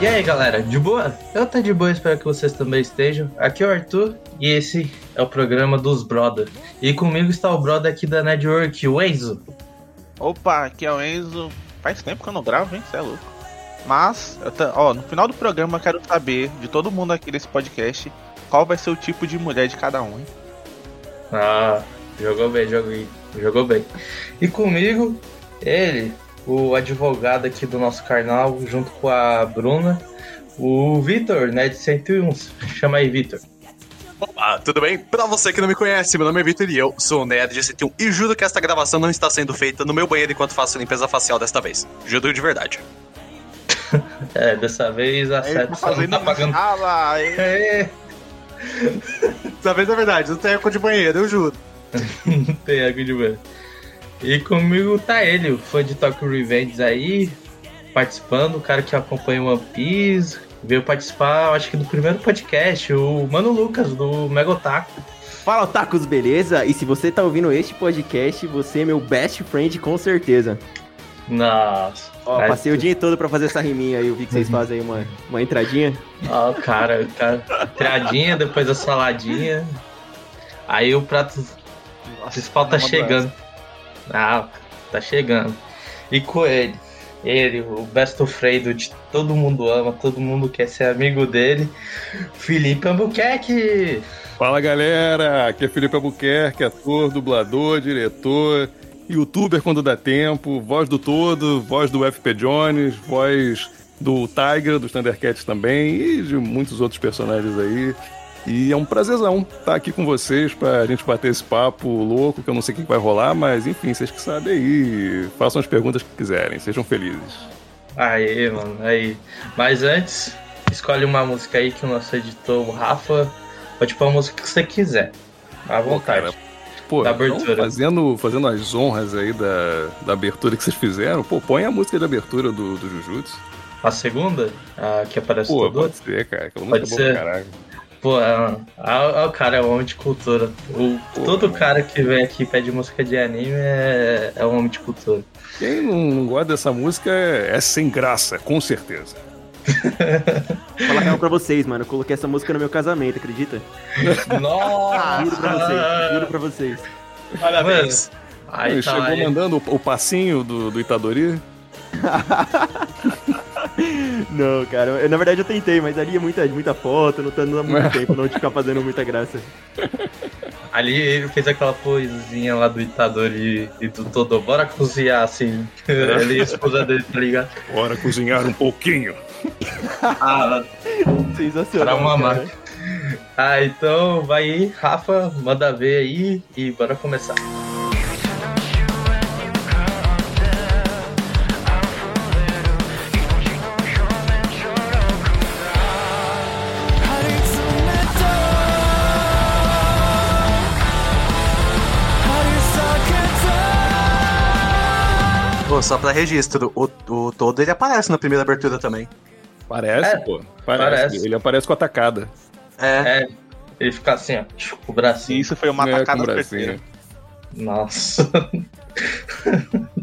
E aí galera, de boa? Eu tô de boa, espero que vocês também estejam. Aqui é o Arthur e esse é o programa dos Brother. E comigo está o brother aqui da Network, o Enzo. Opa, aqui é o Enzo. Faz tempo que eu não gravo, hein? Você é louco. Mas, ó, no final do programa eu quero saber de todo mundo aqui desse podcast qual vai ser o tipo de mulher de cada um, hein? Ah, jogou bem, jogou, jogou bem. E comigo, ele, o advogado aqui do nosso canal, junto com a Bruna, o Vitor, né, de 101. Chama aí, Vitor. Olá, tudo bem? Pra você que não me conhece, meu nome é Vitor e eu sou o Nerd de 101 e juro que esta gravação não está sendo feita no meu banheiro enquanto faço limpeza facial desta vez. Juro de verdade. é, dessa vez a Seta tá não tá pagando. Sala, é. Dessa vez é verdade, não tem água de banheiro, eu juro. não tem água de banheiro. E comigo tá ele, o fã de Tokyo Revenge aí, participando, o cara que acompanha One Piece, veio participar, acho que do primeiro podcast, o Mano Lucas, do Mega Otaku. Fala, Otakus, beleza? E se você tá ouvindo este podcast, você é meu best friend com certeza. Nossa. Ó, passei o dia todo pra fazer essa riminha aí, eu vi que vocês fazem aí uma, uma entradinha. Ó, cara, cara, entradinha, depois a saladinha. Aí o prato principal tá chegando. Ah, tá chegando. E com ele, ele, o best friend de todo mundo ama, todo mundo quer ser amigo dele, Felipe Albuquerque. Fala galera, aqui é Felipe Albuquerque, ator, dublador, diretor, youtuber quando dá tempo, voz do todo, voz do FP Jones, voz do Tiger, dos Thundercats também e de muitos outros personagens aí. E é um prazerzão estar aqui com vocês pra gente bater esse papo louco, que eu não sei o que vai rolar, mas enfim, vocês que sabem aí, façam as perguntas que quiserem, sejam felizes. Aí, mano, aí. Mas antes, escolhe uma música aí que o nosso editor, o Rafa, pode pôr a música que você quiser. À vontade. Pô, da abertura. Então, fazendo, fazendo as honras aí da, da abertura que vocês fizeram, pô, põe a música de abertura do, do Jujutsu. A segunda? A que aparece Pô, pode ser, cara. Pode pra caralho. Pô, é, é, o cara é um homem de cultura. O, Pô, todo mano. cara que vem aqui e pede música de anime é, é um homem de cultura. Quem não gosta dessa música é, é sem graça, com certeza. Vou falar real pra vocês, mano. Eu coloquei essa música no meu casamento, acredita? Nossa! Juro pra vocês, juro pra vocês. Parabéns. Aí, Ele tá chegou aí. mandando o, o passinho do, do Itadori. não, cara, eu, na verdade eu tentei, mas ali é muita, muita foto, não tá dando muito tempo, não de ficar fazendo muita graça. Ali ele fez aquela poesinha lá do ditador e, e do todo, bora cozinhar assim. ele e a esposa dele, tá ligado? Bora cozinhar um pouquinho. ah, sensacional. Pra mamar. Ah, então vai aí, Rafa, manda ver aí e bora começar. Só pra registro, o, o todo ele aparece na primeira abertura também. Parece, é, pô. Parece. parece. Ele aparece com a atacada. É. é. Ele fica assim, ó, o bracinho. Isso foi uma é, atacada certeira. Nossa.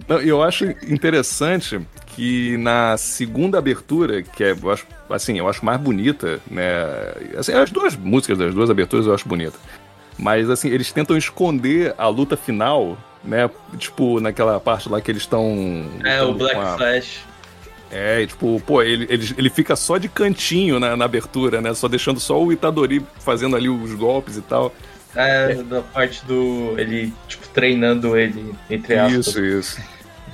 Não, eu acho interessante que na segunda abertura, que é, eu acho, assim, eu acho mais bonita, né? Assim, as duas músicas das duas aberturas eu acho bonita. Mas assim, eles tentam esconder a luta final né? Tipo, naquela parte lá que eles estão. É, o Black a... Flash. É, e, tipo, pô, ele, ele, ele fica só de cantinho na, na abertura, né? Só deixando só o Itadori fazendo ali os golpes e tal. É, é. da parte do. ele, tipo, treinando ele, entre aspas. Isso, isso.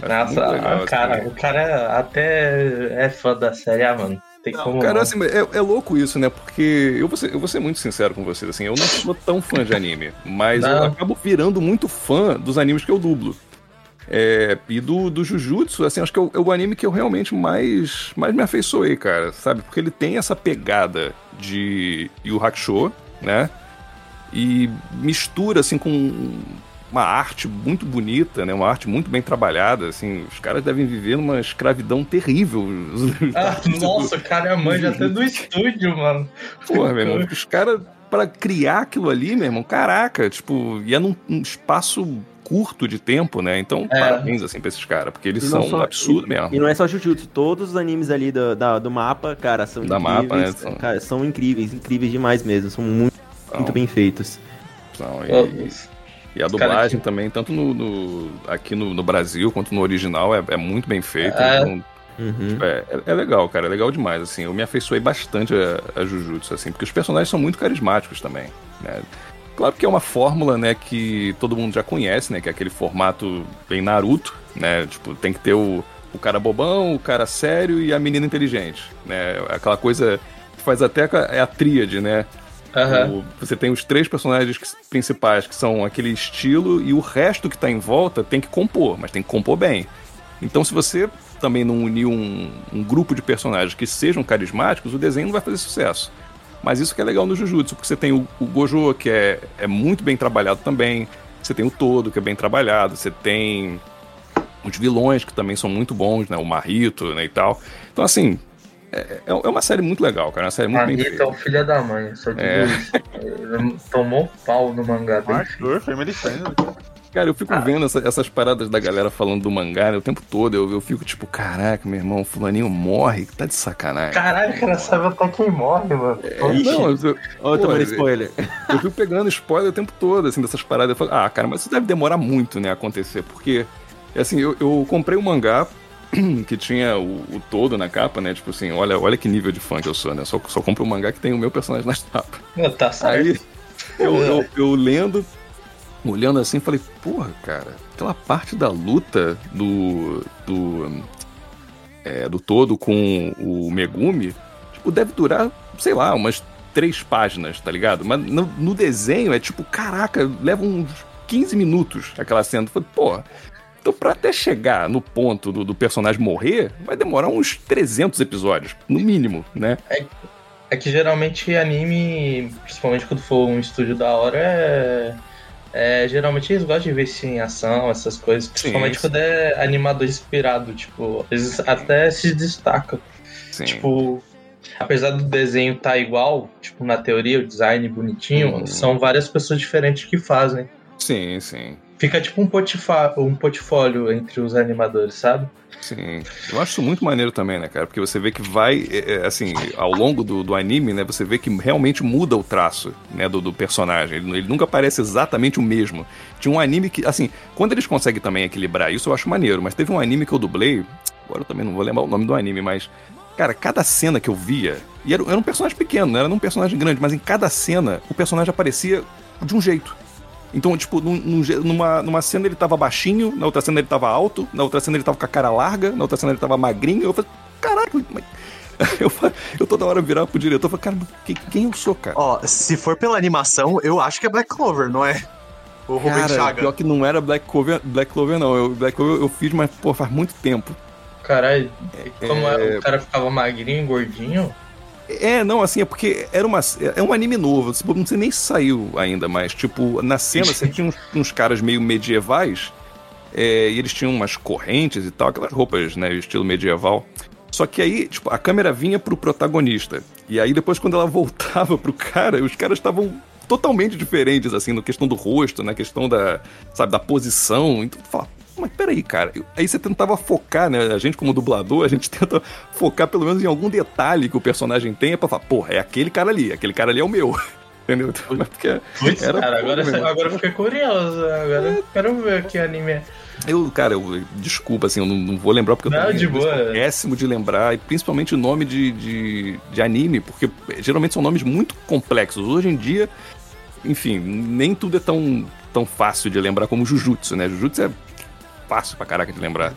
Nossa, legal, cara, assim. o cara até é fã da série, ah, mano. Tem não, como. Cara, assim, é, é, louco isso, né? Porque eu vou, ser, eu vou ser muito sincero com vocês, assim, eu não sou tão fã de anime, mas não. eu acabo virando muito fã dos animes que eu dublo. É, e do, do Jujutsu, assim, acho que é o, é o, anime que eu realmente mais, mais me afeiçoei, cara, sabe? Porque ele tem essa pegada de Yu Hakusho, né? E mistura, assim, com uma arte muito bonita, né? Uma arte muito bem trabalhada, assim. Os caras devem viver numa escravidão terrível. Ah, nossa, o cara é mãe até do estúdio, mano. Porra, meu irmão, os caras para criar aquilo ali, meu irmão, caraca, tipo, e é num, num espaço curto de tempo, né? Então, É. parabéns, assim, pra esses caras, porque eles são só- absurdos e, mesmo. E não é só Jujutsu, todos os animes ali do, da- do mapa, cara, são Da incríveis. mapa, né, são- Cara, são incríveis, incríveis demais mesmo. São muito, muito bem feitos. são, e- E a dublagem que- também, tanto no, no- aqui no, no Brasil quanto no original, é, é muito bem feita. É. Então, Uhum. é, é- é legal, cara. É legal demais, assim. Eu me afeiçoei bastante a, a Jujutsu, assim, porque os personagens são muito carismáticos também, né? Claro que é uma fórmula, né, que todo mundo já conhece, né? Que é aquele formato bem Naruto, né? Tipo, tem que ter o, o cara bobão, o cara sério e a menina inteligente, né? Aquela coisa que faz até a- é a tríade, né? Aham. O- você tem os três personagens que- principais que são aquele estilo e o resto que tá em volta tem que compor, mas tem que compor bem. Então, se você também não unir um, um grupo de personagens que sejam carismáticos, o desenho não vai fazer sucesso. Mas isso que é legal no Jujutsu, porque você tem o, o Gojo, que é, é muito bem trabalhado também. Você tem o Todo, que é bem trabalhado. Você tem os vilões, que também são muito bons, né? O Marrito, né, e tal. Então, assim, é, é uma série muito legal, cara. É uma série muito bem Marrito feita. é o filho da mãe, só digo É. isso. Ele tomou pau no mangá bem feito. Arthur, Family Friendly. Cara, eu fico vendo essa- essas paradas da galera falando do mangá né, o tempo todo. Eu, eu fico tipo, caraca, meu irmão, fulaninho morre, tá de sacanagem. Caralho, cara, sabe até quem morre, mano. não, eu, eu, tomando é- spoiler. eu fico pegando spoiler o tempo todo, assim, dessas paradas. Eu falo, ah, cara, mas isso deve demorar muito, né, a acontecer, porque, assim, eu, eu comprei um mangá que tinha o, o todo na capa, né, tipo assim, olha, olha que nível de fã que eu sou, né, só, só compro um mangá que tem o meu personagem na capa. Tá certo. Aí eu, eu, eu lendo, olhando assim, falei, porra, cara, aquela parte da luta do. do. é, do todo com o Megumi, tipo, deve durar, sei lá, umas três páginas, tá ligado? Mas no, no desenho é tipo, caraca, leva uns 15 minutos aquela cena. Falei, porra. Então, pra até chegar no ponto do, do personagem morrer, vai demorar uns 300 episódios, no mínimo, né? É que geralmente anime, principalmente quando for um estúdio da hora, é. é, geralmente eles gostam de ver isso em ação, essas coisas. Principalmente sim. quando é animador inspirado, tipo, eles até se destacam. Sim. Tipo, apesar do desenho estar igual, tipo, na teoria, o design bonitinho, Uhum. são várias pessoas diferentes que fazem. sim, sim. Fica tipo um, portifa- um portfólio entre os animadores, sabe? Sim, eu acho isso muito maneiro também, né, cara? Porque você vê que vai, é, é, assim, ao longo do, do anime, né, você vê que realmente muda o traço, né, do, do personagem. Ele, ele nunca parece exatamente o mesmo. Tinha um anime que, assim, quando eles conseguem também equilibrar isso, eu acho maneiro. Mas teve um anime que eu dublei, agora eu também não vou lembrar o nome do anime, mas, cara, cada cena que eu via, e era, era um personagem pequeno, não era um personagem grande, mas em cada cena o personagem aparecia de um jeito. Então, tipo, num- numa, numa cena ele tava baixinho, na outra cena ele tava alto, na outra cena ele tava com a cara larga, na outra cena ele tava magrinho. Eu falei, caraca, mas... eu, eu toda hora virava pro diretor e falei, cara, mas que- quem eu sou, cara? Ó, se for pela animação, eu acho que é Black Clover, não é? O Rubem Cara, Chaga. pior que não era Black Clover, Black Clover não. Eu, Black Clover eu fiz, mas, pô, faz muito tempo. Caralho, como é- É. o cara ficava magrinho, gordinho. É, não, assim, é porque era uma, é um anime novo, tipo, não sei nem se saiu ainda, mas, tipo, na cena você tinha uns, uns caras meio medievais, é, e eles tinham umas correntes e tal, aquelas roupas, né, estilo medieval. Só que aí, tipo, a câmera vinha pro protagonista, e aí depois quando ela voltava pro cara, os caras estavam totalmente diferentes, assim, na questão do rosto, na questão da, sabe, da posição, então fala, mas peraí, cara. Eu- Aí você tentava focar, né? A gente, como dublador, a gente tenta focar pelo menos em algum detalhe que o personagem tenha pra falar, porra, é aquele cara ali, aquele cara ali é o meu. Entendeu? Mas porque era cara, agora, mesmo. agora eu fiquei curioso. Agora eu quero ver que anime é. Eu, cara, eu, desculpa, assim, eu não, não vou lembrar porque eu Não, também de sou boa. péssimo de lembrar, e principalmente o nome de, de, de anime, porque geralmente são nomes muito complexos. Hoje em dia, enfim, nem tudo é tão, tão fácil de lembrar como Jujutsu, né? Jujutsu é fácil pra caraca de lembrar.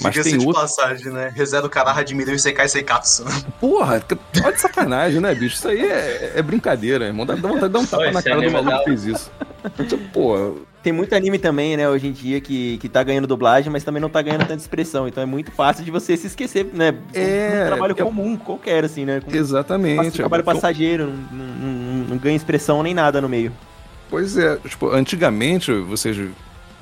Mas Diga-se tem de outro. passagem, né? Rezero Karaha admira o Sekai Seikatsu. Porra, olha de sacanagem, né, bicho? Isso aí é, é brincadeira, irmão. Dá, dá vontade de dar um tapa Esse na cara do maluco que fez isso. Porra, Tem muito anime também, né, hoje em dia, que, que tá ganhando dublagem, mas também não tá ganhando tanta expressão. Então é muito fácil de você se esquecer, né? É, um trabalho é- comum, qualquer, assim, né? Com, exatamente. um trabalho É passageiro, não, não- não- não ganha expressão nem nada no meio. Pois é, tipo, antigamente vocês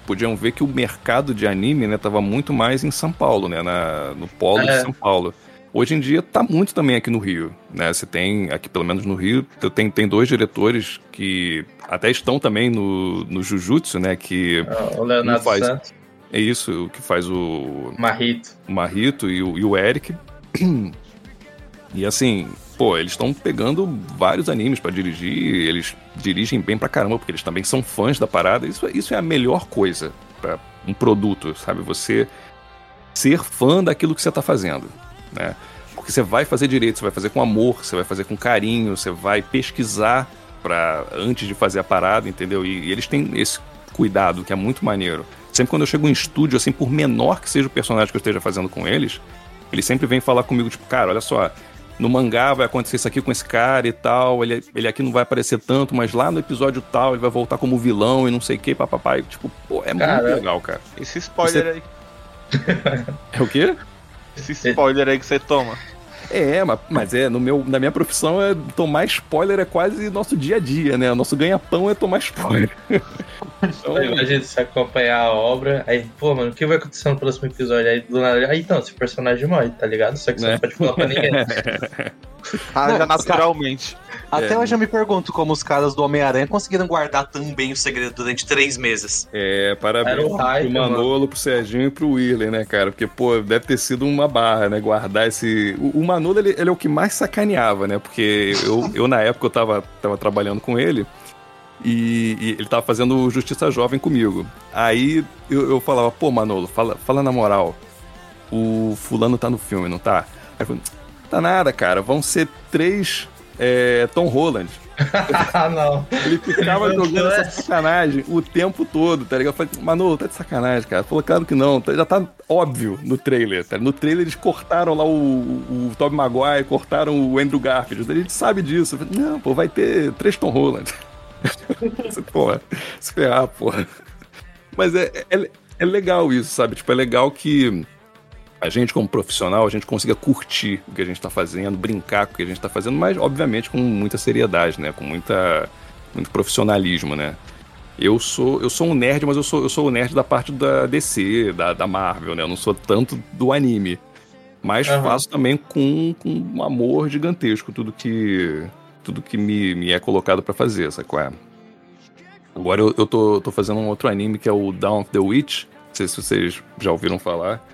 podiam ver que o mercado de anime, né, tava muito mais em São Paulo, né, na, no polo de É. São Paulo. Hoje em dia tá muito também aqui no Rio, né? Você tem, aqui pelo menos no Rio, tem, tem dois diretores que até estão também no, no Jujutsu, né? Que O Leonardo um faz- Santos, é isso, o que faz o, Marrito. o Marrito e o, e o Eric. E assim, pô, eles estão pegando vários animes pra dirigir, eles dirigem bem pra caramba, porque eles também são fãs da parada. Isso, isso é a melhor coisa pra um produto, sabe? Você ser fã daquilo que você tá fazendo, né? Porque você vai fazer direito, você vai fazer com amor, você vai fazer com carinho, você vai pesquisar para antes de fazer a parada, entendeu? E, e eles têm esse cuidado que é muito maneiro. Sempre quando eu chego em estúdio, assim, por menor que seja o personagem que eu esteja fazendo com eles, eles sempre vêm falar comigo, tipo, cara, olha só, no mangá vai acontecer isso aqui com esse cara e tal, ele, ele aqui não vai aparecer tanto, mas lá no episódio tal ele vai voltar como vilão e não sei o que, papapá. E, tipo, pô, é muito Cara. legal, cara. Esse spoiler aí. É o quê? Esse spoiler aí que você toma. É, ma- mas é, no meu, na minha profissão, é tomar spoiler é quase nosso dia a dia, né? O nosso ganha-pão é tomar spoiler. Então, Aí, Imagina você acompanhar a obra, aí, pô, mano, o que vai acontecer no próximo episódio? Aí do nada, aí então, esse personagem morre, tá ligado? Só que você Né? não pode falar pra ninguém. Ah, Não, já naturalmente. Até É. hoje eu me pergunto como os caras do Homem-Aranha conseguiram guardar tão bem o segredo durante três meses. É, parabéns Era o hype, pro Manolo, pro Serginho e pro Willen, né, cara? Porque, pô, deve ter sido uma barra, né? Guardar esse. O, o Manolo, ele, ele é o que mais sacaneava, né? Porque eu, eu na época, eu tava, tava trabalhando com ele. E, e ele tava fazendo Justiça Jovem comigo. Aí eu, eu falava, pô, Manolo, fala, fala na moral. O fulano tá no filme, não tá? Aí ele falou, tá nada, cara. Vão ser três é, Tom Holland. ah, não. Ele ficava jogando essa sacanagem o tempo todo, tá ligado? Eu falei, Manolo, tá de sacanagem, cara. Falou, claro que não, tá- já tá óbvio no trailer, tá? No trailer eles cortaram lá o, o, Tobey Maguire, cortaram o Andrew Garfield, a gente sabe disso. Falei, não, pô, vai ter três Tom Holland. Porra, se ferrar, porra. Mas é, é, é legal isso, sabe? Tipo, é legal que a gente, como profissional, a gente consiga curtir o que a gente tá fazendo, brincar com o que a gente tá fazendo, mas, obviamente, com muita seriedade, né? Com muita, muito profissionalismo, né? Eu sou, eu sou um nerd, mas eu sou, eu sou o nerd da parte da DC, da, da Marvel, né? Eu não sou tanto do anime. Mas Aham. faço também com, com um amor gigantesco tudo que tudo que me, me é colocado pra fazer, sacou? É? Agora eu, eu tô, tô fazendo um outro anime que é o Dawn of the Witch. Não sei se vocês já ouviram falar.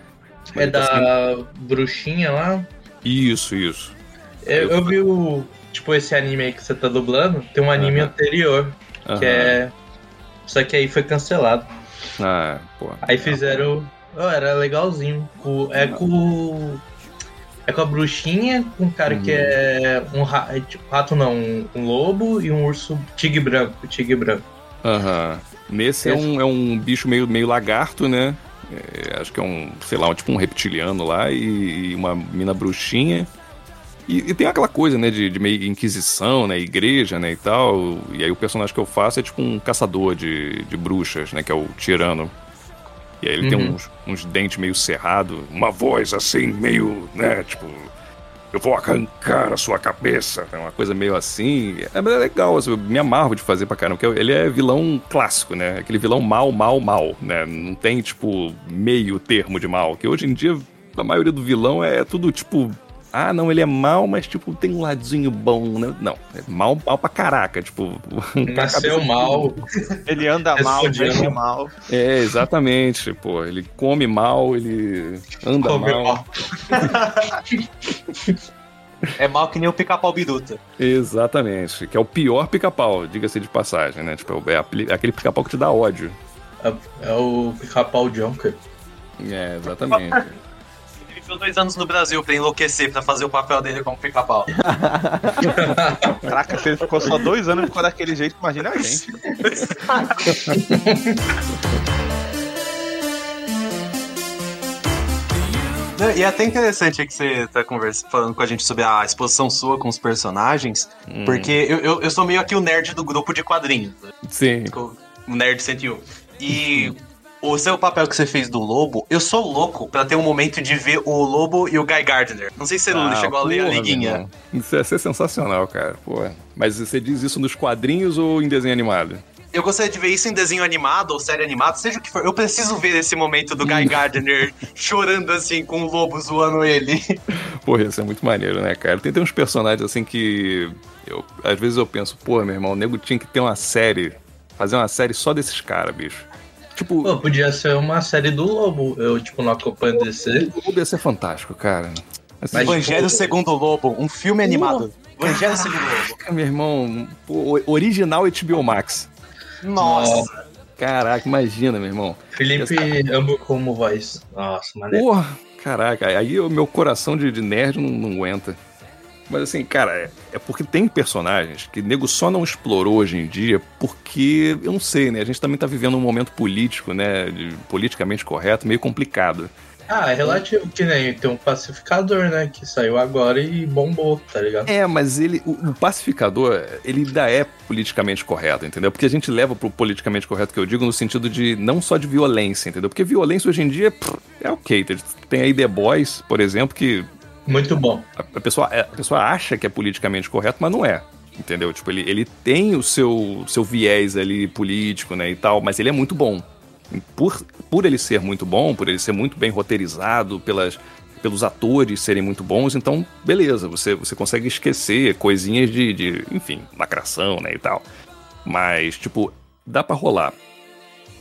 É da bruxinha lá. Isso, isso. Eu, eu vi o. Tipo, esse anime aí que você tá dublando, tem um anime Aham. anterior, Aham. que é. Só que aí foi cancelado. Ah, pô. Aí fizeram. Oh, era legalzinho. Com- é com. É com a bruxinha, com um cara que Uhum. é um ra- é tipo, rato, não, um, um lobo e um urso tigre branco. Tigre branco. Aham. Nesse é um, é um bicho meio, meio lagarto, né? É, acho que é um, sei lá, um, tipo um reptiliano lá e, e uma mina bruxinha. E, e tem aquela coisa, né, de, de meio inquisição, né, igreja, né, e tal. E aí o personagem que eu faço é tipo um caçador de, de bruxas, né, que é o tirano. E aí ele tem Uhum. uns, uns dentes meio cerrados, uma voz assim, meio, né, tipo... Eu vou arrancar a sua cabeça. É uma coisa meio assim. É mas é legal, assim, eu me amarro de fazer pra caramba. Porque ele é vilão clássico, né? Aquele vilão mal, mal, mal, né? Não tem, tipo, meio termo de mal. Que hoje em dia, a maioria do vilão é tudo, tipo... Ah, não, ele é mal, mas, tipo, tem um ladinho bom, né? Não, é mal, mal pra caraca. Tipo... Nasceu mal. Ele anda É mal, veste mal. É, exatamente, pô. Ele come mal, ele anda Comeu mal. É mal que nem o pica-pau biruta. Exatamente. Que é o pior pica-pau, diga-se de passagem, né? Tipo, é apli- aquele pica-pau que te dá ódio. É, é o pica-pau Junker. É, exatamente. Ficou dois anos no Brasil pra enlouquecer, pra fazer o papel dele como pica-pau. Caraca, se ele ficou só dois anos e ficou daquele jeito, imagina a gente. E é até interessante que você tá conversa, falando com a gente sobre a exposição sua com os personagens, Hum, porque eu, eu, eu sou meio aqui o nerd do grupo de quadrinhos, né? Sim. o Nerd 101. E o seu papel que você fez do Lobo, eu sou louco pra ter um momento de ver o Lobo e o Guy Gardner. Não sei se você Ah, chegou a ler a liguinha. Isso ia ser sensacional, cara. Pô. Mas você diz isso nos quadrinhos ou em desenho animado? Eu gostaria de ver isso em desenho animado ou série animada, seja o que for. Eu preciso ver esse momento do Guy Gardner chorando assim com o lobo zoando ele. Porra, isso é muito maneiro, né, cara? Tem, tem uns personagens assim que. Eu, às vezes eu penso, pô, meu irmão, o nego tinha que ter uma série. Fazer uma série só desses caras, bicho. Tipo. Pô, podia ser uma série do Lobo. Eu, tipo, não acompanho DC. O Lobo ia ser fantástico, cara. Assim, Mas, Evangelho tipo, Segundo Lobo, um filme animado. Evangelho Segundo Lobo. Meu irmão, pô, original HBO Max. Nossa. Caraca, imagina, meu irmão. Felipe amo como voz. Nossa, maneiro. Porra, caraca, aí o meu coração de, de nerd não, não aguenta. Mas assim, cara, é, é, porque tem personagens que o nego só não explorou hoje em dia porque, eu não sei, né? A gente também tá vivendo um momento político, né? De, politicamente correto, meio complicado. Ah, é relativo que nem tem um pacificador, né? Que saiu agora e bombou, tá ligado? É, mas ele. O, o, pacificador, ele ainda é politicamente correto, entendeu? Porque a gente leva pro politicamente correto que eu digo no sentido de não só de violência, entendeu? Porque violência hoje em dia pff, é ok. Tem aí The Boys, por exemplo, que. Muito bom. A, pessoa, a pessoa acha que é politicamente correto, mas não é. Entendeu? Tipo, ele, ele tem o seu, seu viés ali político, né, e tal, mas ele é muito bom por, por ele ser muito bom, por ele ser muito bem roteirizado, pelas, pelos atores serem muito bons, então, beleza, você, você consegue esquecer coisinhas de, de enfim, lacração, né, e tal. Mas, tipo, dá para rolar.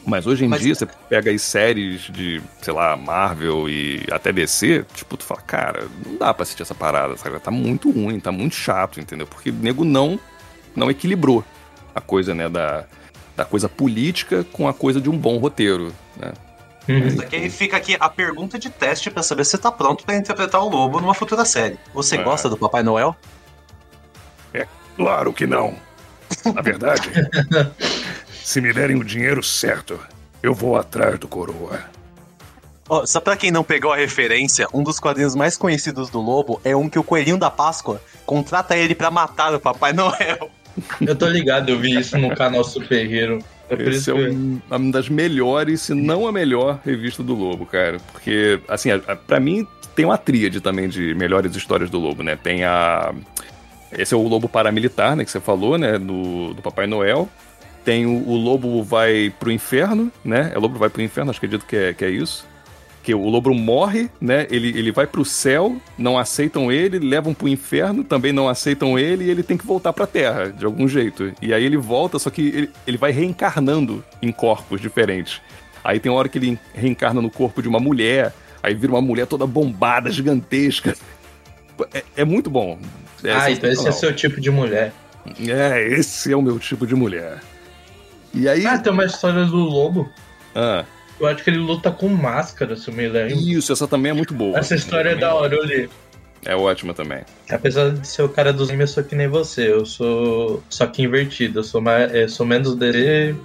Mas hoje em Mas... dia, você pega aí séries de, sei lá, Marvel e até DC, tipo, tu fala, cara, não dá pra assistir essa parada, sabe? Tá muito ruim, tá muito chato, entendeu? Porque o nego não, não equilibrou a coisa, né, da, da coisa política com a coisa de um bom roteiro, né? Uhum. Isso aqui fica aqui a pergunta de teste para saber se você tá pronto para interpretar o lobo numa futura série. Você é. gosta do Papai Noel? É claro que não. Na verdade, se me derem o dinheiro certo, eu vou atrás do coroa. Oh, só pra quem não pegou a referência, um dos quadrinhos mais conhecidos do Lobo é um que o Coelhinho da Páscoa contrata ele para matar o Papai Noel. Eu tô ligado, eu vi isso no canal Super Hero. É Esse é um, uma das melhores, se não a melhor revista do Lobo, cara. Porque, assim, para mim tem uma tríade também de melhores histórias do Lobo, né? Tem a. Esse é o Lobo Paramilitar, né? Que você falou, né? Do, do Papai Noel. Tem o, o Lobo Vai pro Inferno, né? É o Lobo Vai pro Inferno, acredito que é, que é isso que o lobo morre, né? Ele, ele vai pro céu, não aceitam ele, levam pro inferno, também não aceitam ele, e ele tem que voltar pra terra, de algum jeito. E aí ele volta, só que ele, ele vai reencarnando em corpos diferentes. Aí tem uma hora que ele reencarna no corpo de uma mulher, aí vira uma mulher toda bombada, gigantesca. É, é muito bom. É ah, então esse é o seu tipo de mulher. É, esse é o meu tipo de mulher. E aí. Ah, tem uma história do lobo. Ah. Eu acho que ele luta com máscara, se eu me lembro. Isso, essa também é muito boa. Essa história é da hora, eu li. É ótima também. Apesar de ser o cara dos animes, eu sou que nem você. Eu sou só que invertido. Eu sou, mais, eu sou menos DC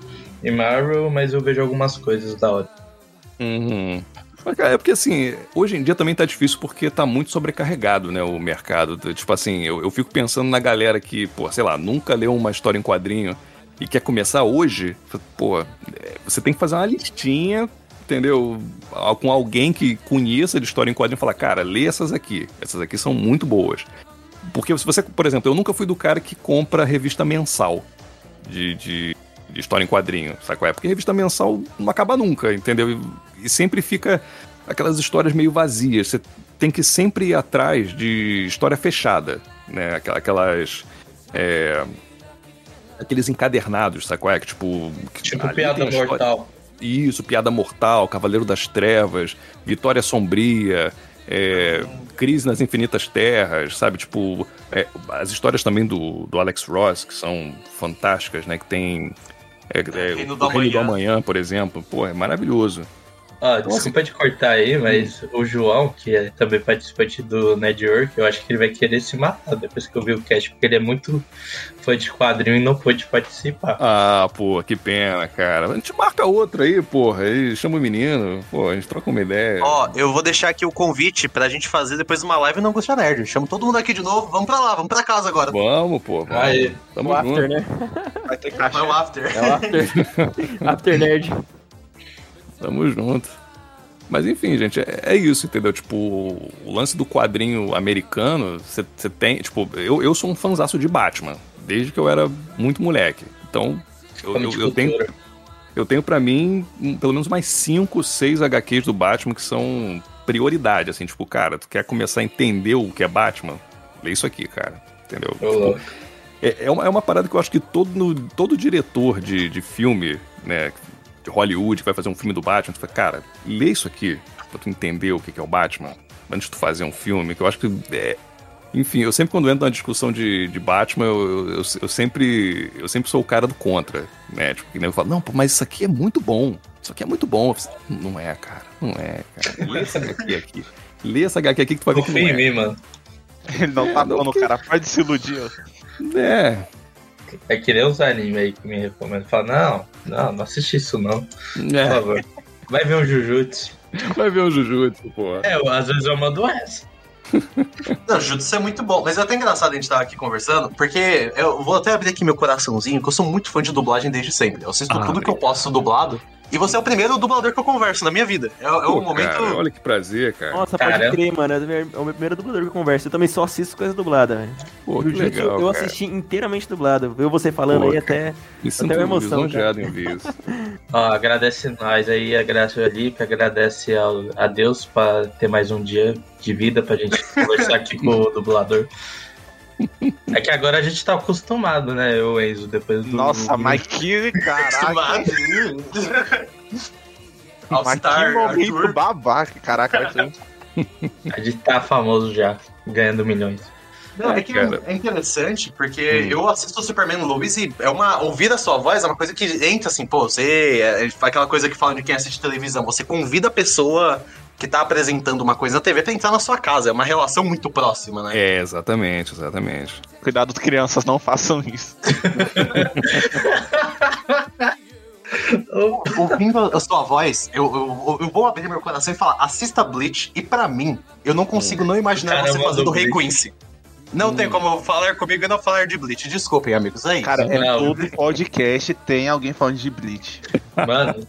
e Marvel, mas eu vejo algumas coisas da hora. Uhum. É porque assim, hoje em dia também tá difícil porque tá muito sobrecarregado, né, o mercado. Tipo assim, eu, eu fico pensando na galera que, pô, sei lá, nunca leu uma história em quadrinho e quer começar hoje, pô, você tem que fazer uma listinha, entendeu? Com alguém que conheça de história em quadrinho e falar, cara, lê essas aqui. Essas aqui são muito boas. Porque se você, por exemplo, eu nunca fui do cara que compra revista mensal de, de, de história em quadrinho, sabe qual é? Porque revista mensal não acaba nunca, entendeu? E, e sempre fica aquelas histórias meio vazias. Você tem que sempre ir atrás de história fechada, né? Aquelas. É, aqueles encadernados, sabe é? Que, tipo. Tipo Piada Mortal. Isso, Piada Mortal, Cavaleiro das Trevas, Vitória Sombria, é, Crise nas Infinitas Terras, sabe? Tipo, é, as histórias também do, do Alex Ross, que são fantásticas, né? Que tem. É, é, o Reino, do, Reino do Amanhã, por exemplo. Pô, é maravilhoso. Ah, desculpa te cortar aí, mas o João, que é também participante do Network, eu acho que ele vai querer se matar depois que eu vi o cast, porque ele é muito fã de quadrinho e não pôde participar. Ah, pô, que pena, cara. A gente marca outro aí, porra, aí chama o menino, pô, a gente troca uma ideia. Ó, eu vou deixar aqui o convite pra gente fazer depois uma live no Angústia Nerd. Chamo todo mundo aqui de novo, vamos pra lá, vamos pra casa agora. Vamos, pô. Vamos. Aí, Tamo o junto. after, né? Vai ter que achar o after. É o after. after Nerd. Tamo junto. Mas enfim, gente, é, é, isso, entendeu? Tipo, o lance do quadrinho americano, você tem. Tipo, eu, eu sou um fanzaço de Batman, desde que eu era muito moleque. Então, Eu, eu, eu tenho, eu tenho para mim pelo menos mais 5, 6 HQs do Batman que são prioridade, assim, tipo, cara, tu quer começar a entender o que é Batman? Lê isso aqui, cara. Entendeu? Louco. É, é, uma, é uma parada que eu acho que todo, todo diretor de, de filme, né, de Hollywood, que vai fazer um filme do Batman, tu fala, cara, lê isso aqui pra tu entender o que que é o Batman, antes de tu fazer um filme, que eu acho que é. Enfim, eu sempre quando entro na discussão de, de Batman, eu, eu, eu- eu sempre eu sempre sou o cara do contra, né? Tipo, que nem eu falo, não, pô, mas isso aqui é muito bom. Isso aqui é muito bom. Eu falo, Não é, cara. Não é, cara. Lê essa HQ aqui. Lê essa HQ aqui que tu vai ver que não Confia em é. mim, mano. Ele não tá É, não, pondo o que- cara, pode se iludir. ó. É, É que nem os animes aí que me recomendam. Fala, não, não, não assiste isso não, por é. favor. Vai ver um Jujutsu. Vai ver o Jujutsu, pô. É, às vezes eu mando essa. Não, Jujutsu é muito bom, mas é até engraçado a gente estar aqui conversando, porque eu vou até abrir aqui meu coraçãozinho, que eu sou muito fã de dublagem desde sempre. Eu assisto Ah, tudo que eu posso dublado, e você é o primeiro dublador que eu converso na minha vida. É, é Pô, um momento. cara, olha que prazer, cara. Nossa, Caramba. pode crer, mano. É o meu primeiro dublador que eu converso. Eu também só assisto coisa dublada, velho. Pô, que legal, eu cara. assisti inteiramente dublado. Eu você falando Pô, aí cara. até. Me sinto uma emoção, lisonjeado em isso. Ó, agradece nós aí, agradece o Alipe, agradece ao, a Deus pra ter mais um dia de vida pra gente conversar aqui com o dublador. É que agora a gente tá acostumado, né, eu, Enzo, depois do. Nossa, mas que caraca. Acostumado. Mas All-Star, que momento Arthur. babaca, caraca. Arthur. A gente tá famoso já, ganhando milhões. Não, é É, que cara. é interessante, porque Hum. eu assisto o Superman Lois e é uma. Ouvir a sua voz é uma coisa que entra assim, pô, você. É, aquela coisa que falam de quem assiste televisão. Você convida a pessoa que tá apresentando uma coisa na TV pra entrar na sua casa. É uma relação muito próxima, né? É, exatamente, exatamente. Cuidado, crianças, não façam isso. Ouvindo a sua voz, eu, eu, eu vou abrir meu coração e falar: assista Bleach, e pra mim, eu não consigo não imaginar Caramba, você fazendo do o Rei. Quincy. Não tem como falar comigo e não falar de Bleach. Desculpem, amigos. É isso. Cara, é Não. todo podcast tem alguém falando de Bleach. Mano,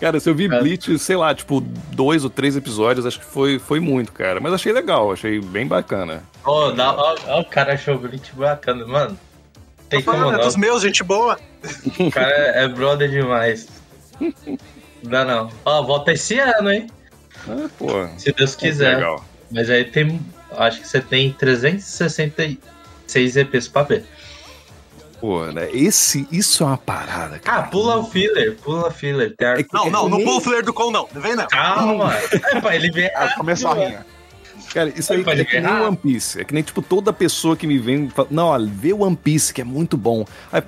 Cara, se eu vi Cara. Bleach, sei lá, tipo, dois ou três episódios, acho que foi, foi muito, cara. Mas achei legal, achei bem bacana. ó, dá- ó, ó, o cara achou o Bleach bacana, mano. Tem Tô como falando, é não. dos meus, gente boa. O cara é brother demais. Dá não. Ó, volta esse ano, hein? Ah, pô, Se Deus quiser. legal. Mas aí tem. Acho que você tem 366 EPs pra ver. Pô, né? Esse, isso é uma parada, Ah, cara. pula o filler, pula o filler. É que- Não, não, não nem- pula o filler do Cole, não. Não vem, não. Calma. É pra ele ver. Ah, começou a rinha. Cara, isso aí é que nem. One Piece. É que nem, tipo, toda pessoa que me vem fala, não, olha, vê One Piece, que é muito bom. Aí,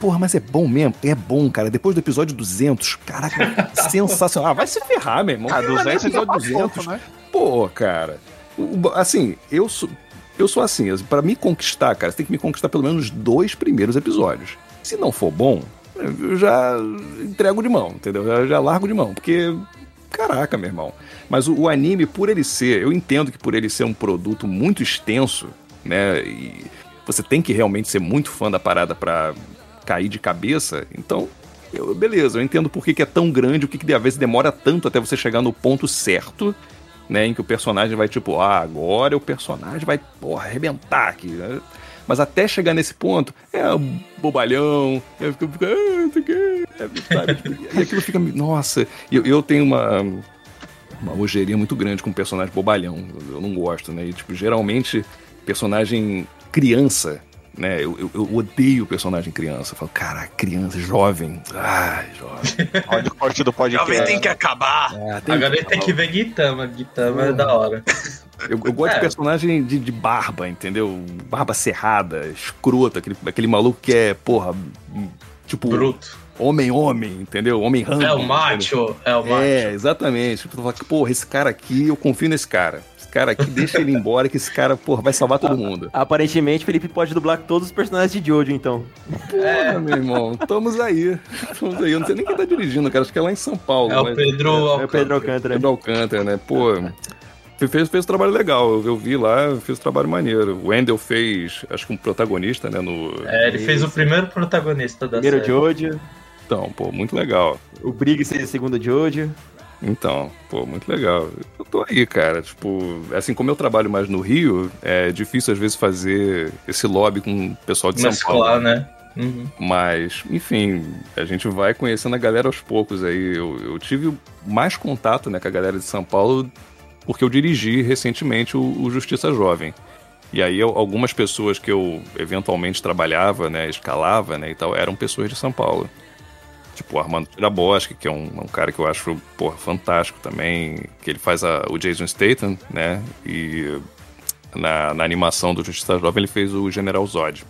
porra, mas é bom mesmo? É bom, cara. Depois do episódio 200, caraca, sensacional. Ah, vai se ferrar, meu irmão. Ah, Não vai 200 nem episódio episódio 200, né? Pô, cara. Assim, eu sou. Eu sou assim, pra me conquistar, cara, você tem que me conquistar pelo menos os dois primeiros episódios. Se não for bom, eu já entrego de mão, entendeu? Eu já largo de mão, porque. Caraca, meu irmão. Mas o, o anime, por ele ser, eu entendo que por ele ser um produto muito extenso, né? E você tem que realmente ser muito fã da parada pra cair de cabeça, então. eu- beleza, eu entendo por que, que é tão grande, o que, que às vezes demora tanto até você chegar no ponto certo né, em que o personagem vai tipo, ah, agora o personagem vai, porra, arrebentar aqui, né? Mas até chegar nesse ponto, é bobalhão, eu fico, ah, é, sabe? Tipo, e aquilo fica, nossa, eu, eu tenho uma, uma ojeriya muito grande com personagem bobalhão, eu não gosto, né, e tipo, geralmente, personagem criança, né, eu, eu, eu odeio personagem criança, eu falo, cara, criança, jovem, ai, jovem. Olha o corte do Jovem podcast. tem que acabar. Tem Agora ele tem que ver Gitama. Gitama é da hora. Eu, eu gosto É. de personagem de, de barba, entendeu? Barba cerrada, escroto, aquele, aquele maluco que é, porra, tipo, Bruto. Homem-homem, entendeu? Homem rambo. É o macho. É o macho. É, exatamente. Tipo, tu fala que, porra, esse cara aqui, eu confio nesse cara. Esse cara aqui, deixa ele embora, que esse cara, porra, vai salvar todo mundo. Aparentemente, Felipe pode dublar todos os personagens de Jojo, então. É. Porra, meu irmão, estamos aí. Estamos aí. Eu não sei nem quem tá dirigindo, cara. Acho que é lá em São Paulo. É o Pedro É o Alcântara. Pedro Alcântara. Pedro Alcântara, né? Pô, fez, fez um trabalho legal. Eu, eu vi lá, fez um trabalho maneiro. O Wendell fez, acho que um protagonista, né? No... É, ele fez o primeiro protagonista da Primeiro série. Jojo, Então, pô, muito legal. o Briggs seria o segundo Jojo. Então, pô, muito legal. Eu tô aí, cara. Tipo, assim como eu trabalho mais no Rio, é difícil às vezes fazer esse lobby com o pessoal de São Paulo. Mesclar, né? Uhum. Mas, enfim, a gente vai conhecendo a galera aos poucos aí. Eu, eu tive mais contato né, com a galera de São Paulo porque eu dirigi recentemente o, o Justiça Jovem. E aí eu, algumas pessoas que eu eventualmente trabalhava, né, escalava, né, e tal, eram pessoas de São Paulo. Tipo o Armando Tiraboschi, que é um, um, cara que eu acho, porra, fantástico também, que ele faz a, o Jason Statham, né, e na, na animação do Justiça Jovem ele fez o General Zod.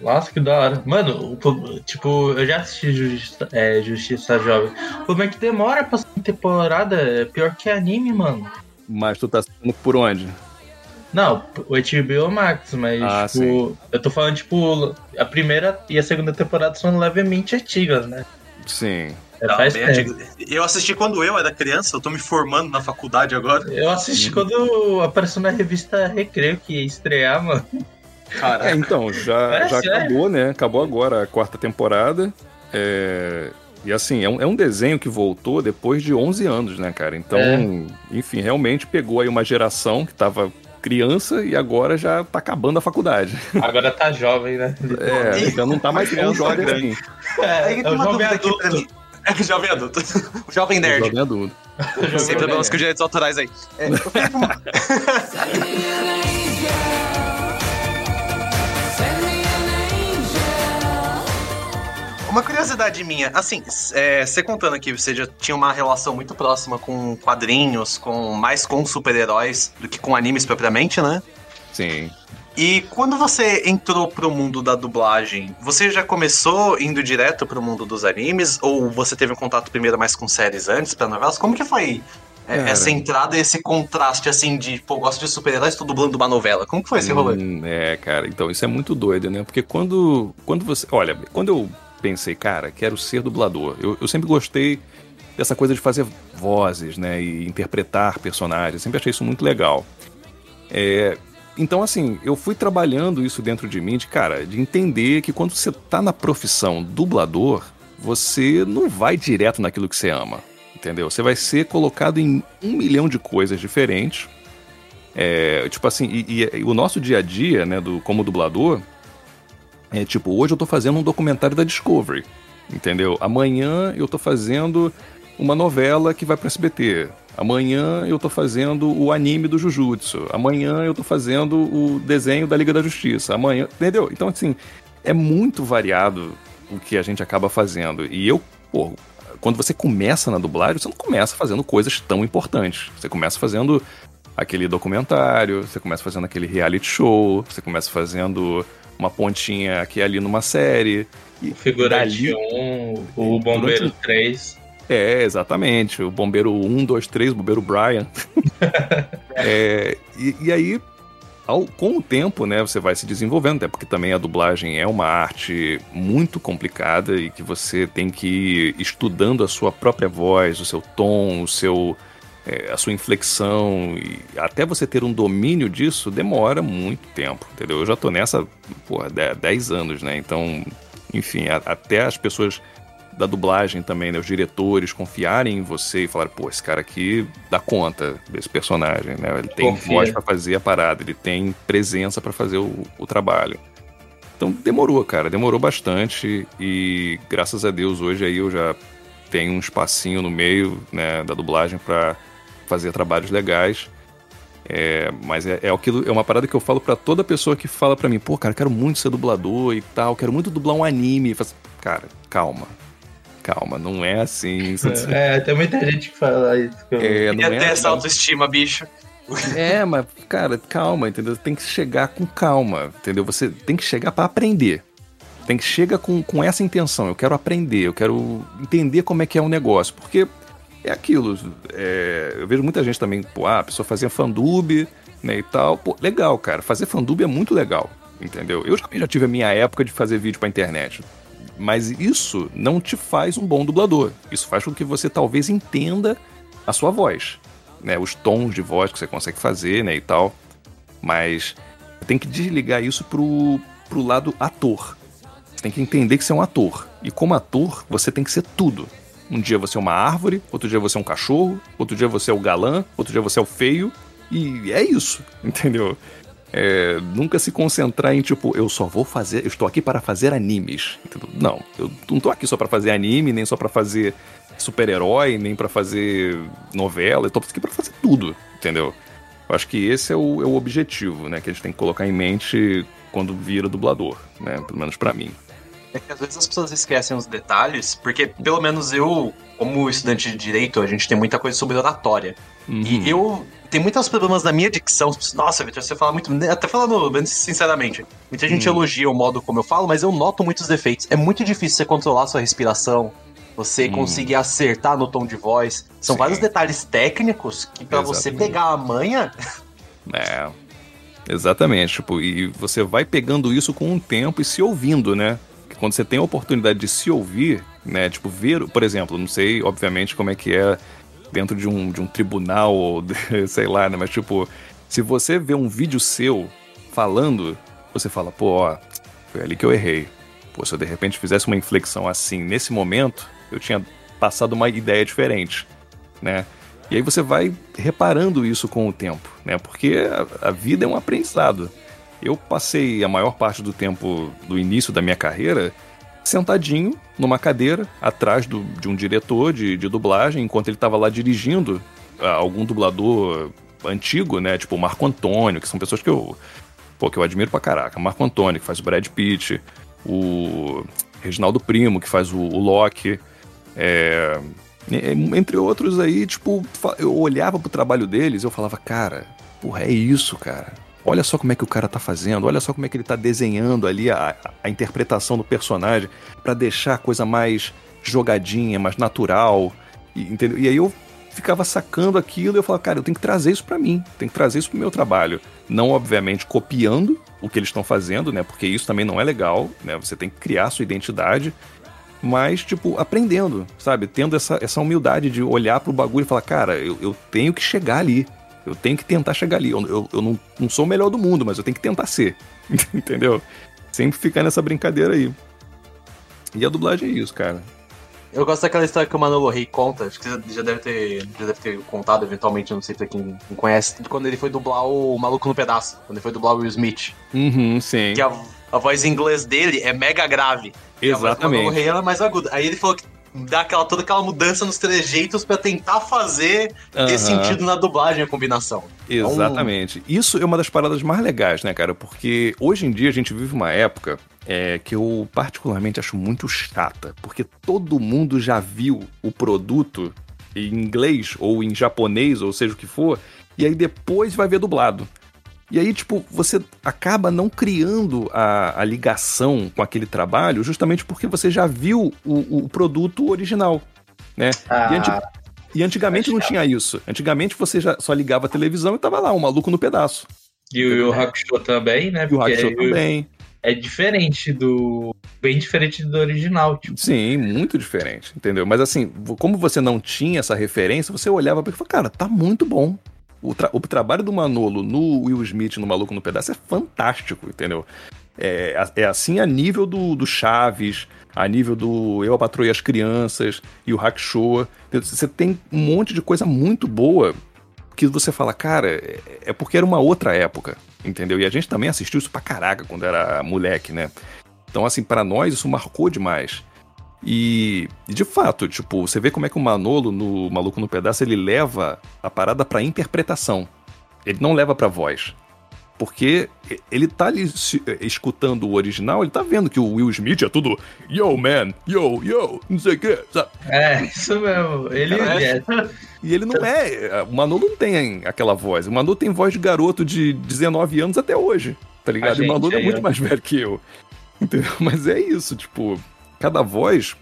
Nossa, que da hora. Mano, tipo, eu já assisti Justiça, é, Justiça Jovem. Como é que demora pra temporada? É pior que anime, mano. Mas tu tá assistindo por onde? Não, o HBO Max, mas, ah, tipo, sim. eu tô falando, tipo, a primeira e a segunda temporada são levemente antigas, né? Sim. É, Não, faz tempo. Eu assisti quando eu era criança, eu tô me formando na faculdade agora. Eu assisti quando apareceu na revista Recreio que ia estrear, mano. Caraca. É, então, já, é, já acabou, né? Acabou agora a quarta temporada. É... E assim, é um, é um desenho que voltou depois de 11 anos, né, cara? Então, é. enfim, realmente pegou aí uma geração que tava criança e agora já tá acabando a faculdade. Agora tá jovem, né? É, já não tá mais tão jovem assim. É, é o jovem adulto. É o jovem adulto. O jovem nerd. O jovem adulto. Sem problemas com direitos autorais aí. É, eu Uma curiosidade minha, assim, é, você contando aqui, você já tinha uma relação muito próxima com quadrinhos, com mais com super-heróis do que com animes propriamente, né? Sim. E quando você entrou pro mundo da dublagem, você já começou indo direto pro mundo dos animes? Ou você teve um contato primeiro mais com séries antes, pra novelas? Como que foi é, essa entrada e esse contraste, assim, de, pô, gosto de super-heróis, tô dublando uma novela? Como que foi esse rolê? Hum, é, cara, então isso é muito doido, né? Porque quando, quando você... Olha, quando eu pensei, cara, quero ser dublador. Eu, eu sempre gostei dessa coisa de fazer vozes, né, e interpretar personagens. Sempre achei isso muito legal. É, então, assim, eu fui trabalhando isso dentro de mim, de cara, de entender que quando você tá na profissão dublador, você não vai direto naquilo que você ama, entendeu? Você vai ser colocado em um milhão de coisas diferentes. É, tipo assim, e, e, e, o nosso dia a dia, né, do, como dublador, é tipo, hoje eu tô fazendo um documentário da Discovery, entendeu? Amanhã eu tô fazendo uma novela que vai pro SBT. Amanhã eu tô fazendo o anime do Jujutsu. Amanhã eu tô fazendo o desenho da Liga da Justiça. Amanhã, entendeu? Então, assim, é muito variado o que a gente acaba fazendo. E eu, pô, quando você começa na dublagem, você não começa fazendo coisas tão importantes. Você começa fazendo aquele documentário, você começa fazendo aquele reality show, você começa fazendo uma pontinha aqui ali numa série. E Figurante 1, o Bombeiro durante... 3. É, exatamente. O Bombeiro 1, 2, 3, o Bombeiro Brian. é, e, e, aí, ao, com o tempo, né, você vai se desenvolvendo, até porque também a dublagem é uma arte muito complicada e que você tem que ir estudando a sua própria voz, o seu tom, o seu é, a sua inflexão e até você ter um domínio disso demora muito tempo, entendeu? Eu já tô nessa, porra, 10 anos, né? Então, enfim, a, até as pessoas da dublagem também, né? Os diretores confiarem em você e falar, pô, esse cara aqui dá conta desse personagem, né? Ele tem Confia. voz para fazer a parada, ele tem presença para fazer o, o trabalho. Então demorou, cara, demorou bastante e graças a Deus hoje aí eu já tenho um espacinho no meio né, da dublagem para fazer trabalhos legais. É, mas é, é, aquilo, é uma parada que eu falo para toda pessoa que fala para mim, pô, cara, quero muito ser dublador e tal, quero muito dublar um anime. Faço, cara, calma. Calma, não é assim. É, é tem muita gente que fala isso. Que eu... É, não é ter essa autoestima, bicho. É, mas, cara, calma, entendeu? Tem que chegar com calma, entendeu? Você tem que chegar para aprender. Tem que chegar com, com essa intenção. Eu quero aprender, eu quero entender como é que é um negócio. Porque é aquilo. É, eu vejo muita gente também, pô, ah, a pessoa fazia fandub, né, e tal. Pô, legal, cara. Fazer fandub é muito legal, entendeu? Eu já, já tive a minha época de fazer vídeo pra internet. Mas isso não te faz um bom dublador. Isso faz com que você talvez entenda a sua voz, né? Os tons de voz que você consegue fazer, né, e tal. Mas tem que desligar isso pro, pro lado ator. Você tem que entender que você é um ator. E como ator, você tem que ser tudo. Um dia você é uma árvore, outro dia você é um cachorro, outro dia você é o galã, outro dia você é o feio. E é isso, entendeu? é, nunca se concentrar em tipo, eu só vou fazer, eu estou aqui para fazer animes. Entendeu? Não, eu não estou aqui só para fazer anime, nem só para fazer super-herói, nem para fazer novela, eu tô aqui para fazer tudo, entendeu? Eu acho que esse é o, é o objetivo, né, que a gente tem que colocar em mente quando vira dublador, né, pelo menos para mim. É que às vezes as pessoas esquecem os detalhes, porque pelo menos eu, como estudante de direito, a gente tem muita coisa sobre oratória. Uhum. E eu tenho muitos problemas na minha dicção. Nossa, Vitor, você fala muito. Até falando sinceramente, muita gente uhum. elogia o modo como eu falo, mas eu noto muitos defeitos. É muito difícil você controlar sua respiração, você uhum. conseguir acertar no tom de voz. São Sim. vários detalhes técnicos que para você pegar a manha. É. Exatamente, tipo, e você vai pegando isso com o tempo e se ouvindo, né? Quando você tem a oportunidade de se ouvir, né? Tipo, ver, por exemplo, não sei, obviamente, como é que é dentro de um, de um tribunal, ou de, sei lá, né? Mas, tipo, se você vê um vídeo seu falando, você fala, pô, ó, foi ali que eu errei. Pô, se eu de repente fizesse uma inflexão assim nesse momento, eu tinha passado uma ideia diferente, né? E aí você vai reparando isso com o tempo, né? Porque a, a vida é um aprendizado. Eu passei a maior parte do tempo do início da minha carreira sentadinho numa cadeira atrás do, de um diretor de, de dublagem, enquanto ele estava lá dirigindo uh, algum dublador antigo, né? Tipo o Marco Antônio, que são pessoas que eu, pô, que eu admiro pra caraca. Marco Antônio, que faz o Brad Pitt, o Reginaldo Primo, que faz o, o Loki. É, entre outros aí, tipo, eu olhava pro trabalho deles e eu falava, cara, porra, é isso, cara. Olha só como é que o cara tá fazendo, olha só como é que ele tá desenhando ali a, a interpretação do personagem para deixar a coisa mais jogadinha, mais natural. E, entendeu? e aí eu ficava sacando aquilo e eu falava, cara, eu tenho que trazer isso para mim, tenho que trazer isso pro meu trabalho. Não, obviamente, copiando o que eles estão fazendo, né? Porque isso também não é legal, né? Você tem que criar sua identidade, mas, tipo, aprendendo, sabe? Tendo essa, essa humildade de olhar pro bagulho e falar, cara, eu, eu tenho que chegar ali. Eu tenho que tentar chegar ali. Eu, eu, eu não, não sou o melhor do mundo, mas eu tenho que tentar ser. Entendeu? Sempre ficar nessa brincadeira aí. E a dublagem é isso, cara. Eu gosto daquela história que o Manolo Rey conta, acho que você já deve ter, já deve ter contado eventualmente, não sei pra quem conhece, quando ele foi dublar o Maluco no Pedaço, quando ele foi dublar o Will Smith. Uhum, sim. Que a, a voz em inglês dele é mega grave. Exatamente. A voz do Manolo Rey é mais aguda. Aí ele falou que dá aquela, toda aquela mudança nos trejeitos para tentar fazer uhum. ter sentido na dublagem a combinação. Exatamente. Então... Isso é uma das paradas mais legais, né, cara? Porque hoje em dia a gente vive uma época é, que eu particularmente acho muito chata, porque todo mundo já viu o produto em inglês ou em japonês, ou seja o que for, e aí depois vai ver dublado. E aí, tipo, você acaba não criando a, a ligação com aquele trabalho justamente porque você já viu o, o produto original, né? Ah. E, anti, e, antigamente não tinha isso. Antigamente você já só ligava a televisão e tava lá, um maluco no pedaço. E o Yu Hakusho também, né? E o Hakusho também. É diferente do. Bem diferente do original, tipo. Sim, muito diferente, entendeu? Mas assim, como você não tinha essa referência, você olhava e falava, cara, tá muito bom. O, tra o trabalho do Manolo no Will Smith, no Maluco no Pedaço, é fantástico, entendeu? É, é assim a nível do, do Chaves, a nível do Eu, e as Crianças e o Hackshow. Você tem um monte de coisa muito boa que você fala, cara, é, é porque era uma outra época, entendeu? E a gente também assistiu isso pra caraca quando era moleque, né? Então, assim, para nós isso marcou demais. E, de fato, tipo, você vê como é que o Manolo, no Maluco no Pedaço, ele leva a parada pra interpretação. Ele não leva pra voz. Porque ele tá ali escutando o original, ele tá vendo que o Will Smith é tudo yo, man, yo, yo, não sei o que, sabe? É, isso mesmo. Ele é. é. E ele não é. O Manolo não tem aquela voz. O Manolo tem voz de garoto de 19 anos até hoje, tá ligado? Gente, e o Manolo é, é muito mais velho que eu. Entendeu? Mas é isso, tipo, cada voz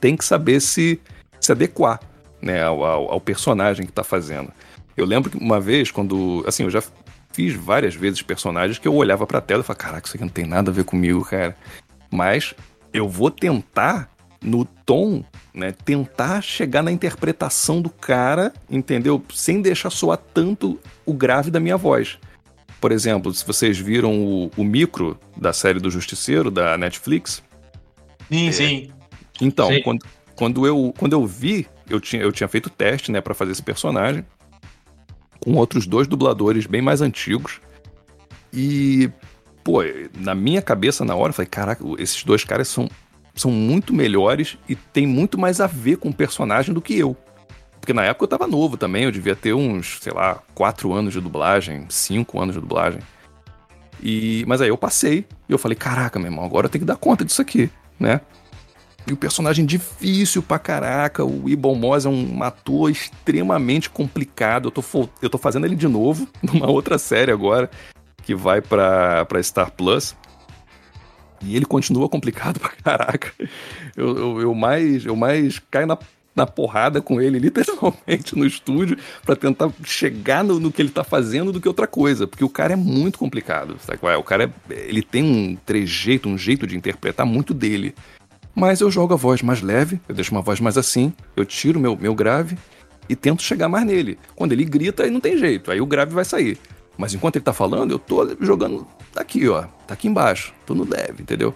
tem que saber se, se adequar né, ao, ao, ao personagem que está fazendo. Eu lembro que uma vez, quando. Assim, eu já fiz várias vezes personagens que eu olhava pra tela e falava: Caraca, isso aqui não tem nada a ver comigo, cara. Mas eu vou tentar, no tom, né? Tentar chegar na interpretação do cara, entendeu? Sem deixar soar tanto o grave da minha voz. Por exemplo, se vocês viram o, o micro da série do Justiceiro, da Netflix, Sim, é, sim. Então, sim. Quando, quando, eu, quando eu vi, eu tinha, eu tinha feito teste, né, para fazer esse personagem, com outros dois dubladores bem mais antigos. E, pô, na minha cabeça, na hora, eu falei, caraca, esses dois caras são, são muito melhores e tem muito mais a ver com o personagem do que eu. Porque na época eu tava novo também, eu devia ter uns, sei lá, quatro anos de dublagem, cinco anos de dublagem. E, mas aí eu passei e eu falei, caraca, meu irmão, agora eu tenho que dar conta disso aqui, né? E o personagem difícil pra caraca, o Ibon Moss é um ator extremamente complicado. Eu tô, eu tô fazendo ele de novo, numa outra série agora, que vai pra, pra Star Plus. E ele continua complicado pra caraca. Eu, eu, eu mais, eu mais caio na na porrada com ele, literalmente, no estúdio, para tentar chegar no, no, que ele tá fazendo do que outra coisa. Porque o cara é muito complicado. Sabe? O cara é, ele tem um trejeito, um jeito de interpretar muito dele. Mas eu jogo a voz mais leve, eu deixo uma voz mais assim, eu tiro meu, meu grave e tento chegar mais nele. Quando ele grita, aí não tem jeito, aí o grave vai sair. Mas enquanto ele tá falando, eu tô jogando aqui, ó. Tá aqui embaixo. Tô no leve, entendeu?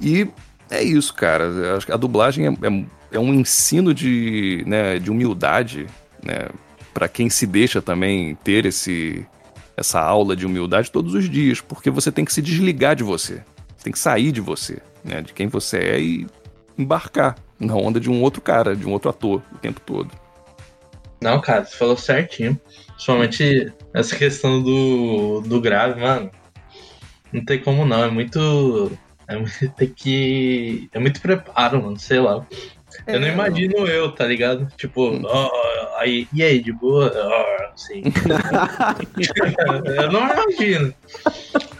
E é isso, cara. A dublagem é, é é um ensino de, né, de humildade, né, para quem se deixa também ter esse, essa aula de humildade todos os dias, porque você tem que se desligar de você, você tem que sair de você, né, de quem você é e embarcar na onda de um outro cara, de um outro ator o tempo todo. Não, cara, você falou certinho. Principalmente essa questão do, do grave, mano. Não tem como não, é muito. É, tem que. É muito preparo, mano, sei lá. Eu não é. imagino eu, tá ligado? Tipo, oh, aí, e aí, de boa? Oh, assim. eu não imagino.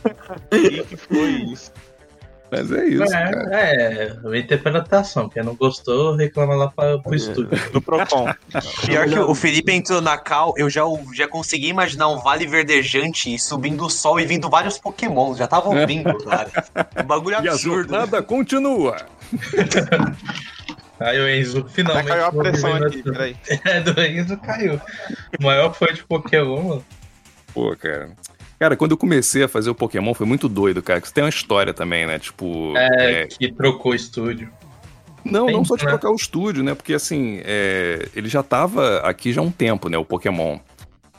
O que foi isso? Mas é isso. É, cara. é uma interpretação. Quem não gostou, reclama lá pra, pro é. estúdio. Do Procon. Pior que o Felipe entrou na cal, eu já, já consegui imaginar um vale verdejante subindo o sol e vindo vários Pokémon. Já tava ouvindo, cara. Um bagulho absurdo. E a jornada continua. Aí o Enzo finalmente. caiu a pressão aqui, peraí. É, do Enzo caiu. O maior fã de Pokémon, mano. Pô, cara. Cara, quando eu comecei a fazer o Pokémon foi muito doido, cara. Que isso tem uma história também, né? Tipo. É, é... que trocou o estúdio. Não, não só de né? trocar o estúdio, né? Porque assim, é... ele já tava aqui já há um tempo, né? O Pokémon.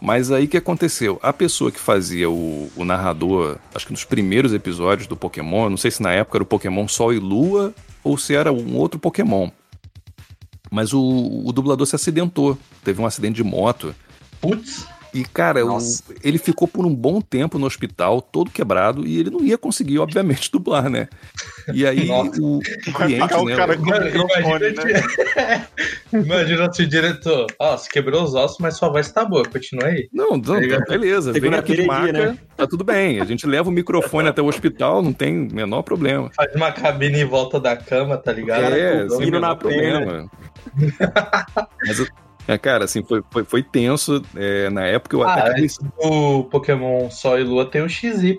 Mas aí que aconteceu? A pessoa que fazia o, o, narrador, acho que nos primeiros episódios do Pokémon, não sei se na época era o Pokémon Sol e Lua ou se era um outro Pokémon. Mas o, o dublador se acidentou. Teve um acidente de moto. Putz. E, cara, o, ele ficou por um bom tempo no hospital, todo quebrado, e ele não ia conseguir, obviamente, dublar, né? E aí o, o cliente, o né? Cara com imagina, né? imagina se o diretor, ó, oh, você quebrou os ossos, mas sua voz tá boa, continua aí. Não, não tá beleza, vem aqui de marca, né? tá tudo bem. A gente leva o microfone até o hospital, não tem menor problema. Faz uma cabine em volta da cama, tá ligado? É, sem menor problema. Mas é, cara, assim, foi, foi, foi tenso. É, na época eu ah, até. O Pokémon Sol e Lua tem o XY,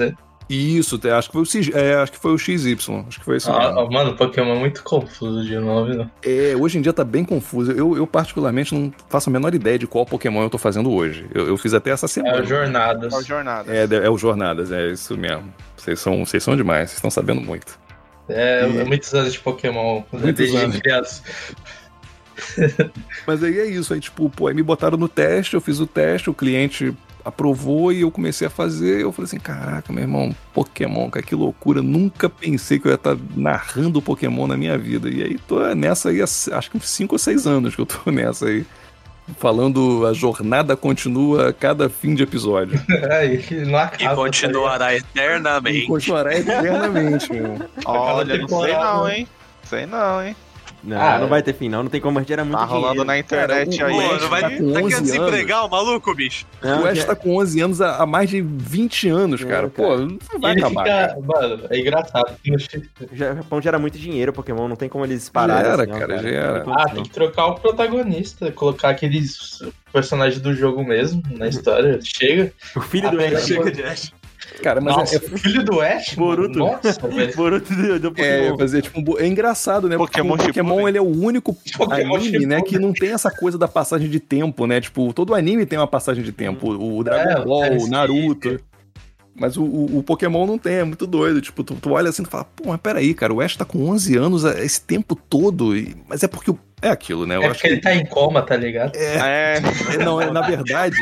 é? Isso, acho que foi o, é, acho que foi o XY. Acho que foi isso. Ah, mano, o Pokémon é muito confuso de nome, né? É, hoje em dia tá bem confuso. Eu, eu, particularmente, não faço a menor ideia de qual Pokémon eu tô fazendo hoje. Eu, eu fiz até essa semana. É o Jornadas. É o Jornadas. É, é o Jornadas, é isso mesmo. Vocês são, vocês são demais, vocês estão sabendo muito. É, e... muitos anos de Pokémon. Muitos anos. Mas aí é isso, aí tipo, pô, aí me botaram no teste, eu fiz o teste, o cliente aprovou e eu comecei a fazer. Eu falei assim: caraca, meu irmão, Pokémon, cara, que loucura. Nunca pensei que eu ia estar tá narrando Pokémon na minha vida. E aí tô nessa aí, acho que uns 5 ou 6 anos que eu tô nessa aí. Falando a jornada continua a cada fim de episódio. É, e, não acaba, e continuará tá eternamente. E continuará eternamente, meu. Olha, não sei não, hein? Sei não, hein? Não, ah, não vai ter fim, não. Não tem como, a gente era muito Tá rolando dinheiro. na internet Cara, aí. Vai tá, tá querendo desempregar o maluco, bicho? Não, o Ash tá com 11 anos há, há mais de 20 anos, é, cara. Pô, não vai ele acabar. Fica... Mano, é engraçado. O Japão gera muito dinheiro, Pokémon. Não tem como eles pararem. Já era, assim, cara, cara, já era. Ah, tem que trocar o protagonista. Colocar aqueles personagens do jogo mesmo na história. Chega. O filho do Ash. Chega de Ash. Cara, mas Nossa, é, filho do Ash? Boruto. Nossa, Boruto do, do Pokémon. É, fazer, tipo, é engraçado, né? Pokémon, Porque o Pokémon ele é o único Pokémon anime, né, que não tem essa coisa da passagem de tempo, né? Tipo, todo anime tem uma passagem de tempo. O Dragon é, Ball, o Naruto. Mas o, o, o, Pokémon não tem, é muito doido. Tipo, tu, tu olha assim e fala, pô, mas peraí, cara, o Ash tá com 11 anos esse tempo todo. E... Mas é porque o é aquilo, né? Eu É acho porque ele tá em coma, tá ligado? É. É, Não, é, na verdade,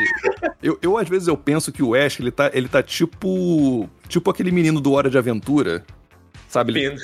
eu, eu às vezes eu penso que o Ash, ele tá, ele tá tipo. Tipo aquele menino do Hora de Aventura. Sabe? Ele,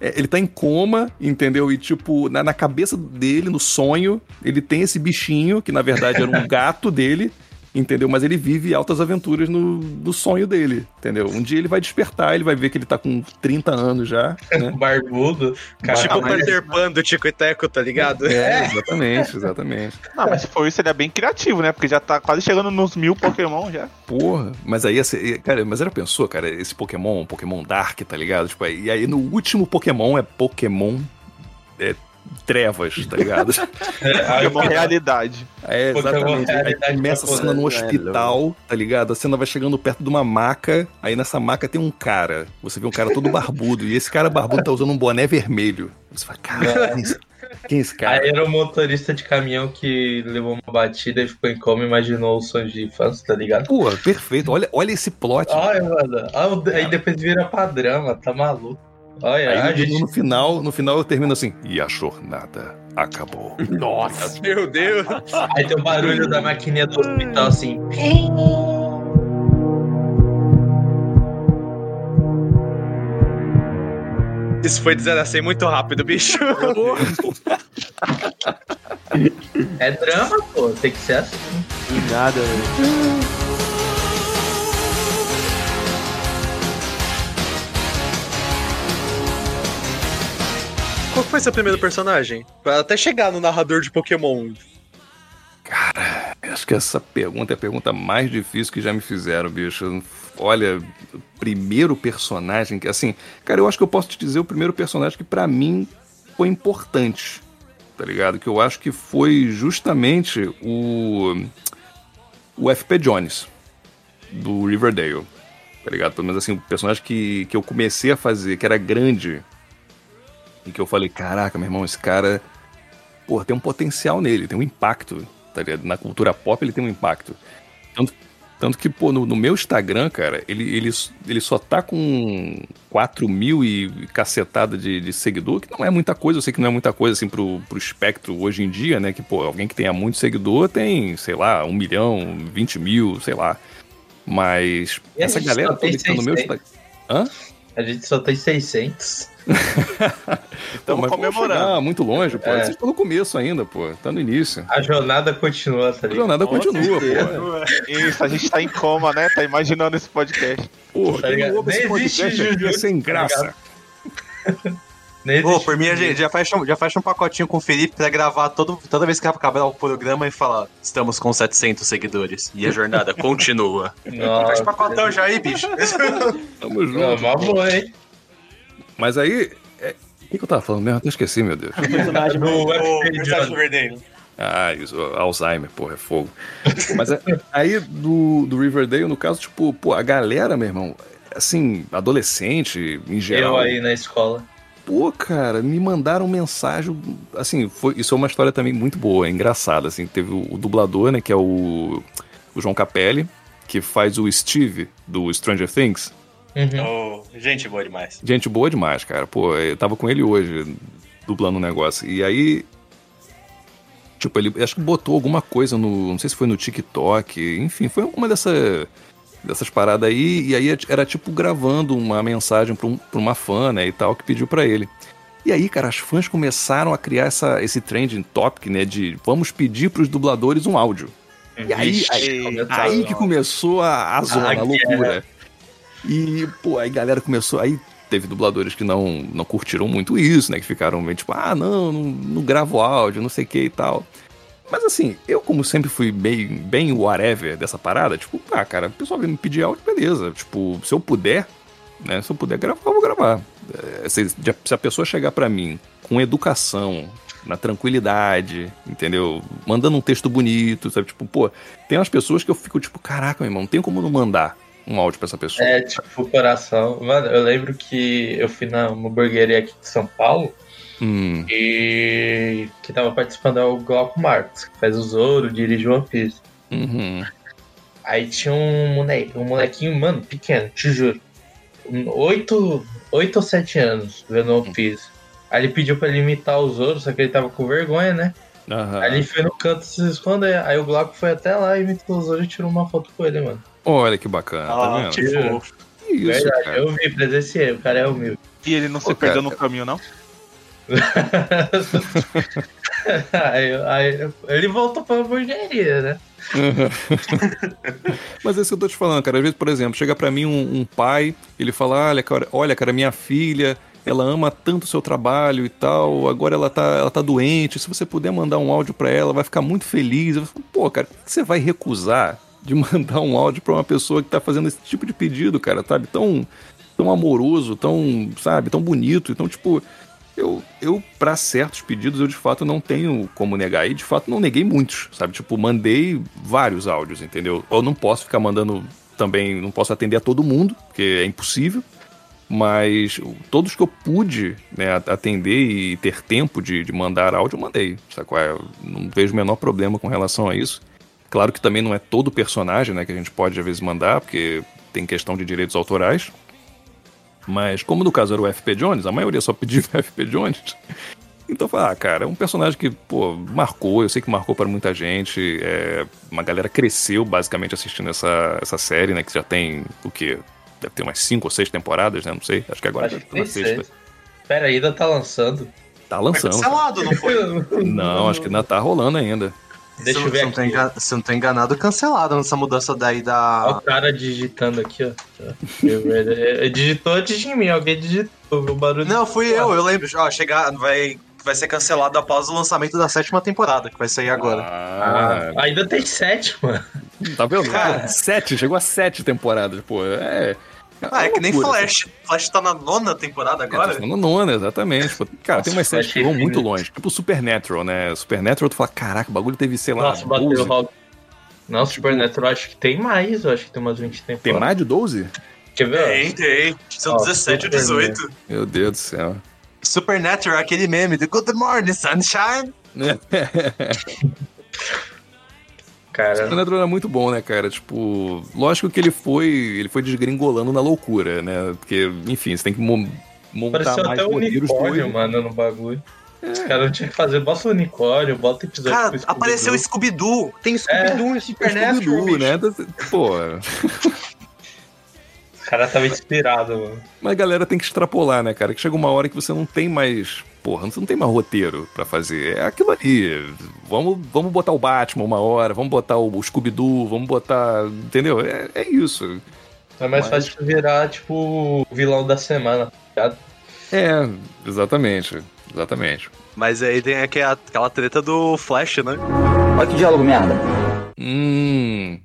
é, ele tá em coma, entendeu? E tipo, na, na cabeça dele, no sonho, ele tem esse bichinho, que na verdade era um gato dele. Entendeu? Mas ele vive altas aventuras no, no sonho dele, entendeu? Um dia ele vai despertar, ele vai ver que ele tá com 30 anos já, né? Barbudo. Cara, tipo o mas- Peter Pan do Tico e Teco, tá ligado? É, exatamente, exatamente. Não, mas se for isso, ele é bem criativo, né? Porque já tá quase chegando nos mil Pokémon já. Porra, mas aí, esse- cara, mas era pensou, cara, esse Pokémon, Pokémon Dark, tá ligado? Tipo, aí- e aí no último Pokémon é Pokémon é, Trevas, tá ligado? Aí Pokémon realidade. É, Pokémon exatamente. Aí realidade começa a cena no japonesa, hospital, tá ligado? A cena vai chegando perto de uma maca, aí nessa maca tem um cara. Você vê um cara todo barbudo, e esse cara barbudo tá usando um boné vermelho. Você fala, cara, quem é esse, quem é esse cara? Aí era um motorista de caminhão que levou uma batida e ficou em coma e imaginou os sonhos de infância, tá ligado? Pô, perfeito. Olha, olha esse plot. Olha, mano. O- Aí depois vira pra drama, tá maluco. Olha, Aí a no, gente no final, no final eu termino assim, e a jornada acabou. Nossa. Meu Deus. Aí tem o barulho da maquininha do hospital assim. Isso foi de 0 a 100 muito rápido, bicho. É drama, pô. Tem que ser assim. E nada, velho. Qual foi seu primeiro personagem? Pra até chegar no narrador de Pokémon. Cara, acho que essa pergunta é a pergunta mais difícil que já me fizeram, bicho. Olha, primeiro personagem que, assim, cara, eu acho que eu posso te dizer o primeiro personagem que pra mim foi importante, tá ligado? Que eu acho que foi justamente o. O FP Jones, do Riverdale, tá ligado? Pelo menos assim, o personagem que, que eu comecei a fazer, que era grande, e que eu falei, caraca, meu irmão, esse cara pô, tem um potencial nele, tem um impacto, tá ligado? Na cultura pop ele tem um impacto. Tanto, tanto que, pô, no, no meu Instagram, cara, ele, ele, ele só tá com 4 mil e cacetada de, de seguidor, que não é muita coisa, eu sei que não é muita coisa, assim, pro, pro espectro hoje em dia, né? Que, pô, alguém que tenha muito seguidor tem, sei lá, 1 milhão, 20 mil, sei lá. Mas essa galera toda que tá no meu 600. Instagram... A gente só tem 600. Então, mas vamos comemorando. muito longe, pô. É. Vocês estão no começo ainda, pô. Tá no início. A jornada continua, tá A jornada continua, pô. Isso, a gente tá em coma, né? Tá imaginando esse podcast. Porra, Tá quem não ouve esse existe podcast é sem tá graça. Nem Pô, por mim, a gente já fecha, um- já fecha um pacotinho com o Felipe pra gravar todo, toda vez que acabar o programa e falar estamos com 700 seguidores. E a jornada continua. Fecha o pacotão já aí, bicho. Tamo junto. bom, hein? Mas aí. é, O que, que eu tava falando mesmo? Até esqueci, meu Deus. Personagem Do Jones. verdadeira. Ah, isso, Alzheimer, porra, é fogo. Mas é- aí do, do Riverdale, no caso, tipo, pô, a galera, meu irmão, assim, adolescente, em geral. Eu aí na escola. Pô, cara, me mandaram mensagem. Assim, foi, isso é uma história também muito boa, é engraçada. Assim, teve o, o dublador, né, que é o, o João Capelli, que faz o Steve do Stranger Things. Uhum. Ô, gente boa demais. Gente boa demais, cara. Pô, eu tava com ele hoje, dublando um negócio. E aí. Tipo, ele acho que botou alguma coisa no. Não sei se foi no TikTok. Enfim, foi alguma dessa, dessas paradas aí. E aí era tipo gravando uma mensagem pra, um- pra uma fã, né? E tal, que pediu pra ele. E aí, cara, as fãs começaram a criar essa, esse trending topic, né? De vamos pedir pros dubladores um áudio. E aí, Vixe, aí, aí que começou a, a zona, a, loucura. E, pô, aí galera começou. Aí teve dubladores que não, não curtiram muito isso, né? Que ficaram meio tipo, ah, não, não, não gravo áudio, não sei o que e tal. Mas assim, eu como sempre fui bem, bem whatever dessa parada, tipo, ah, cara, o pessoal vem me pedir áudio, beleza. Tipo, se eu puder, né? Se eu puder gravar, eu vou gravar. É, Se, se a pessoa chegar pra mim com educação, na tranquilidade, entendeu? Mandando um texto bonito, sabe? Tipo, pô, tem umas pessoas que eu fico tipo, caraca, meu irmão, não tem como não mandar um áudio pra essa pessoa. É, tipo, o coração. Mano, eu lembro que eu fui na hamburgueria aqui de São Paulo Hum, e que tava participando é o Glauco Marcos, que faz o Zoro, dirige One Piece. uhum. Aí tinha um, moleque, um molequinho, mano, pequeno, te juro. Um- Oito, oito ou sete anos vendo One Piece. Aí ele pediu pra ele imitar os outros, só que ele tava com vergonha, né? Aham. Aí ele foi no canto se esconder. Aí o Glauco foi até lá, imitou os outros e tirou uma foto com ele, mano. Olha que bacana, tá Ah, vendo? que fofo. Que isso, Verdade, cara. eu vi, presenciei, o cara é humilde. E ele não Pô, se perdeu cara, no caminho, não? aí, aí ele voltou pra hamburgueria, né? Mas é isso que eu tô te falando, cara. Às vezes, por exemplo, chega pra mim um, um pai, ele fala: olha, cara, olha, cara, minha filha, ela ama tanto o seu trabalho e tal, agora ela tá, ela tá doente. Se você puder mandar um áudio pra ela, vai ficar muito feliz. Eu falo, Pô, cara, por que você vai recusar de mandar um áudio pra uma pessoa que tá fazendo esse tipo de pedido, cara, sabe? Tão, tão amoroso, tão, sabe, tão bonito. Então, tipo, eu, eu para certos pedidos, eu de fato não tenho como negar. E de fato não neguei muitos, sabe? Tipo, mandei vários áudios, entendeu? Eu não posso ficar mandando também, não posso atender a todo mundo, porque é impossível. Mas todos que eu pude né, atender e ter tempo de, de mandar áudio, eu mandei. Sabe não vejo o menor problema com relação a isso. Claro que também não é todo personagem né, que a gente pode às vezes mandar, porque tem questão de direitos autorais. Mas como no caso era o FP Jones, a maioria só pediu o FP Jones. Então, eu falei, ah, cara, é um personagem que, pô, marcou, eu sei que marcou para muita gente. É, uma galera cresceu basicamente assistindo essa, essa série, né? Que já tem o quê? Deve ter umas cinco ou seis temporadas, né? Não sei. Acho que agora Acho já que tá na sexta. seis. Pera, ainda tá lançando. Tá Foi lançando. cancelado, não foi? Não, acho que ainda tá rolando ainda. Deixa se, eu ver se não tô aqui. engan- se eu não tô enganado, cancelado nessa mudança daí Olha da. o cara digitando aqui, ó. Ele digitou antes de mim, alguém digitou o barulho. Não, fui eu, eu lembro. Ó, chegar, vai, vai ser cancelado após o lançamento da sétima temporada, que vai sair agora. Ah, Ah, ainda tem sete, mano. tá vendo? Cara. Sete, chegou a sete temporadas, pô. É. Ah, é que nem Flash. Flash tá na nona temporada É, tá agora? falando nona, exatamente. Cara, tem umas séries que vão muito longe. Tipo Supernatural, né? Supernatural, tu fala, caraca, o bagulho teve, sei lá, Nossa, bateu o 12. rock. Não, Supernatural acho que tem mais, eu acho que tem umas 20 temporadas. Tem mais de 12? Quer ver? Tem, tem. São Ó, 17 ou Superman. 18. Meu Deus do céu. Supernatural, aquele meme do Good Morning, Sunshine. Cara, Supernatural era muito bom, né, cara? Tipo, lógico que ele foi, ele foi desgringolando na loucura, né? Porque, enfim, você tem que mo- montar pareceu mais até um unicórnio, mano, no bagulho. Os caras não tinham que fazer, bota o unicórnio, bota episódio Cara, o apareceu o Scooby-Doo. Tem Scooby-Doo em Supernatural, Scooby-Doo, bicho. né? Pô, O cara tava inspirado, mano. mas a galera tem que extrapolar, né, cara? Que chega uma hora que você não tem mais. Porra, você não tem mais roteiro pra fazer. É aquilo ali. Vamos, vamos botar o Batman uma hora, vamos botar o Scooby-Doo, vamos botar. Entendeu? É, é isso. É mais Mas- fácil virar, tipo, o vilão da semana, tá ligado? É, exatamente. Exatamente. Mas aí tem aquela, aquela treta do Flash, né? Olha que diálogo merda. Hum.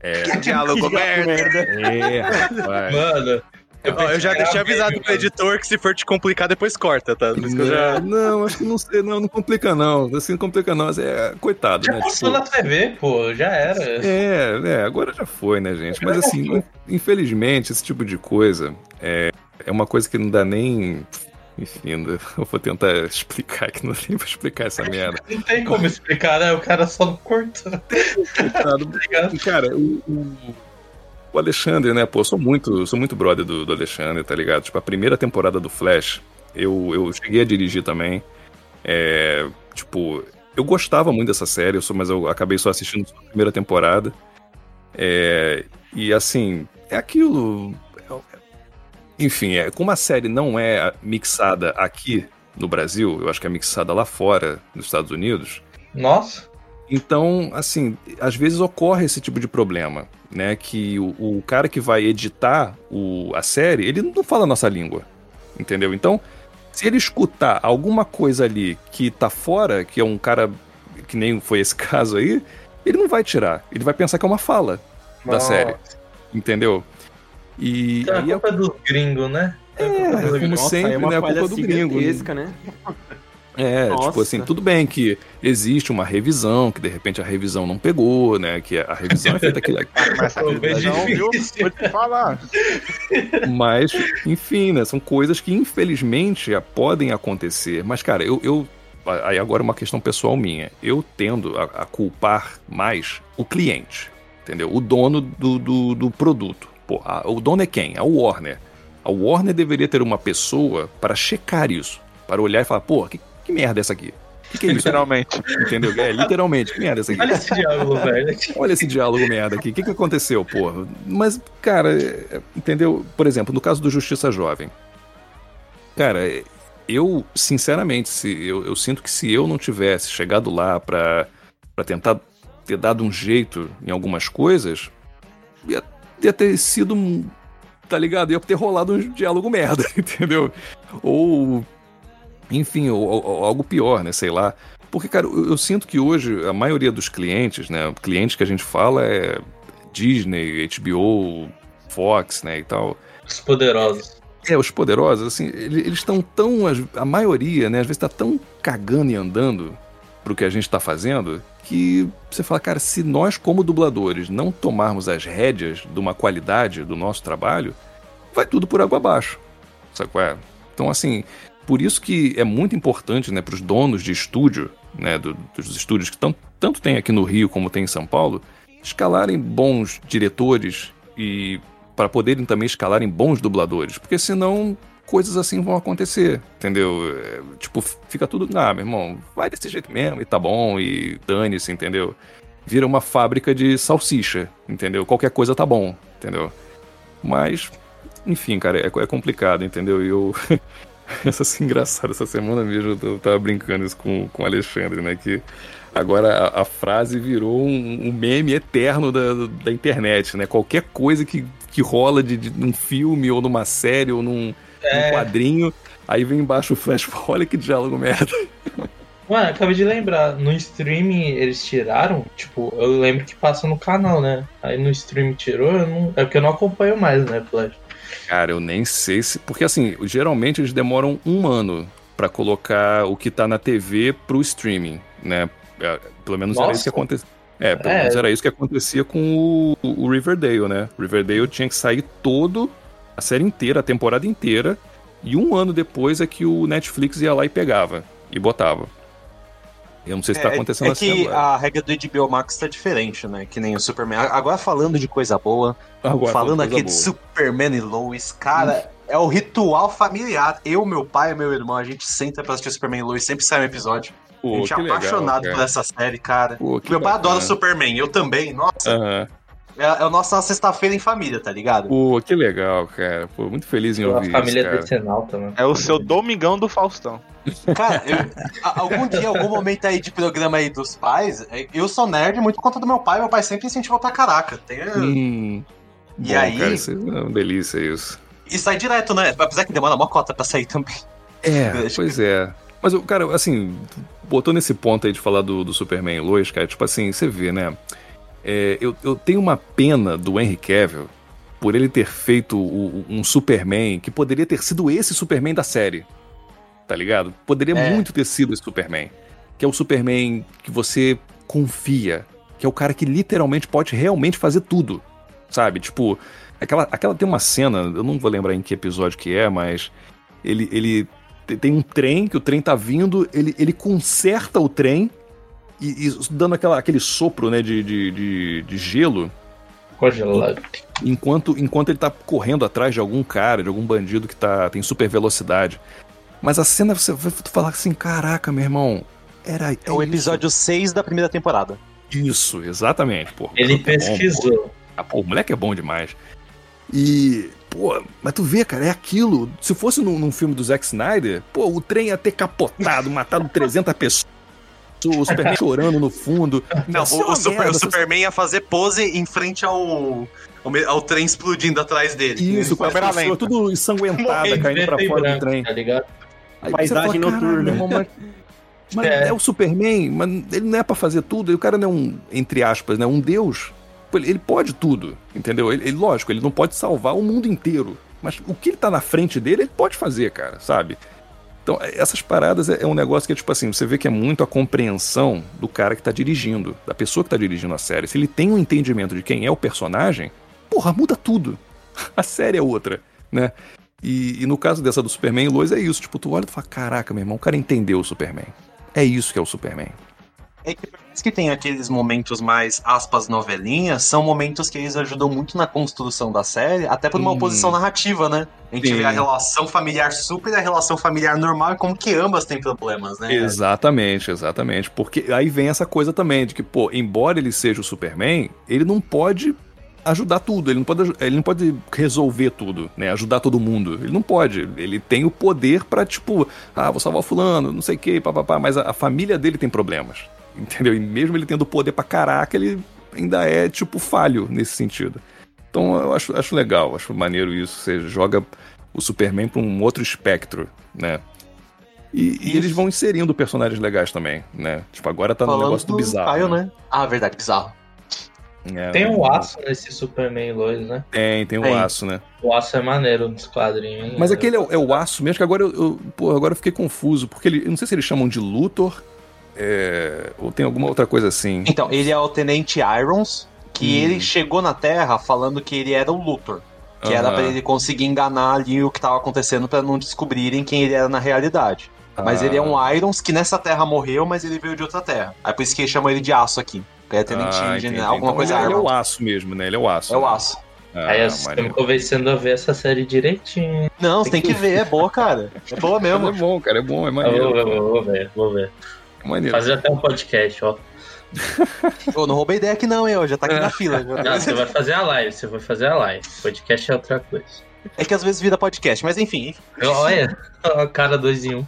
É. Que diálogo merda. É, vai. Mano, Ó, eu já deixei avisado pro editor que se for te complicar, depois corta, tá? Por isso que eu já. Não, acho que não sei, não, não complica não. Assim não complica não, mas é coitado, Já né? passou na TV, pô, já era. É, é, agora já foi, né, gente? Mas assim, in- infelizmente, esse tipo de coisa é, é uma coisa que não dá nem. Enfim, eu vou tentar explicar que não dá nem pra explicar essa merda. Não tem como explicar, né? O cara só não cortou, tá? Cara, o, o- o Alexandre, né, pô, eu sou muito, sou muito brother do, do Alexandre, tá ligado? Tipo, a primeira temporada do Flash, eu, eu cheguei a dirigir também. É, tipo, eu gostava muito dessa série, eu sou, mas eu acabei só assistindo a primeira temporada. É, e assim, é aquilo. é- enfim, é, como a série não é mixada aqui no Brasil, eu acho que é mixada lá fora, nos Estados Unidos. Nossa, Então, assim, às vezes ocorre esse tipo de problema, né? Que o, o cara que vai editar o, a série, ele não fala a nossa língua, entendeu? Então, se ele escutar alguma coisa ali que tá fora, que é um cara que nem foi esse caso aí, ele não vai tirar. Ele vai pensar que é uma fala da Nossa. série, entendeu? E Então, a aí é, culpa é dos gringos, né? é, como Nossa, sempre, é uma né? A falha culpa do gringo. né? Né? É, Nossa. tipo assim, tudo bem que existe uma revisão, que de repente a revisão não pegou, né? Que a revisão é feita aqui. Mas viu? Vou te falar. Mas, enfim, né? São coisas que infelizmente podem acontecer. Mas, cara, eu. eu aí agora uma questão pessoal minha. Eu tendo a, a culpar mais o cliente, entendeu? O dono do, do, do produto. Pô, a- o dono é quem? A Warner. A Warner deveria ter uma pessoa para checar isso. Para olhar e falar, pô, que, que merda é essa aqui? Que que é isso? Literalmente. Entendeu? É, literalmente, que merda é essa aqui? Olha esse diálogo, velho. Olha esse diálogo merda aqui. O que, que aconteceu, porra? Mas, cara, entendeu? Por exemplo, no caso do Justiça Jovem. Cara, eu, sinceramente, se, eu, eu sinto que se eu não tivesse chegado lá pra, pra tentar ter dado um jeito em algumas coisas, ia, ia ter sido um. Tá ligado? Ia ter rolado um diálogo merda, entendeu? Ou. Enfim, ou, ou algo pior, né? Sei lá. Porque, cara, eu, eu sinto que hoje a maioria dos clientes, né? Clientes que a gente fala é Disney, HBO, Fox, né? E tal. Os poderosos. É, os poderosos, assim, ele- eles estão tão. A maioria, né, às vezes tá tão cagando e andando pro que a gente tá fazendo, que você fala, cara, se nós, como dubladores, não tomarmos as rédeas de uma qualidade do nosso trabalho, vai tudo por água abaixo. Sabe qual é? Então, assim, por isso que é muito importante, né, pros donos de estúdio, né, do- dos estúdios que tão, tanto tem aqui no Rio como tem em São Paulo, escalarem bons diretores e para poderem também escalarem bons dubladores, porque senão coisas assim vão acontecer, entendeu? É, tipo, fica tudo, ah, meu irmão, vai desse jeito mesmo e tá bom e dane-se, entendeu? Vira uma fábrica de salsicha, entendeu? Qualquer coisa tá bom, entendeu? Mas, enfim, cara, é, é complicado, entendeu? E eu. Essa assim, engraçado, essa semana mesmo eu, tava brincando isso com, com o Alexandre, né? Que agora a, a frase virou um, um meme eterno da, da internet, né? Qualquer coisa que, que rola de, de num filme ou numa série ou num, É. num quadrinho, aí vem embaixo o flash, olha que diálogo merda. Mano, acabei de lembrar, no streaming eles tiraram, tipo, eu lembro que passa no canal, né? Aí no streaming tirou, não... é porque eu não acompanho mais, né, Flash? Cara, eu nem sei se. Porque assim, geralmente eles demoram um ano pra colocar o que tá na TV pro streaming, né? É, Pelo menos era Nossa. isso que acontecia. É, pelo É. menos era isso que acontecia com o, o Riverdale, né? Riverdale tinha que sair todo, a série inteira, a temporada inteira, e um ano depois é que o Netflix ia lá e pegava e botava. Eu não sei se tá É, acontecendo é assim que agora. a regra do HBO Max tá diferente, né? Que nem o Superman. Agora falando de coisa boa, Agora, falando aqui de boa. Superman e Lois, cara, é o ritual familiar. Eu, meu pai e meu irmão, a gente senta pra assistir Superman e Lois, sempre sai um episódio. Pô, a gente é legal, apaixonado cara. por essa série, cara. Pô, meu pai bacana. adora Superman, eu também. Nossa, Aham. É, é a nossa sexta-feira em família, tá ligado? Pô, que legal, cara. Pô, muito feliz em A ouvir família isso, cara. decenal também. É o seu Domingão do Faustão. Cara, eu- a- algum dia, algum momento aí de programa aí dos pais, é, eu sou nerd muito por conta do meu pai. Meu pai sempre incentivou pra caraca. Tem, Hum, E bom, aí- Cara, isso é uma delícia isso. E sai direto, né? Apesar que demora uma cota pra sair também. É, pois é. Mas, cara, assim, botou nesse ponto aí de falar do, do Superman e Lois, cara, tipo assim, você vê, né? É, eu, eu tenho uma pena do Henry Cavill por ele ter feito o- um Superman que poderia ter sido esse Superman da série. Tá ligado? Poderia É. muito ter sido esse Superman. Que é o Superman que você confia. Que é o cara que literalmente pode realmente fazer tudo. Sabe? Tipo, aquela, aquela tem uma cena, eu não vou lembrar em que episódio que é, mas ele, ele te- tem um trem, que o trem tá vindo, ele, ele conserta o trem e, e dando aquela, aquele sopro né, de, de, de, de gelo Congelado. enquanto, enquanto ele tá correndo atrás de algum cara, de algum bandido que tá, tem super velocidade. Mas a cena você vai falar assim: caraca, meu irmão, era. É o episódio 6 da primeira temporada. Isso, exatamente, pô. Ele Muito bom, pô. pesquisou. Ah, pô, o moleque é bom demais. E, pô, mas tu vê, cara, é aquilo. Se fosse num, num filme do Zack Snyder, pô, o trem ia ter capotado, matado 300 pessoas, o Superman chorando no fundo. Não, ser o, o Super- merda, o Superman ia fazer pose em frente ao, ao, ao trem explodindo atrás dele. Isso, com pessoas lenta. tudo ensanguentada, caindo pra fora do branco, trem. Tá ligado? Aí Paisagem fala, "Caralho, noturna." mas, É. é. o Superman, mas ele não é pra fazer tudo. E o cara não é um, entre aspas, né, um deus. Ele pode tudo, entendeu? Ele, ele- lógico, ele não pode salvar o mundo inteiro. Mas o que ele tá na frente dele, ele pode fazer, cara, sabe? Então, é- essas paradas é, é um negócio que é tipo assim, você vê que é muito a compreensão do cara que tá dirigindo, da pessoa que tá dirigindo a série. Se ele tem um entendimento de quem é o personagem, porra, muda tudo. A série é outra, né? E, e no caso dessa do Superman e Lois é isso. Tipo, tu olha e fala, caraca, meu irmão, o cara entendeu o Superman. É isso que é o Superman. É que que tem aqueles momentos mais, aspas, novelinhas, são momentos que eles ajudam muito na construção da série, até por uma Hum. oposição narrativa, né? A gente Sim. vê a relação familiar super e a relação familiar normal como que ambas têm problemas, né? Exatamente, exatamente. Porque aí vem essa coisa também de que, pô, embora ele seja o Superman, ele não pode ajudar tudo, ele não pode, ele não pode resolver tudo, né? Ajudar todo mundo. Ele não pode. Ele tem o poder pra, tipo, ah, vou salvar o fulano, não sei o que, papapá, mas a, a família dele tem problemas. Entendeu? E mesmo ele tendo poder pra caraca, ele ainda é, tipo, falho nesse sentido. Então eu acho, acho legal, acho maneiro isso. Você joga o Superman pra um outro espectro, né? E, e eles vão inserindo personagens legais também, né? Tipo, agora tá no Falando negócio do bizarro. Caio, né? Ah, verdade, bizarro. É, Tem um aço nesse Superman Lois, né? Tem, tem um Tem. aço, né? O aço é maneiro nos quadrinhos. hein? Mas aquele é, o- é o aço mesmo, que agora eu, eu- pô, agora eu fiquei confuso, porque ele, eu não sei se eles chamam de Luthor, é, ou tem alguma outra coisa assim. Então, ele é o Tenente Irons, que Hum. ele chegou na Terra falando que ele era o Luthor. Que era Aham. pra ele conseguir enganar ali o que tava acontecendo pra não descobrirem quem ele era na realidade. Mas Ah. ele é um Irons que nessa Terra morreu, mas ele veio de outra Terra. Aí por isso que eles chamam ele de aço aqui. Que é Tenente Ah, General, alguma Então, coisa ele, ele é o aço mesmo, né? Ele é o aço. É o aço. Ah, Aí você tá me convencendo a ver essa série direitinho. Não, você tem que ver, é boa, cara. É boa Mas mesmo. É bom, cara, é bom, é Eu maneiro. vou, ver, vou ver, vou ver. É maneiro. Fazer até um podcast, ó. Ô, não roubei ideia aqui não, hein? ó, Já tá aqui É. na fila. Não, você vai fazer a live, você vai fazer a live. Podcast é outra coisa. É que às vezes vira podcast, mas enfim. Olha, a cara dois em um.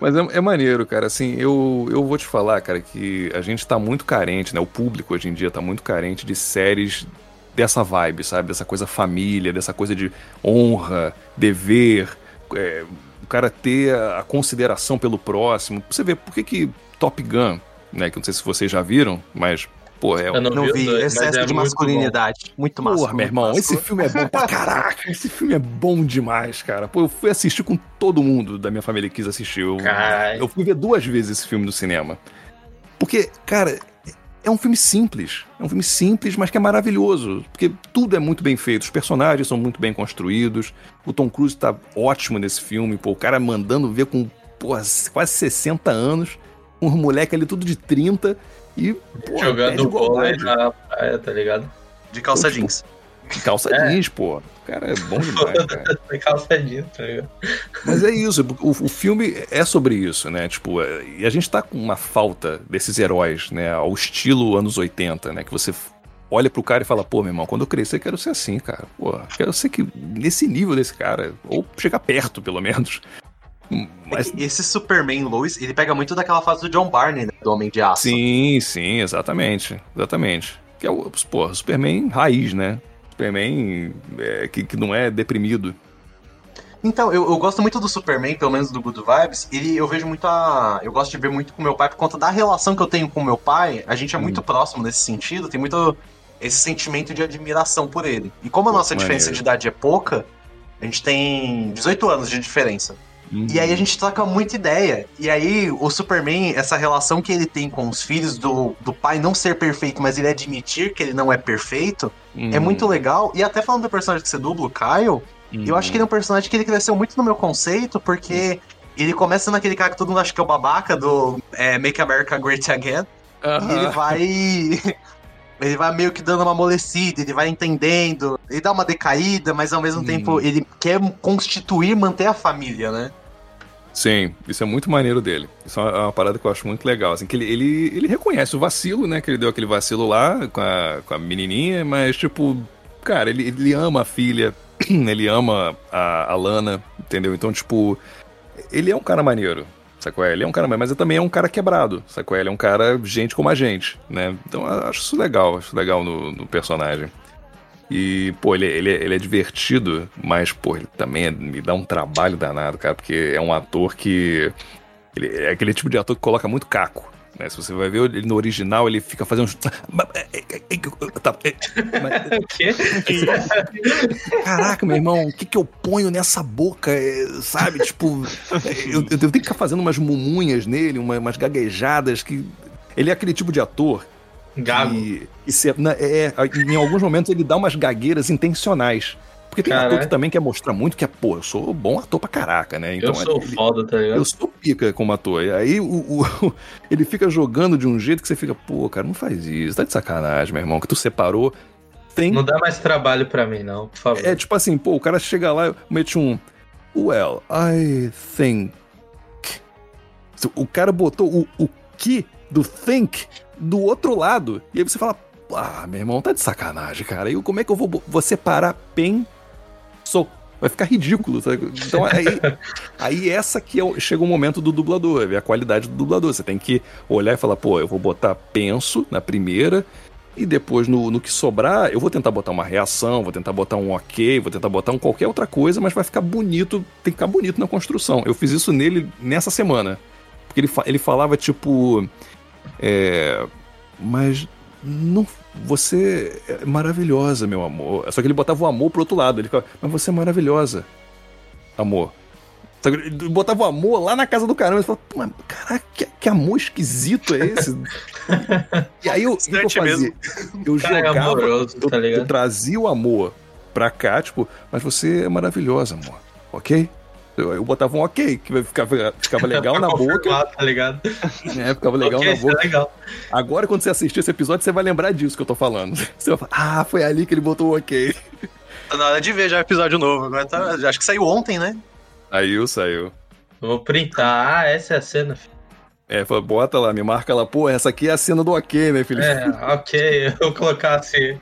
Mas é, é maneiro, cara. Assim, eu, eu vou te falar, cara, que a gente tá muito carente, né? O público hoje em dia tá muito carente de séries dessa vibe, sabe? Dessa coisa família, dessa coisa de honra, dever, é, cara ter a, consideração pelo próximo. Você vê, por que que Top Gun, né? Que eu não sei se vocês já viram, mas, pô, é Eu não, Não vi, dois, excesso é de muito masculinidade. Muito massa. Porra, meu irmão, massa. esse filme é bom pra caraca. Esse filme é bom demais, cara. Pô, eu fui assistir com todo mundo da minha família que quis assistir. Eu, Caralho. eu fui ver duas vezes esse filme no cinema. Porque, cara, é um filme simples. É um filme simples, mas que é maravilhoso. Porque tudo é muito bem feito. Os personagens são muito bem construídos. O Tom Cruise tá ótimo nesse filme. Pô, o cara mandando ver com porra, quase 60 anos. Um moleque ali tudo de 30. E, porra, Jogando vôlei igualdade. na praia, tá ligado? De calça jeans. Calça É. jeans, pô. O cara é bom demais, cara. Foi calçadinho, tá ligado? Mas é isso, o, o filme é sobre isso, né? Tipo, é- e a gente tá com uma falta desses heróis, né? Ao estilo anos 80, né? Que você olha pro cara e fala, pô, meu irmão, quando eu crescer, eu quero ser assim, cara. Pô, quero ser que nesse nível desse cara. Ou chegar perto, pelo menos. Hum, Mas Esse Superman Lois, ele pega muito daquela fase do John Barney, né? Do Homem de Aço. sim, sim, exatamente. Exatamente. Que é o, pô, Superman raiz, né? Superman é, que, que não é deprimido. Então, eu, eu gosto muito do Superman, pelo menos do Good Vibes. Ele, eu vejo muito a. Eu gosto de ver muito com meu pai por conta da relação que eu tenho com meu pai. A gente é muito próximo nesse sentido, tem muito esse sentimento de admiração por ele. E como a Pô, nossa maneiro. diferença de idade é pouca, a gente tem 18 anos de diferença. E aí a gente troca muita ideia. E aí o Superman, essa relação que ele tem com os filhos do, do pai não ser perfeito, mas ele admitir que ele não é perfeito, é Uhum. muito legal. E até falando do personagem que você dubla, o Kyle, eu acho que ele é um personagem que ele cresceu muito no meu conceito, porque ele começa naquele cara que todo mundo acha que é o babaca do é, Make America Great Again. E ele vai. Ele vai meio que dando uma amolecida, ele vai entendendo, ele dá uma decaída, mas ao mesmo Hum. tempo ele quer constituir, manter a família, né? Sim, isso é muito maneiro dele. Isso é uma, é uma parada que eu acho muito legal. Assim, que ele, ele, ele reconhece o vacilo, né? Que ele deu aquele vacilo lá com a, com a menininha, mas, tipo, cara, ele, ele ama a filha, ele ama a, a Lana, entendeu? Então, tipo, ele é um cara maneiro, sacou? Ele é um cara maneiro, mas ele também é um cara quebrado, sacou? Ele é um cara gente como a gente, né? Então, acho isso legal, acho legal no, no personagem. E, pô, ele, ele, ele é divertido, mas, pô, ele também é- me dá um trabalho danado, cara, porque é um ator que. Ele é aquele tipo de ator que coloca muito caco. Né? Se você vai ver ele no original, ele fica fazendo. uns- Tá, é, mas-? Caraca, meu irmão, o que, que eu ponho nessa boca? é, sabe? Tipo, eu, eu tenho que ficar fazendo umas mumunhas nele, uma- umas gaguejadas que. Ele é aquele tipo de ator Gago. e, e se- na- é, em alguns momentos ele dá umas gagueiras intencionais. Porque tem Caraca. ator que também quer mostrar muito que é, pô, eu sou bom ator pra caraca, né? Então, eu sou ele- foda, tá ligado? eu sou pica como ator. E aí o, o- ele fica jogando de um jeito que você fica, pô, cara, não faz isso, tá de sacanagem, meu irmão, que tu separou. Tem. Não dá mais trabalho pra mim, não, por favor. É tipo assim, pô, o cara chega lá e mete um. Well, I think. O cara botou o, o que do think do outro lado. E aí você fala, ah, meu irmão, tá de sacanagem, cara. E como é que eu vou, vou separar pen sou? Vai ficar ridículo, sabe? Então aí, aí essa que é chega o momento do dublador, ver a qualidade do dublador. Você tem que olhar e falar, pô, eu vou botar penso na primeira, e depois, no, no que sobrar, eu vou tentar botar uma reação, vou tentar botar um ok, vou tentar botar um qualquer outra coisa, mas vai ficar bonito, tem que ficar bonito na construção. Eu fiz isso nele nessa semana. Porque ele, fa- ele falava tipo. É, mas não. Você é maravilhosa, meu amor. Só que ele botava o amor pro outro lado. Ele ficava, mas você é maravilhosa, amor. Só que ele botava o amor lá na casa do caramba. Ele falava, "Pô, mas caraca, que, que amor esquisito é esse? e aí eu, que eu fazia? Eu Cara, é jogava, amoroso, eu, tá eu trazia o amor pra cá, tipo, mas você é maravilhosa, amor. Ok? Eu, eu botava um ok, que vai ficar- ficava legal na boca. Tá ligado? É, ficava legal Ok, na é boca. legal. Agora, quando você assistir esse episódio, você vai lembrar disso que eu tô falando. Você vai falar, ah, foi ali que ele botou o ok. Tá na hora de ver já o episódio novo. Agora tá, acho que saiu ontem, né? Aí saiu. Eu Vou printar. Ah, essa é a cena. filho. É, bota lá, me marca lá, pô, essa aqui é a cena do ok, né, filho? É, ok. Eu vou colocar assim.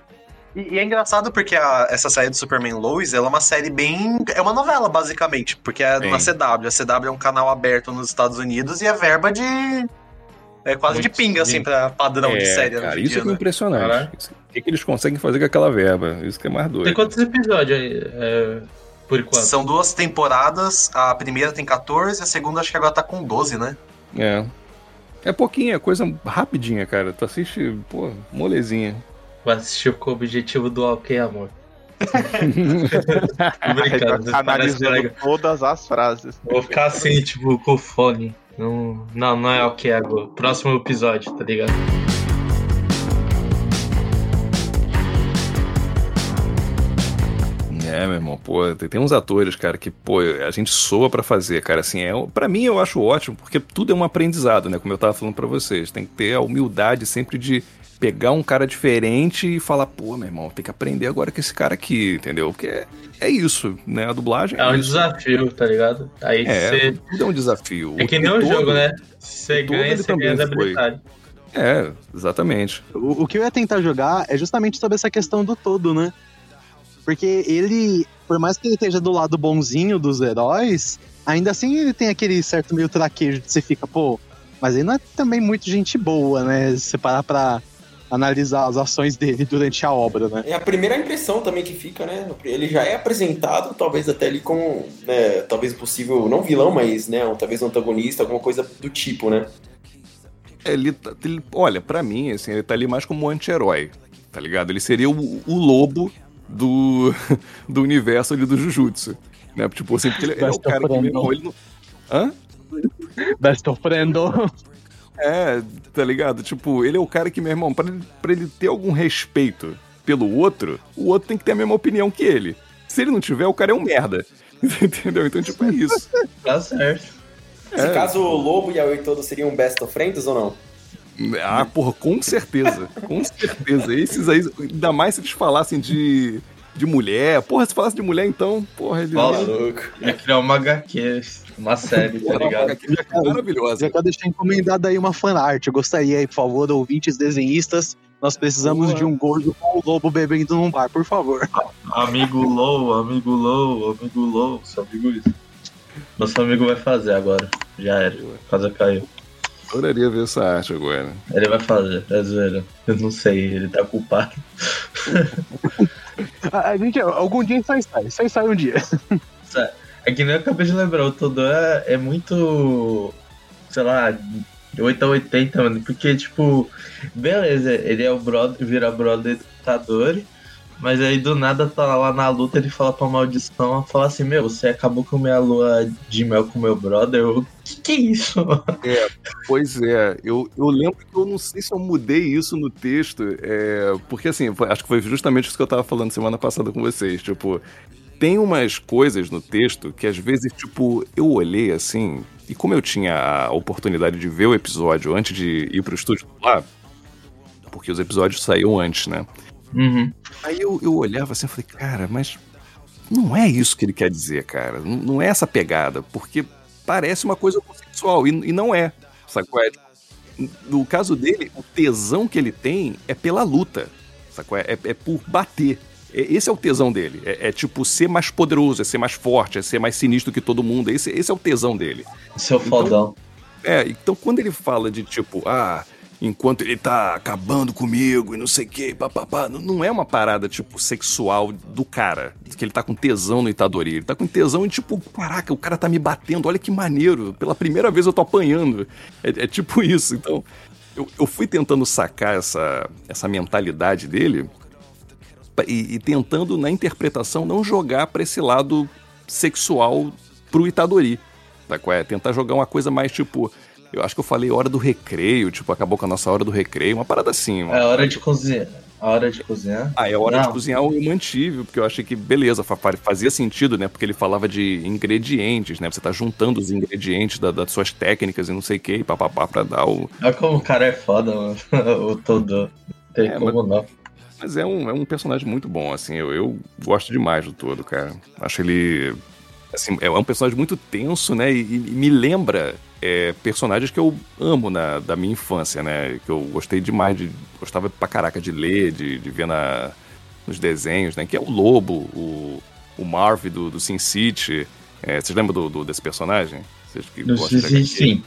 E, e é engraçado porque a- essa série do Superman Lois, ela é uma série bem. É uma novela, basicamente. Porque é Sim. na CW. A CW é um canal aberto nos Estados Unidos e é verba de. É quase de Muito pinga, assim, sim. pra padrão de É, série. cara, hoje em isso dia, é que é né? impressionante. O que, que eles conseguem fazer com aquela verba? Isso que é mais Tem doido. quantos episódios aí? é, por enquanto? São duas temporadas. A primeira tem 14, a segunda acho que agora tá com 12, né? É. É pouquinho, é coisa rapidinha, cara. Tu assiste, pô, molezinha. Vou assistir com o objetivo do ok, amor. Brincando, analisando todas as frases. Vou ficar assim, tipo, com o fone. Não, não, não é ok agora. Próximo episódio, tá ligado? É, meu irmão, pô, tem, tem uns atores, cara, que, pô, a gente soa pra fazer, cara, assim, é, para mim eu acho ótimo, porque tudo é um aprendizado, né, como eu tava falando pra vocês, tem que ter a humildade sempre de pegar um cara diferente e falar, pô, meu irmão, tem que aprender agora com esse cara aqui, entendeu? Porque é, é isso, né, a dublagem É um isso. desafio, tá ligado? Aí É, você. tudo é um desafio. É que nem O um jogo, né? Você ganha, você ganha as foi. habilidades. É, exatamente. O, o que eu ia tentar jogar é justamente sobre essa questão do todo, né? Porque ele, por mais que ele esteja do lado bonzinho dos heróis, ainda assim ele tem aquele certo meio traquejo de você fica, pô, mas ele não é também muito gente boa, né? Se você parar pra analisar as ações dele durante a obra, né? É a primeira impressão também que fica, né? Ele já é apresentado, talvez até ali como, né, talvez possível, não vilão, mas, né, talvez um antagonista, alguma coisa do tipo, né? Ele, tá- ele- olha, pra mim, assim, ele tá ali mais como um anti-herói, tá ligado? Ele seria o, o lobo do, do universo ali do Jujutsu. Né? Tipo assim, porque ele, ele é o cara que friend. mesmo, ele não. Hã? Best of friendo. É, tá ligado? Tipo, ele é o cara que, meu irmão, pra ele, pra ele ter algum respeito pelo outro, o outro tem que ter a mesma opinião que ele. Se ele não tiver, o cara é um merda. Entendeu? Então, tipo, é isso. Tá certo. Nesse É. caso, o Lobo e a Oi Todo seriam best of friends ou não? Ah, porra, com certeza. Com certeza. Esses aí, ainda mais se eles falassem de, de mulher. Porra, se falasse de mulher, então, porra, ele. Maluco. Ia criar uma HQ, uma série, tá ligado? é maravilhosa. Já quero deixar encomendado aí uma fanart. Eu gostaria aí, por favor, ouvintes desenhistas, nós precisamos Boa. de um gordo com o lobo bebendo num bar, por favor. Amigo Low, amigo Low, amigo Low, seu amigo isso. Nosso amigo vai fazer agora. Já era. A casa caiu. Adoraria ver essa arte agora. Ele vai fazer, é zoeira. Eu não sei, ele tá culpado. A, a gente, algum dia isso aí sai, isso aí sai um dia. É que nem eu acabei de lembrar, o Todo é, é muito. sei lá, de 8 a 80, mano. Porque, tipo, beleza, ele é o brother, vira brother do Itadori. Mas aí do nada tá lá na luta, ele fala pra maldição, fala assim, meu, você acabou com minha lua de mel com meu brother. Eu, que que é isso? Pois é, eu, eu lembro que eu não sei se eu mudei isso no texto, é, porque assim, acho que foi justamente isso que eu tava falando semana passada com vocês, tipo, tem umas coisas no texto que às vezes, tipo, eu olhei assim, e como eu tinha a oportunidade de ver o episódio antes de ir pro estúdio lá, porque os episódios saíam antes, né? Uhum. Aí eu, eu olhava assim e falei, cara, mas não é isso que ele quer dizer, cara. Não, não é essa pegada, porque parece uma coisa consensual e, e não é. Sacou? É, no caso dele, o tesão que ele tem é pela luta. Sacou? É, é por bater. É- Esse é o tesão dele. É, é tipo ser mais poderoso, é ser mais forte, é ser mais sinistro que todo mundo. Esse, esse é o tesão dele. Seu fodão. É, então quando ele fala de tipo, ah, enquanto ele tá acabando comigo e não sei o que, papapá, não- não é uma parada, tipo, sexual do cara, que ele tá com tesão no Itadori. Ele tá com tesão em, tipo, caraca, o cara tá me batendo, olha que maneiro, pela primeira vez eu tô apanhando. É, é tipo isso, então. Eu, eu fui tentando sacar essa, essa mentalidade dele e, e tentando, na interpretação, não jogar pra esse lado sexual pro Itadori. Tá? é? Tentar jogar uma coisa mais tipo. Eu acho que eu falei hora do recreio, tipo, acabou com a nossa hora do recreio, uma parada assim. Uma... É hora de cozinhar. A hora de cozinhar? Ah, é hora de Não. cozinhar eu mantive, porque eu achei que, beleza, fa- fa- fazia sentido, né? Porque ele falava de ingredientes, né? Você tá juntando os ingredientes da- das suas técnicas e não sei o que, papapá, pra dar o. Olha como o cara é foda, mano. o todo. Não tem É, como não. Mas é um, é um personagem muito bom, assim, eu, eu gosto demais do todo, cara. Acho ele. Assim, é um personagem muito tenso, né? E, e me lembra é, personagens que eu amo na, da minha infância, né? Que eu gostei demais de. Gostava pra caraca de ler, de, de ver na, nos desenhos, né? Que é o Lobo, o, o Marv do, do Sin City. É, vocês lembram do, do- desse personagem? Vocês que gostam HQ? sim.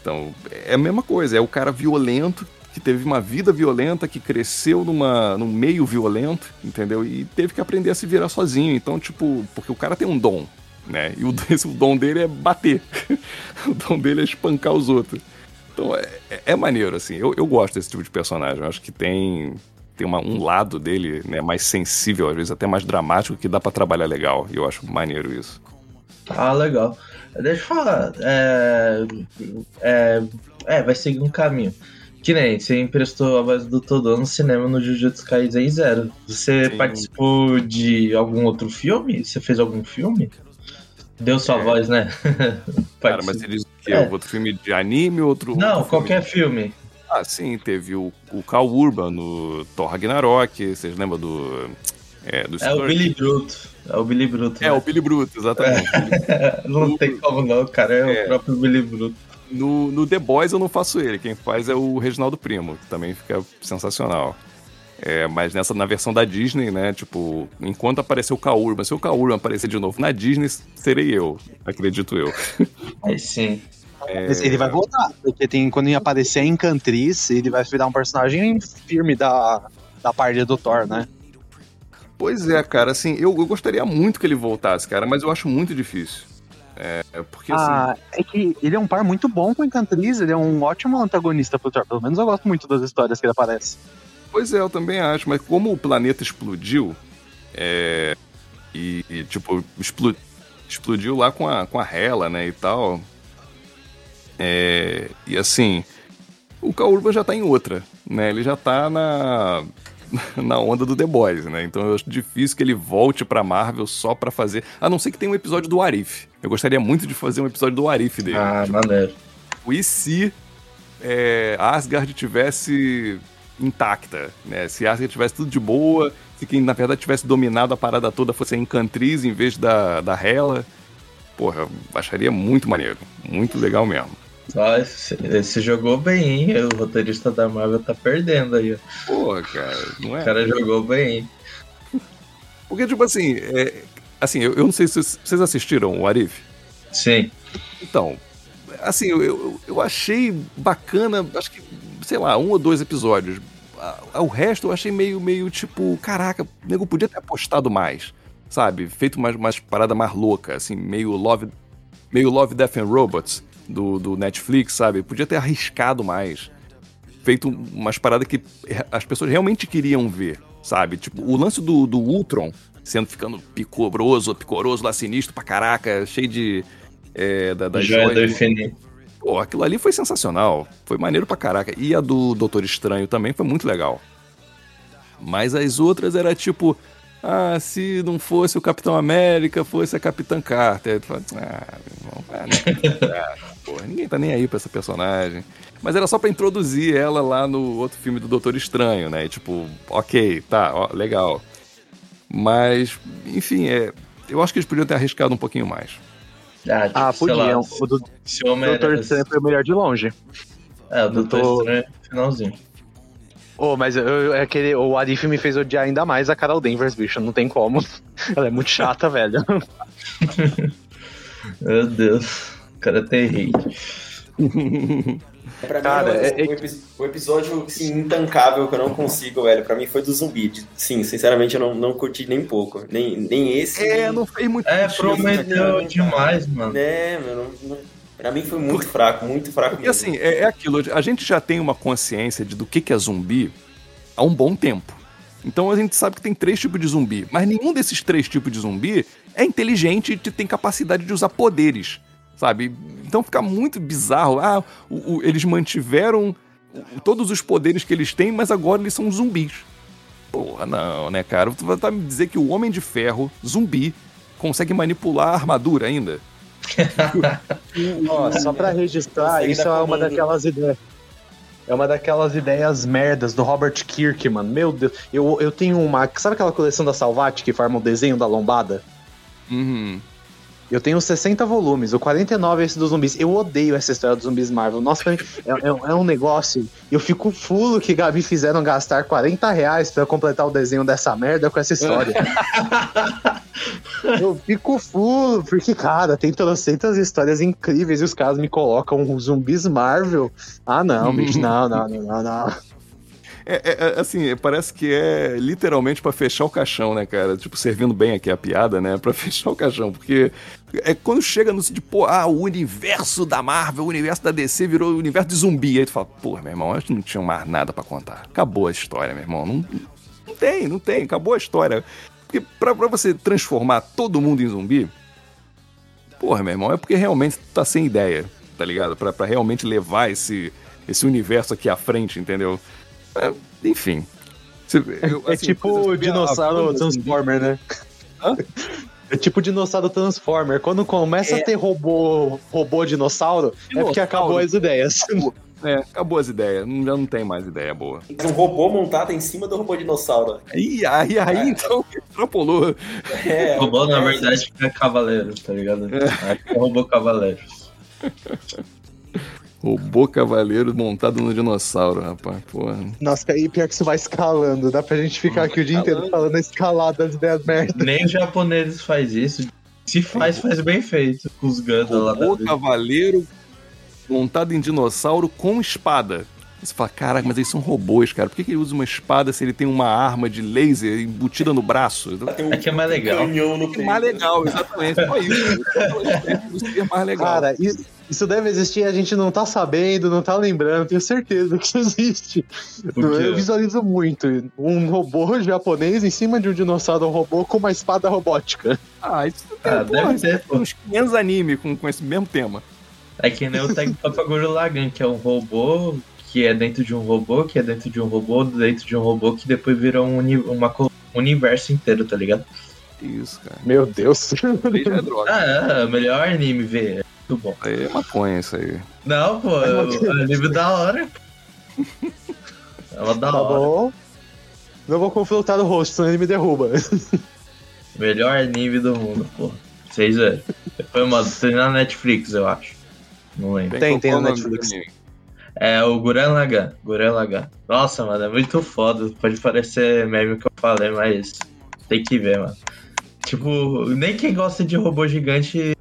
Então, é a mesma coisa, é o cara violento, que teve uma vida violenta, que cresceu numa, num meio violento, entendeu? E teve que aprender a se virar sozinho. Então, tipo, porque o cara tem um dom, né? E o, o dom dele é bater. o dom dele é espancar os outros. Então, é, é- é maneiro, assim. Eu, eu gosto desse tipo de personagem. Eu acho que tem, tem uma- um lado dele né, mais sensível, às vezes até mais dramático, que dá pra trabalhar legal. E eu acho maneiro isso. Ah, legal. Deixa eu falar. É, é, é, vai seguir um caminho. Que nem você emprestou a voz do Todô no cinema no Jujutsu Kaisen Zero. Você Sim. participou de algum outro filme? Você fez algum filme? Deu sua É. voz, né? Cara, mas você diz que É. é outro filme de anime, outro. Não, outro filme qualquer filme. Ah, sim, teve o, o Cal Urban no Thor Ragnarok, vocês lembram do. É, do É o? Billy Bruto. É o Billy Bruto. É, né? o Billy Bruto, exatamente. Não tem como não, cara. É, É. o próprio Billy Bruto. No, no The Boys eu não faço ele, quem faz é o Reginaldo Primo, que também fica sensacional. É, mas nessa, na versão da Disney, né, tipo, enquanto apareceu o Cal Urban, se o Cal Urban aparecer de novo na Disney, serei eu, acredito eu. Aí sim. É, ele vai voltar, porque tem, quando ele aparecer em Cantriz, ele vai virar um personagem firme da, da parte do Thor, né? Pois é, cara, assim, eu, eu gostaria muito que ele voltasse, cara, mas eu acho muito difícil. É, porque assim. Ah, é que ele é um par muito bom com Encantriz, ele é um ótimo antagonista pro Thor. Pelo menos eu gosto muito das histórias que ele aparece. Pois é, eu também acho, mas como o planeta explodiu, é, e, e, tipo, explo- explodiu lá com a, com a Hela, né, e tal, é, e assim, o Kaurba já tá em outra, né, ele já tá na, na onda do The Boys, né, então eu acho difícil que ele volte pra Marvel só pra fazer, a não ser que tenha um episódio do Arif, eu gostaria muito de fazer um episódio do Arif dele. Ah, maneiro. E se é, Asgard tivesse intacta, né? Se Asgard tivesse tudo de boa, se quem na verdade tivesse dominado a parada toda fosse a Encantriz em vez da, da Hela, porra, eu acharia muito maneiro. Muito legal mesmo. Ó, esse, esse jogou bem, hein? O roteirista da Marvel tá perdendo aí. ó. Porra, cara, não O é? cara jogou bem? Porque, tipo assim, é, assim, eu, eu não sei se vocês- assistiram o Arif. Sim. Então, assim, eu, eu, eu achei bacana, acho que, sei lá, um ou dois episódios. O resto eu achei meio, meio tipo, caraca, o nego podia ter apostado mais, sabe? Feito umas, umas paradas mais loucas, assim, meio Love, meio Love, Death and Robots do, do Netflix, sabe? Podia ter arriscado mais. Feito umas paradas que as pessoas realmente queriam ver, sabe? Tipo, o lance do, do Ultron sendo ficando picoroso, picoroso lá, sinistro pra caraca, cheio de. É, da, das Joia do infinito. Pô, aquilo ali foi sensacional. Foi maneiro pra caraca. E a do Doutor Estranho também foi muito legal. Mas as outras era tipo. Ah, se não fosse o Capitão América, fosse a Capitã Carter. Fala, ah, irmão, ah, não, ah, porra, ninguém tá nem aí pra essa personagem. Mas era só pra introduzir ela lá no outro filme do Doutor Estranho, né? E, tipo, ok, tá, ó, legal. Mas, enfim, é, eu acho que eles podiam ter arriscado um pouquinho mais. Ah, tipo, Ah, sei lá, podiam. O do se o Homem Doutor Estranho foi o melhor de longe. É, o Doutor Doutor- Estranho é finalzinho. Ô, mas eu, eu- é aquele, o Arif me fez odiar ainda mais a Carol Danvers, bicho. Não tem como. Ela é muito chata, velho. Meu Deus. O cara tem hate. Pra Cara, mim, é- o, o epi- o episódio assim, intancável que eu não consigo, velho, pra mim foi do zumbi. Sim, sinceramente eu não, não curti nem pouco. Nem, nem esse. É, nem- não fez muito É, sentido, né, prometeu cara? demais, mano. Né, meu, não, não- pra mim foi muito fraco, muito fraco Porque mesmo. assim, é, é aquilo, a gente já tem uma consciência de do que, que é zumbi há um bom tempo. Então a gente sabe que tem três tipos de zumbi, mas nenhum desses três tipos de zumbi é inteligente e tem capacidade de usar poderes, sabe? Então fica muito bizarro. Ah, o- o- eles mantiveram todos os poderes que eles têm, mas agora eles são zumbis. Porra, não, né, cara? Tu vai tá me dizer que o Homem de Ferro, zumbi, consegue manipular a armadura ainda? Ó, só pra registrar, isso é uma daquelas ideias. É uma daquelas ideias merdas do Robert Kirk, mano. Meu Deus. Eu, eu tenho uma. Sabe aquela coleção da Salvat que forma o desenho da lombada? Uhum. Eu tenho 60 volumes, o 49 é esse dos zumbis. Eu odeio essa história dos zumbis Marvel. Nossa, pra mim, é, é- é um negócio. Eu fico fulo que Gabi fizeram gastar 40 reais pra completar o desenho dessa merda com essa história. eu fico fulo, porque, cara, tem trocentas histórias incríveis e os caras me colocam zumbis Marvel. Ah, não, bicho, não, não, não, não, não. É, é- é, assim, parece que é literalmente pra fechar o caixão, né, cara? Tipo, servindo bem aqui a piada, né? Pra fechar o caixão. Porque é quando chega no de, pô, ah, o universo da Marvel, o universo da DC virou o universo de zumbi. Aí tu fala, pô, meu irmão, acho que não tinha mais nada pra contar. Acabou a história, meu irmão. Não, não tem, não tem. Acabou a história. Porque pra, pra você transformar todo mundo em zumbi, porra, meu irmão, é porque realmente tu tá sem ideia, tá ligado? Pra, pra realmente levar esse, esse universo aqui à frente, entendeu? É, enfim. Você- eu, É assim, tipo você o dinossauro zumbi- Transformer, né? É tipo o dinossauro Transformer. Quando começa a ter robô, robô dinossauro, é porque Dinossauro. acabou as ideias. É, acabou as ideias. Já não tem mais ideia boa. Um robô montado em cima do robô dinossauro. Aí, aí, aí então, extrapolou. É, Robô, na é, verdade, é cavaleiro, tá ligado? É robô cavaleiro. Robô cavaleiro montado no dinossauro, rapaz. Porra. Nossa, aí pior que isso vai escalando. Dá pra gente ficar aqui o dia inteiro falando escalada das ideias merda. Nem os japoneses faz isso. Se faz, faz bem feito. Com os Gundam lá Robô cavaleiro montado em dinossauro com espada. Você fala, caraca, mas eles são robôs, cara. Por que, que ele usa uma espada se ele tem uma arma de laser embutida no braço? um É que é mais legal. canhão no É mais legal, exatamente. Só isso. Isso é mais legal. Cara, isso, deve existir, a gente não tá sabendo, não tá lembrando, tenho certeza que isso existe. Eu visualizo muito um robô japonês em cima de um dinossauro robô com uma espada robótica. Ah, isso tem, Ah, porra, deve ter, pô. uns 500 anime com, com esse mesmo tema. É que nem o Tegapaguro Lagan, que é um robô que é dentro de um robô, que é dentro de um robô, dentro de um robô, que depois virou um, uni- uma, um universo inteiro, tá ligado? Isso, cara. Meu Deus. Isso é droga. Ah, é, o melhor anime, velho. É muito bom. Aí é maconha, isso aí. Não, pô, é o anime da hora. É uma da Tá hora. bom? Não vou confrontar o rosto, senão ele me derruba. Melhor anime do mundo, pô. Vocês viram. Foi, mano, tem na Netflix, eu acho. Não lembro. Tem, tem qual na Netflix. É o Guren Lagan. Guren Lagan. Nossa, mano, é muito foda. Pode parecer meme que eu falei, mas tem que ver, mano. Tipo, nem quem gosta de robô gigante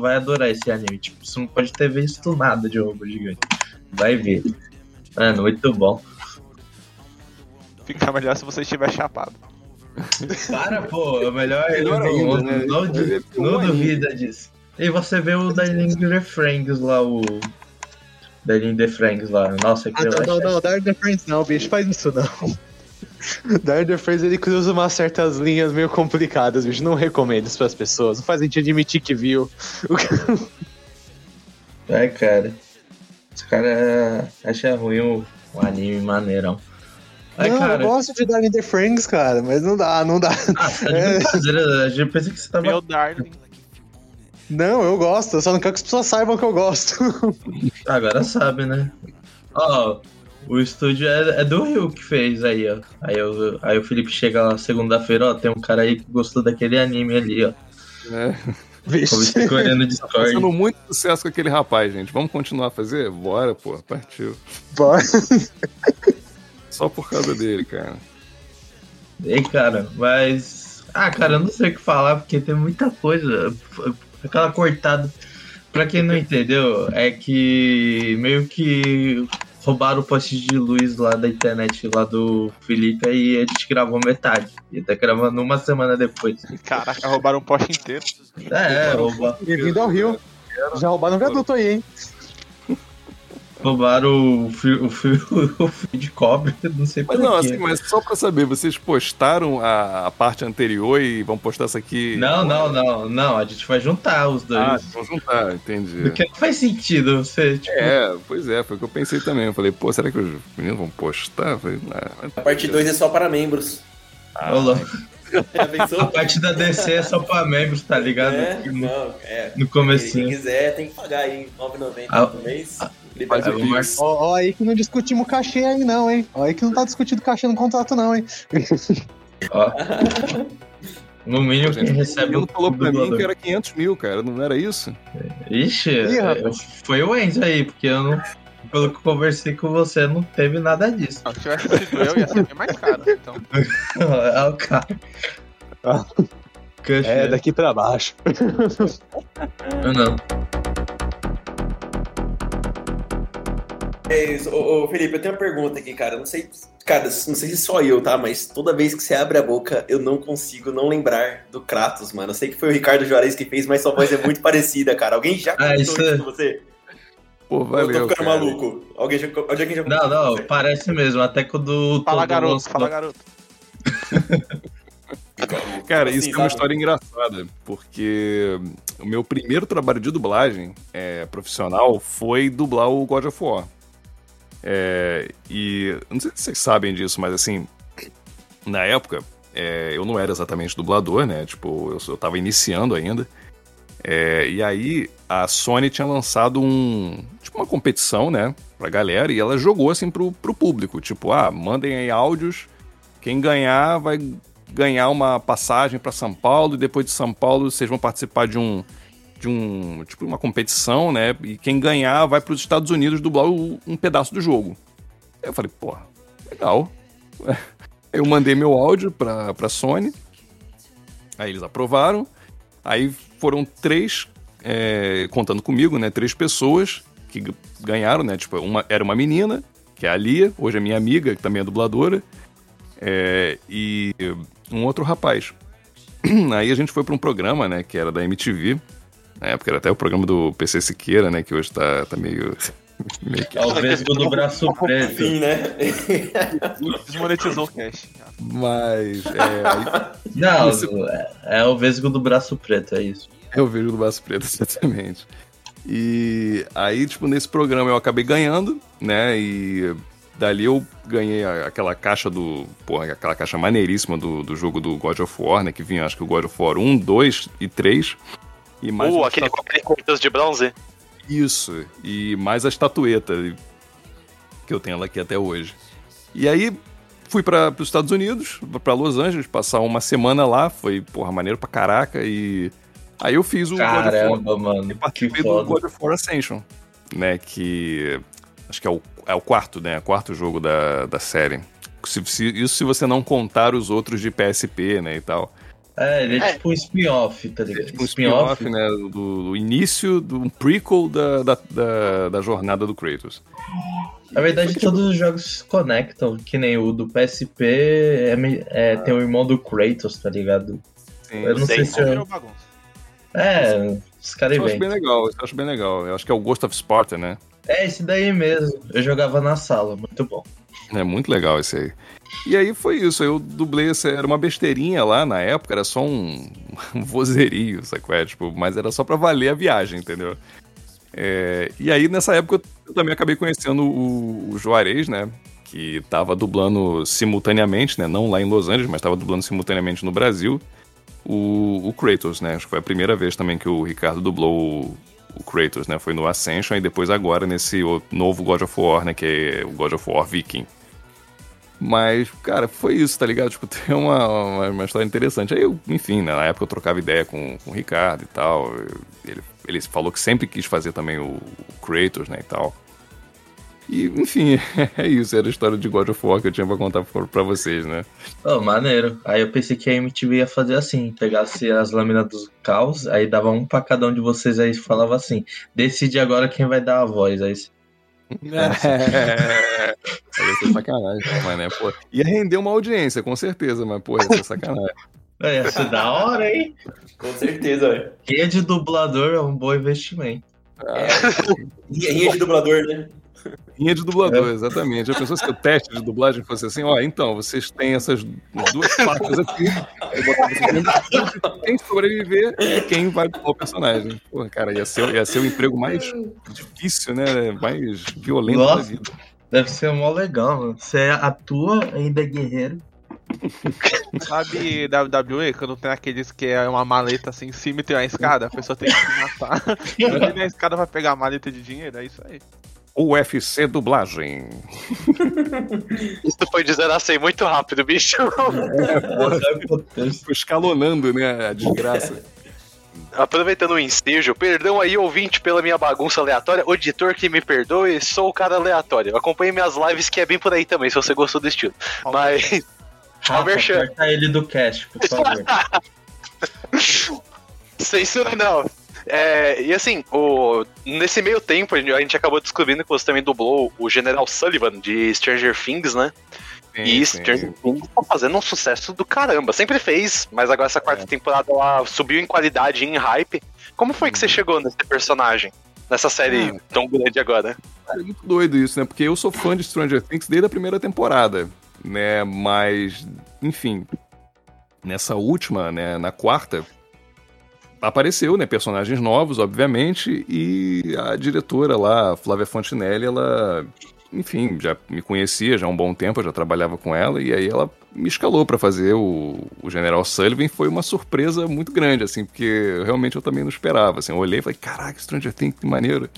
vai adorar esse anime. Tipo, você não pode ter visto nada de robô gigante. Vai ver. Mano, muito bom. Fica melhor se você estiver chapado. Para, pô, é o melhor ainda, mundo. né? Não, di- não duvida disso. E você vê o Darling the Franks lá, o. Darling the Franks lá. Nossa, que Ah, eu não, não, não, Dark Friends não, bicho, faz isso não. Dark Friends ele cruza umas certas linhas meio complicadas, bicho. Não recomendo isso pras pessoas. Não faz a gente admitir que viu. O cara- É, cara. Os caras acham ruim o, o anime maneirão. Não, cara, eu gosto de Darling the Franks, cara, mas não dá, não dá. ah, tá de É. eu pensei que você tava. Meu Darling. Não, eu gosto, eu só não quero que as pessoas saibam que eu gosto. Agora sabe, né? Ó, o estúdio é, é do Rio que fez aí, ó. Aí, o- aí o Felipe chega lá segunda-feira, ó, tem um cara aí que gostou daquele anime ali, ó. É. Vixe. No Tá Discord. fazendo muito sucesso com aquele rapaz, gente. Vamos continuar a fazer? Bora, pô. Partiu. Bora. Só por causa dele, cara. Ei, cara, mas. Ah, cara, eu não sei o que falar, porque tem muita coisa. Aquela cortada. Pra quem não entendeu, é que meio que roubaram o poste de luz lá da internet lá do Felipe e a gente gravou metade. E tá gravando uma semana depois. Caraca, roubaram um poste inteiro. É, é, rouba- Bem-vindo ao Rio. Já roubaram um viaduto aí, hein? Roubaram o fio, o fio, o fio de cobre, não sei Mas não, assim, mas só pra saber, vocês postaram a, a parte anterior e vão postar essa aqui? Não, não, não, não, a gente vai juntar os dois. Ah, vão juntar, entendi. Porque não faz sentido você, tipo. É, pois é, foi o que eu pensei também. Eu falei, pô, será que os meninos vão postar? Falei, ah, A parte 2 é só para membros. louco. Já A parte da DC é só pra membros, tá ligado? É, no, não, é. no Quem comecinho. quiser tem que pagar aí R$ 9,90 Ah, por mês. Faz o Pix. Ó, ó aí que não discutimos cachê aí não, hein? Ó aí que não tá discutindo cachê no contrato não, hein? ó. No mínimo quem recebe o falou pra mim que era 500 mil, cara, não era isso? Ixi, Ih, rapaz. foi o Enzo aí, porque eu não. Pelo que eu conversei com você, não teve nada disso. Não, se tivesse sido eu, ia ser bem mais caro. Então, é o cara. Ah. É, daqui pra baixo. Eu não. Mas, ô, ô, Felipe, eu tenho uma pergunta aqui, cara. Não sei, cara, não sei se só eu, tá? Mas toda vez que você abre a boca, eu não consigo não lembrar do Kratos, mano. Eu sei que foi o Ricardo Juarez que fez, mas sua voz é muito parecida, cara. Alguém já Ah, comentou isso isso é- com você? Pô, Ou eu valeu, tô ficando cara. maluco? Alguém já, alguém já Não, não, parece mesmo. Até quando. fala garoto, lançou- fala garoto. Cara, isso é uma história engraçada, porque o meu primeiro trabalho de dublagem é, profissional foi dublar o God of War. É, e não sei se vocês sabem disso, mas assim, na época, é, eu não era exatamente dublador, né? Tipo, eu, eu tava iniciando ainda. É, e aí a Sony tinha lançado um. Tipo, uma competição, né? Pra galera, e ela jogou assim pro, pro público. Tipo, ah, mandem aí áudios. Quem ganhar vai ganhar uma passagem pra São Paulo, e depois de São Paulo vocês vão participar de um. De um. Tipo, uma competição, né? E quem ganhar vai pros Estados Unidos dublar um pedaço do jogo. Eu falei, pô, legal. Eu mandei meu áudio pra, pra Sony. Aí eles aprovaram. Aí foram três, é, contando comigo, né? Três pessoas que ganharam, né? Tipo, uma era uma menina, que é a Lia, hoje é minha amiga, que também é dubladora. é, e um outro rapaz. Aí a gente foi pra um programa, né? Que era da MTV. Na época era até o programa do PC Siqueira, né? Que hoje tá, tá meio. meio que... É o vesgo do braço preto. Enfim, né? Desmonetizou o cash. Mas. É, Não, é, é o vesgo do braço preto, é isso. Eu vejo do Baço Preto, exatamente. E aí, tipo, nesse programa eu acabei ganhando, né? E dali eu ganhei a- aquela caixa do. Porra, aquela caixa maneiríssima do, do jogo do God of War, né? Que vinha, acho que o God of War 1, 2 e 3. E mais Uh, aquele estatu- com aquele de bronze. Isso. E mais a estatueta que eu tenho ela aqui até hoje. E aí fui para os Estados Unidos, para Los Angeles, passar uma semana lá. Foi, porra, maneiro pra caraca. E aí eu fiz o God of War. Caramba, mano. Que participei do. God of War Ascension, né? Que acho que é o, é o quarto, né? O quarto jogo da, da série. Se- se- isso se você não contar os outros de PSP, né? E tal. É, ele é, tipo um spin-off, tá ligado? Tipo um spin-off, né? Do, do início, do um prequel da, da, da, da jornada do Kratos. Na verdade, todos os jogos se conectam, que nem o do PSP é, é, tem o irmão do Kratos, tá ligado? Sim, Eu não sei sei, se eu... Bagunça. É, os caras eu acho bem legal, eu acho bem legal. Eu acho que é o Ghost of Sparta, né? É esse daí mesmo. Eu jogava na sala, muito bom. É muito legal esse aí. E aí foi isso, eu dublei, essa- era uma besteirinha lá na época, era só um, um vozerio, sacou? É, tipo, mas era só pra valer a viagem, entendeu? É, e aí nessa época eu também acabei conhecendo o, o Juarez, né? que tava dublando simultaneamente, né? Não lá em Los Angeles, mas tava dublando simultaneamente no Brasil o, o Kratos, né? Acho que foi a primeira vez também que o Ricardo dublou o, Kratos, né? Foi no Ascension e depois agora nesse novo God of War, né? Que é o God of War Viking. Mas, cara, foi isso, tá ligado? Tipo, tem uma, uma, uma história interessante. Aí, eu, enfim, né, na época eu trocava ideia com, com o Ricardo e tal. Ele, ele falou que sempre quis fazer também o, o Kratos, né, e tal. E, enfim, é isso. Era a história de God of War que eu tinha pra contar pra vocês, né? Oh, maneiro. Aí eu pensei que a MTV ia fazer assim: pegasse as lâminas dos caos, aí dava um pra cada um de vocês, aí falava assim: decide agora quem vai dar a voz. Aí é. Ia ser sacanagem, mas né, pô. Ia render uma audiência, com certeza, mas, pô, ia ser sacanagem. É, ia ser da hora, hein? Com certeza, velho. Rinha de dublador é um bom investimento. É. Rinha de dublador, né? Rinha de dublador, exatamente. Já pensou se o teste de dublagem fosse assim, ó, então, vocês têm essas duas partes aqui, quem sobreviver é quem vai dublar o personagem. Pô, cara, ia ser, ia ser o emprego mais difícil, né? Mais violento Nossa, da vida. Deve ser mó legal, mano. Você atua, ainda é guerreiro. Sabe WWE, quando tem aqueles que é uma maleta assim em cima e tem uma escada, a pessoa tem que se matar. Imagina a escada vai pegar a maleta de dinheiro, é isso aí. UFC dublagem. Isso foi de 0 a 100 muito rápido, bicho. Foi escalonando, né? A desgraça. Aproveitando o ensejo, perdão aí, ouvinte, pela minha bagunça aleatória. O editor que me perdoe, sou o cara aleatório. Acompanhe minhas lives que é bem por aí também, se você gostou do estilo. Mas. Rafa, corta ele do cast, por favor. Censura não. É, e assim, o, nesse meio tempo, a gente acabou descobrindo que você também dublou o General Sullivan de Stranger Things, né? Sim, e sim. Stranger Things tá fazendo um sucesso do caramba. Sempre fez, mas agora essa quarta temporada ela subiu em qualidade e em hype. Como foi que você chegou nesse personagem? Nessa série tão grande agora? É muito doido isso, né? Porque eu sou fã de Stranger Things desde a primeira temporada, né? Mas, enfim, nessa última, né? Na quarta, apareceu, né? Personagens novos, obviamente, e a diretora lá, Flávia Fontinelli, ela, enfim, já me conhecia já há um bom tempo, eu já trabalhava com ela, e aí ela me escalou para fazer o, o General Sullivan. Foi uma surpresa muito grande, assim, porque realmente eu também não esperava. Assim, eu olhei e falei, caraca, Stranger Things, que maneiro.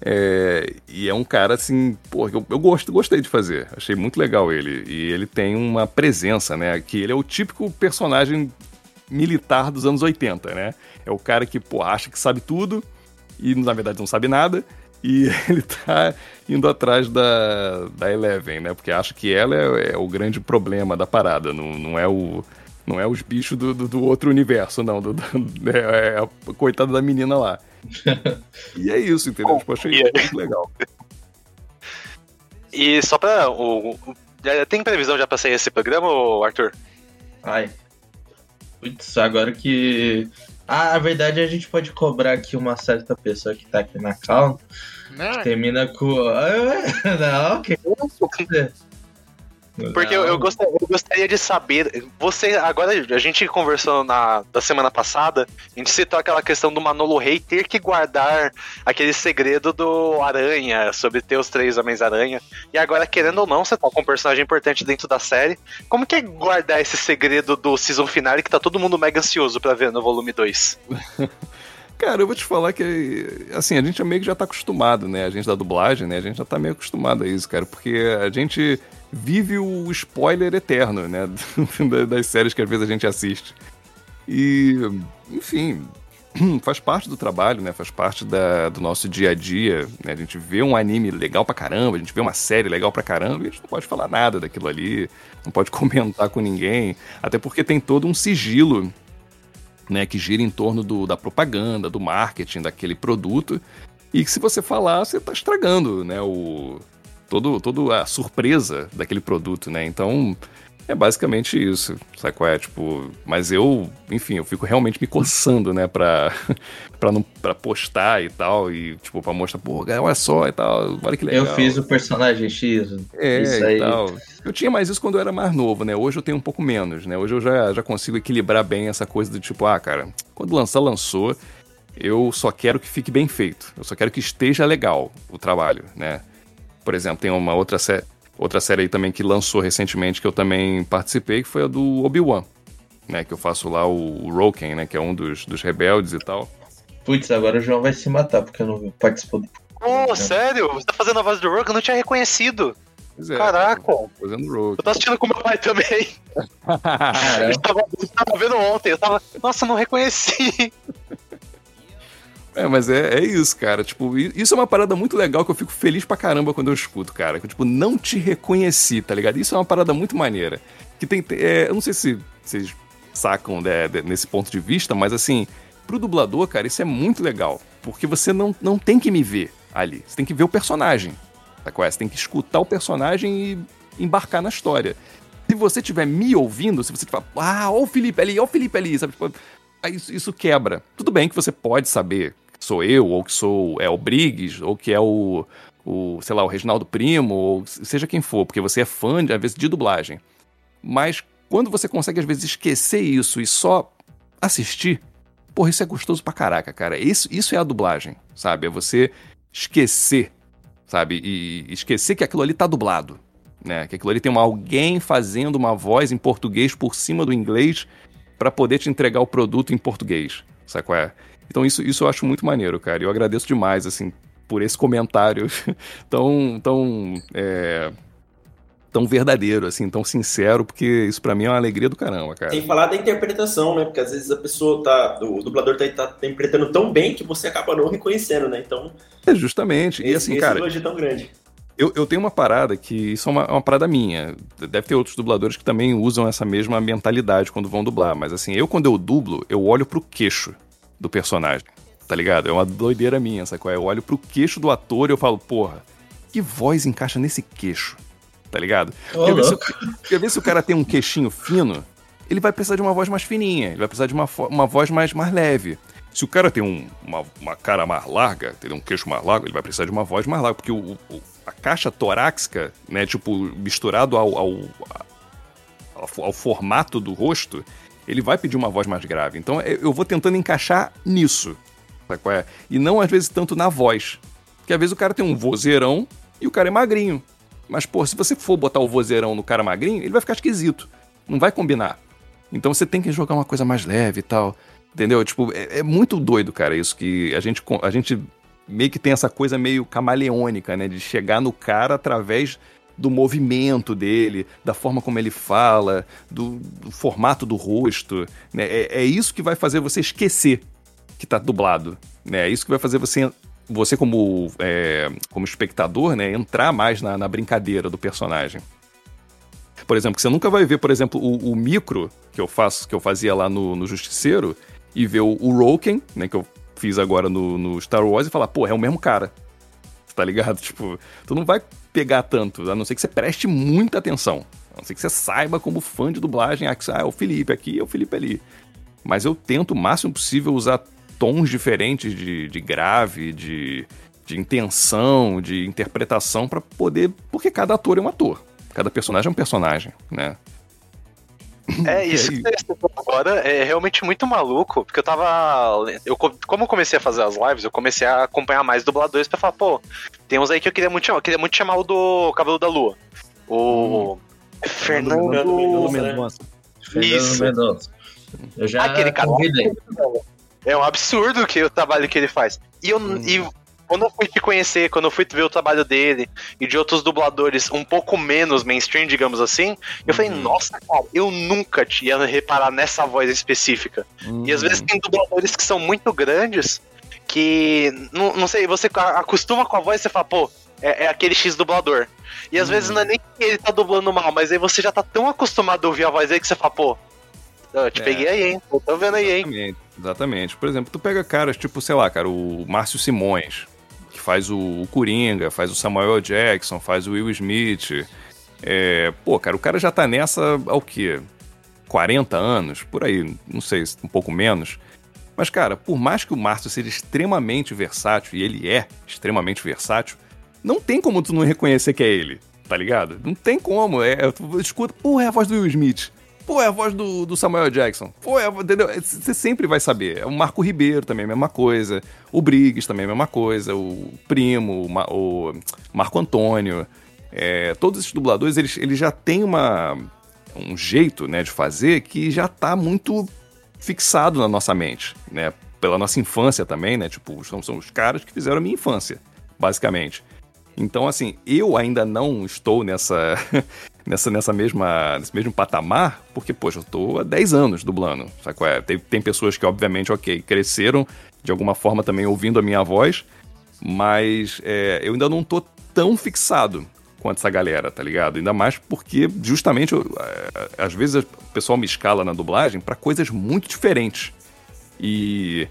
É, e é um cara assim, pô, eu, eu gosto, gostei de fazer. Achei muito legal ele. E ele tem uma presença, né? Que ele é o típico personagem militar dos anos 80, né? É o cara que, pô, acha que sabe tudo e na verdade não sabe nada. E ele tá indo atrás da, da Eleven, né? Porque acha que ela é, é o grande problema da parada, não, não é o. Não é os bichos do, do, do outro universo, não. Do, do- é, é a coitada da menina lá. e é isso, entendeu? Tipo, achei e- muito legal. E só pra. O, o- tem previsão já pra sair esse programa, Arthur? Ai. Putz, agora que. Ah, a verdade é a gente pode cobrar aqui uma certa pessoa que tá aqui na cal. Né? Termina com. Não, que Porque eu, eu gostaria, eu gostaria de saber. Você. Agora, a gente conversou na da semana passada, a gente citou aquela questão do Manolo Rey ter que guardar aquele segredo do Aranha, sobre ter os três Homens-Aranha. E agora, querendo ou não, você tá com um personagem importante dentro da série. Como que é guardar esse segredo do season finale que tá todo mundo mega ansioso pra ver no volume 2? Cara, eu vou te falar que, assim, a gente meio que já tá acostumado, né? A gente da dublagem, né? A gente já tá meio acostumado a isso, cara, porque a gente vive o spoiler eterno, né? da- Das séries que às vezes a gente assiste. E, enfim, faz parte do trabalho, né? Faz parte da- do nosso dia a dia, né? A gente vê um anime legal pra caramba, a gente vê uma série legal pra caramba e a gente não pode falar nada daquilo ali, não pode comentar com ninguém, até porque tem todo um sigilo né, que gira em torno do, da propaganda, do marketing daquele produto, e que se você falar, você está estragando, né, o, todo, toda a surpresa daquele produto, né, então é basicamente isso, sabe qual é, tipo, mas eu, enfim, eu fico realmente me coçando, né, pra, pra, não, pra postar e tal, e tipo, pra mostrar, pô, olha só e tal, olha que legal. Eu fiz o personagem X. É, isso aí. tal. Eu tinha mais isso quando eu era mais novo, né? Hoje eu tenho um pouco menos, né? Hoje eu já, já consigo equilibrar bem essa coisa do tipo, ah, cara, quando lançar, lançou. Eu só quero que fique bem feito. Eu só quero que esteja legal o trabalho, né? Por exemplo, tem uma outra série. Outra série aí também que lançou recentemente, que eu também participei, que foi a do Obi-Wan, né? Que eu faço lá o, o Roken, né? Que é um dos, dos rebeldes e tal. Putz, agora o João vai se matar porque eu não participou do. Pô, sério? Você tá fazendo a voz do Rogue? Eu não tinha reconhecido. Pois é, Caraca. Fazendo Roken. Eu tô assistindo com meu pai também. Eu tava, eu tava vendo ontem, eu tava. Nossa, não reconheci. É, mas é, é isso, cara. Tipo, isso é uma parada muito legal que eu fico feliz pra caramba quando eu escuto, cara. Que, tipo, não te reconheci, tá ligado? Isso é uma parada muito maneira. Que tem. é, eu não sei se vocês sacam né, nesse ponto de vista, mas assim, pro dublador, cara, isso é muito legal. Porque você não, não tem que me ver ali. Você tem que ver o personagem. Tá qual é? Você tem que escutar o personagem e embarcar na história. Se você estiver me ouvindo, se você tiver, ah, ó o Felipe ali, ó o Felipe ali, sabe? Tipo, isso, isso quebra. Tudo bem que você pode saber sou eu, ou que sou é o Briggs, ou que é o, o sei lá, o Reginaldo Primo, ou seja quem for, porque você é fã, às vezes, de dublagem. Mas quando você consegue, às vezes, esquecer isso e só assistir, porra, isso é gostoso pra caraca, cara. Isso, isso é a dublagem, sabe? É você esquecer, sabe? E esquecer que aquilo ali tá dublado, né? Que aquilo ali tem uma, alguém fazendo uma voz em português por cima do inglês pra poder te entregar o produto em português, sabe qual é? Então isso, isso eu acho muito maneiro, cara. E eu agradeço demais, assim, por esse comentário tão, tão, é, tão verdadeiro, assim, tão sincero, porque isso pra mim é uma alegria do caramba, cara. Sem falar da interpretação, né? Porque às vezes a pessoa tá. O dublador tá, tá interpretando tão bem que você acaba não reconhecendo, né? Então, É, justamente. E esse, assim, esse cara, elogio tão grande. Eu, eu tenho uma parada que isso é uma, é uma parada minha. Deve ter outros dubladores que também usam essa mesma mentalidade quando vão dublar. Mas assim, eu quando eu dublo, eu olho pro queixo do personagem. Tá ligado? É uma doideira minha, sacou? Eu olho pro queixo do ator e eu falo, porra, que voz encaixa nesse queixo? Tá ligado? Quer ver, se, quer ver se o cara tem um queixinho fino, ele vai precisar de uma voz mais fininha, ele vai precisar de uma, uma voz mais, mais leve. Se o cara tem um- uma, uma cara mais larga, tem um queixo mais largo, ele vai precisar de uma voz mais larga, porque o, o- a caixa torácica, né, tipo, misturado ao, ao, ao, ao formato do rosto, ele vai pedir uma voz mais grave. Então é- eu vou tentando encaixar nisso, é? E não às vezes tanto na voz. Porque às vezes o cara tem um vozeirão e o cara é magrinho. Mas, pô, se você for botar o vozeirão no cara magrinho, ele vai ficar esquisito. Não vai combinar. Então você tem que jogar uma coisa mais leve e tal. Entendeu? Tipo, é, é muito doido, cara, isso que a gente, a gente meio que tem essa coisa meio camaleônica, né? De chegar no cara através do movimento dele, da forma como ele fala, do, do formato do rosto. Né? É, é isso que vai fazer você esquecer que tá dublado. Né? É isso que vai fazer você, você como, é, como espectador, né, entrar mais na, na brincadeira do personagem. Por exemplo, que você nunca vai ver, por exemplo, o, o micro que eu faço, que eu fazia lá no, no Justiceiro, e ver o, o Roken, né, que eu fiz agora no, no Star Wars, e falar, pô, é o mesmo cara. Tá ligado? Tipo, tu não vai pegar tanto, a não ser que você preste muita atenção. A não ser que você saiba como fã de dublagem, ah, ah, é o Felipe aqui, é o Felipe ali. Mas eu tento o máximo possível usar tons diferentes de, de grave, de, de intenção, de interpretação pra poder. Porque cada ator é um ator. Cada personagem é um personagem, né? É, isso que você falou agora é realmente muito maluco, porque eu tava. Eu, co- como eu comecei a fazer as lives, eu comecei a acompanhar mais dubladores pra falar, pô, tem uns aí que eu queria muito chamar. Eu queria muito chamar o do Cabelo da Lua. O. Fernando. Fernando Mendonça. Fernando Isso. Mendonça. Eu já Aquele cara- convidei. É um absurdo que o trabalho que ele faz. E, eu, e quando eu fui te conhecer, quando eu fui ver o trabalho dele e de outros dubladores um pouco menos mainstream, digamos assim, eu falei, nossa, cara, eu nunca tinha reparar nessa voz específica. E às vezes tem dubladores que são muito grandes que, não, não sei, você acostuma com a voz e você fala, pô, é, é aquele X dublador. E às vezes não é nem que ele tá dublando mal, mas aí você já tá tão acostumado a ouvir a voz dele que você fala, pô, eu te É. peguei aí, hein? Tô vendo aí, hein? Exatamente. Por exemplo, tu pega caras tipo, sei lá, cara, o Márcio Simões, faz o, o Coringa, faz o Samuel. Jackson, faz o Will Smith. É, pô, cara, o cara já tá nessa há o quê? 40 anos? Por aí, não sei, um pouco menos. Mas, cara, por mais que o Márcio seja extremamente versátil, e ele é extremamente versátil, não tem como tu não reconhecer que é ele, tá ligado? Não tem como. É, tu escuta, pô, é a voz do Will Smith. Pô, é a voz do, do Samuel Jackson. Pô, é entendeu? Você sempre vai saber. É o Marco Ribeiro também, a mesma coisa. O Briggs também, a mesma coisa. O Primo, o, Ma- o Marco Antônio. é, todos esses dubladores, eles, eles já têm uma, um jeito né, de fazer que já tá muito fixado na nossa mente, né? Pela nossa infância também, né? Tipo, são, são os caras que fizeram a minha infância, basicamente. Então, assim, eu ainda não estou nessa, nessa, nessa mesma, nesse mesmo patamar, porque, poxa, eu estou há 10 anos dublando, sabe é? Tem, tem pessoas que, obviamente, ok, cresceram de alguma forma também ouvindo a minha voz, mas é, eu ainda não tô tão fixado quanto essa galera, tá ligado? Ainda mais porque, justamente, eu, é, às vezes o pessoal me escala na dublagem para coisas muito diferentes. E.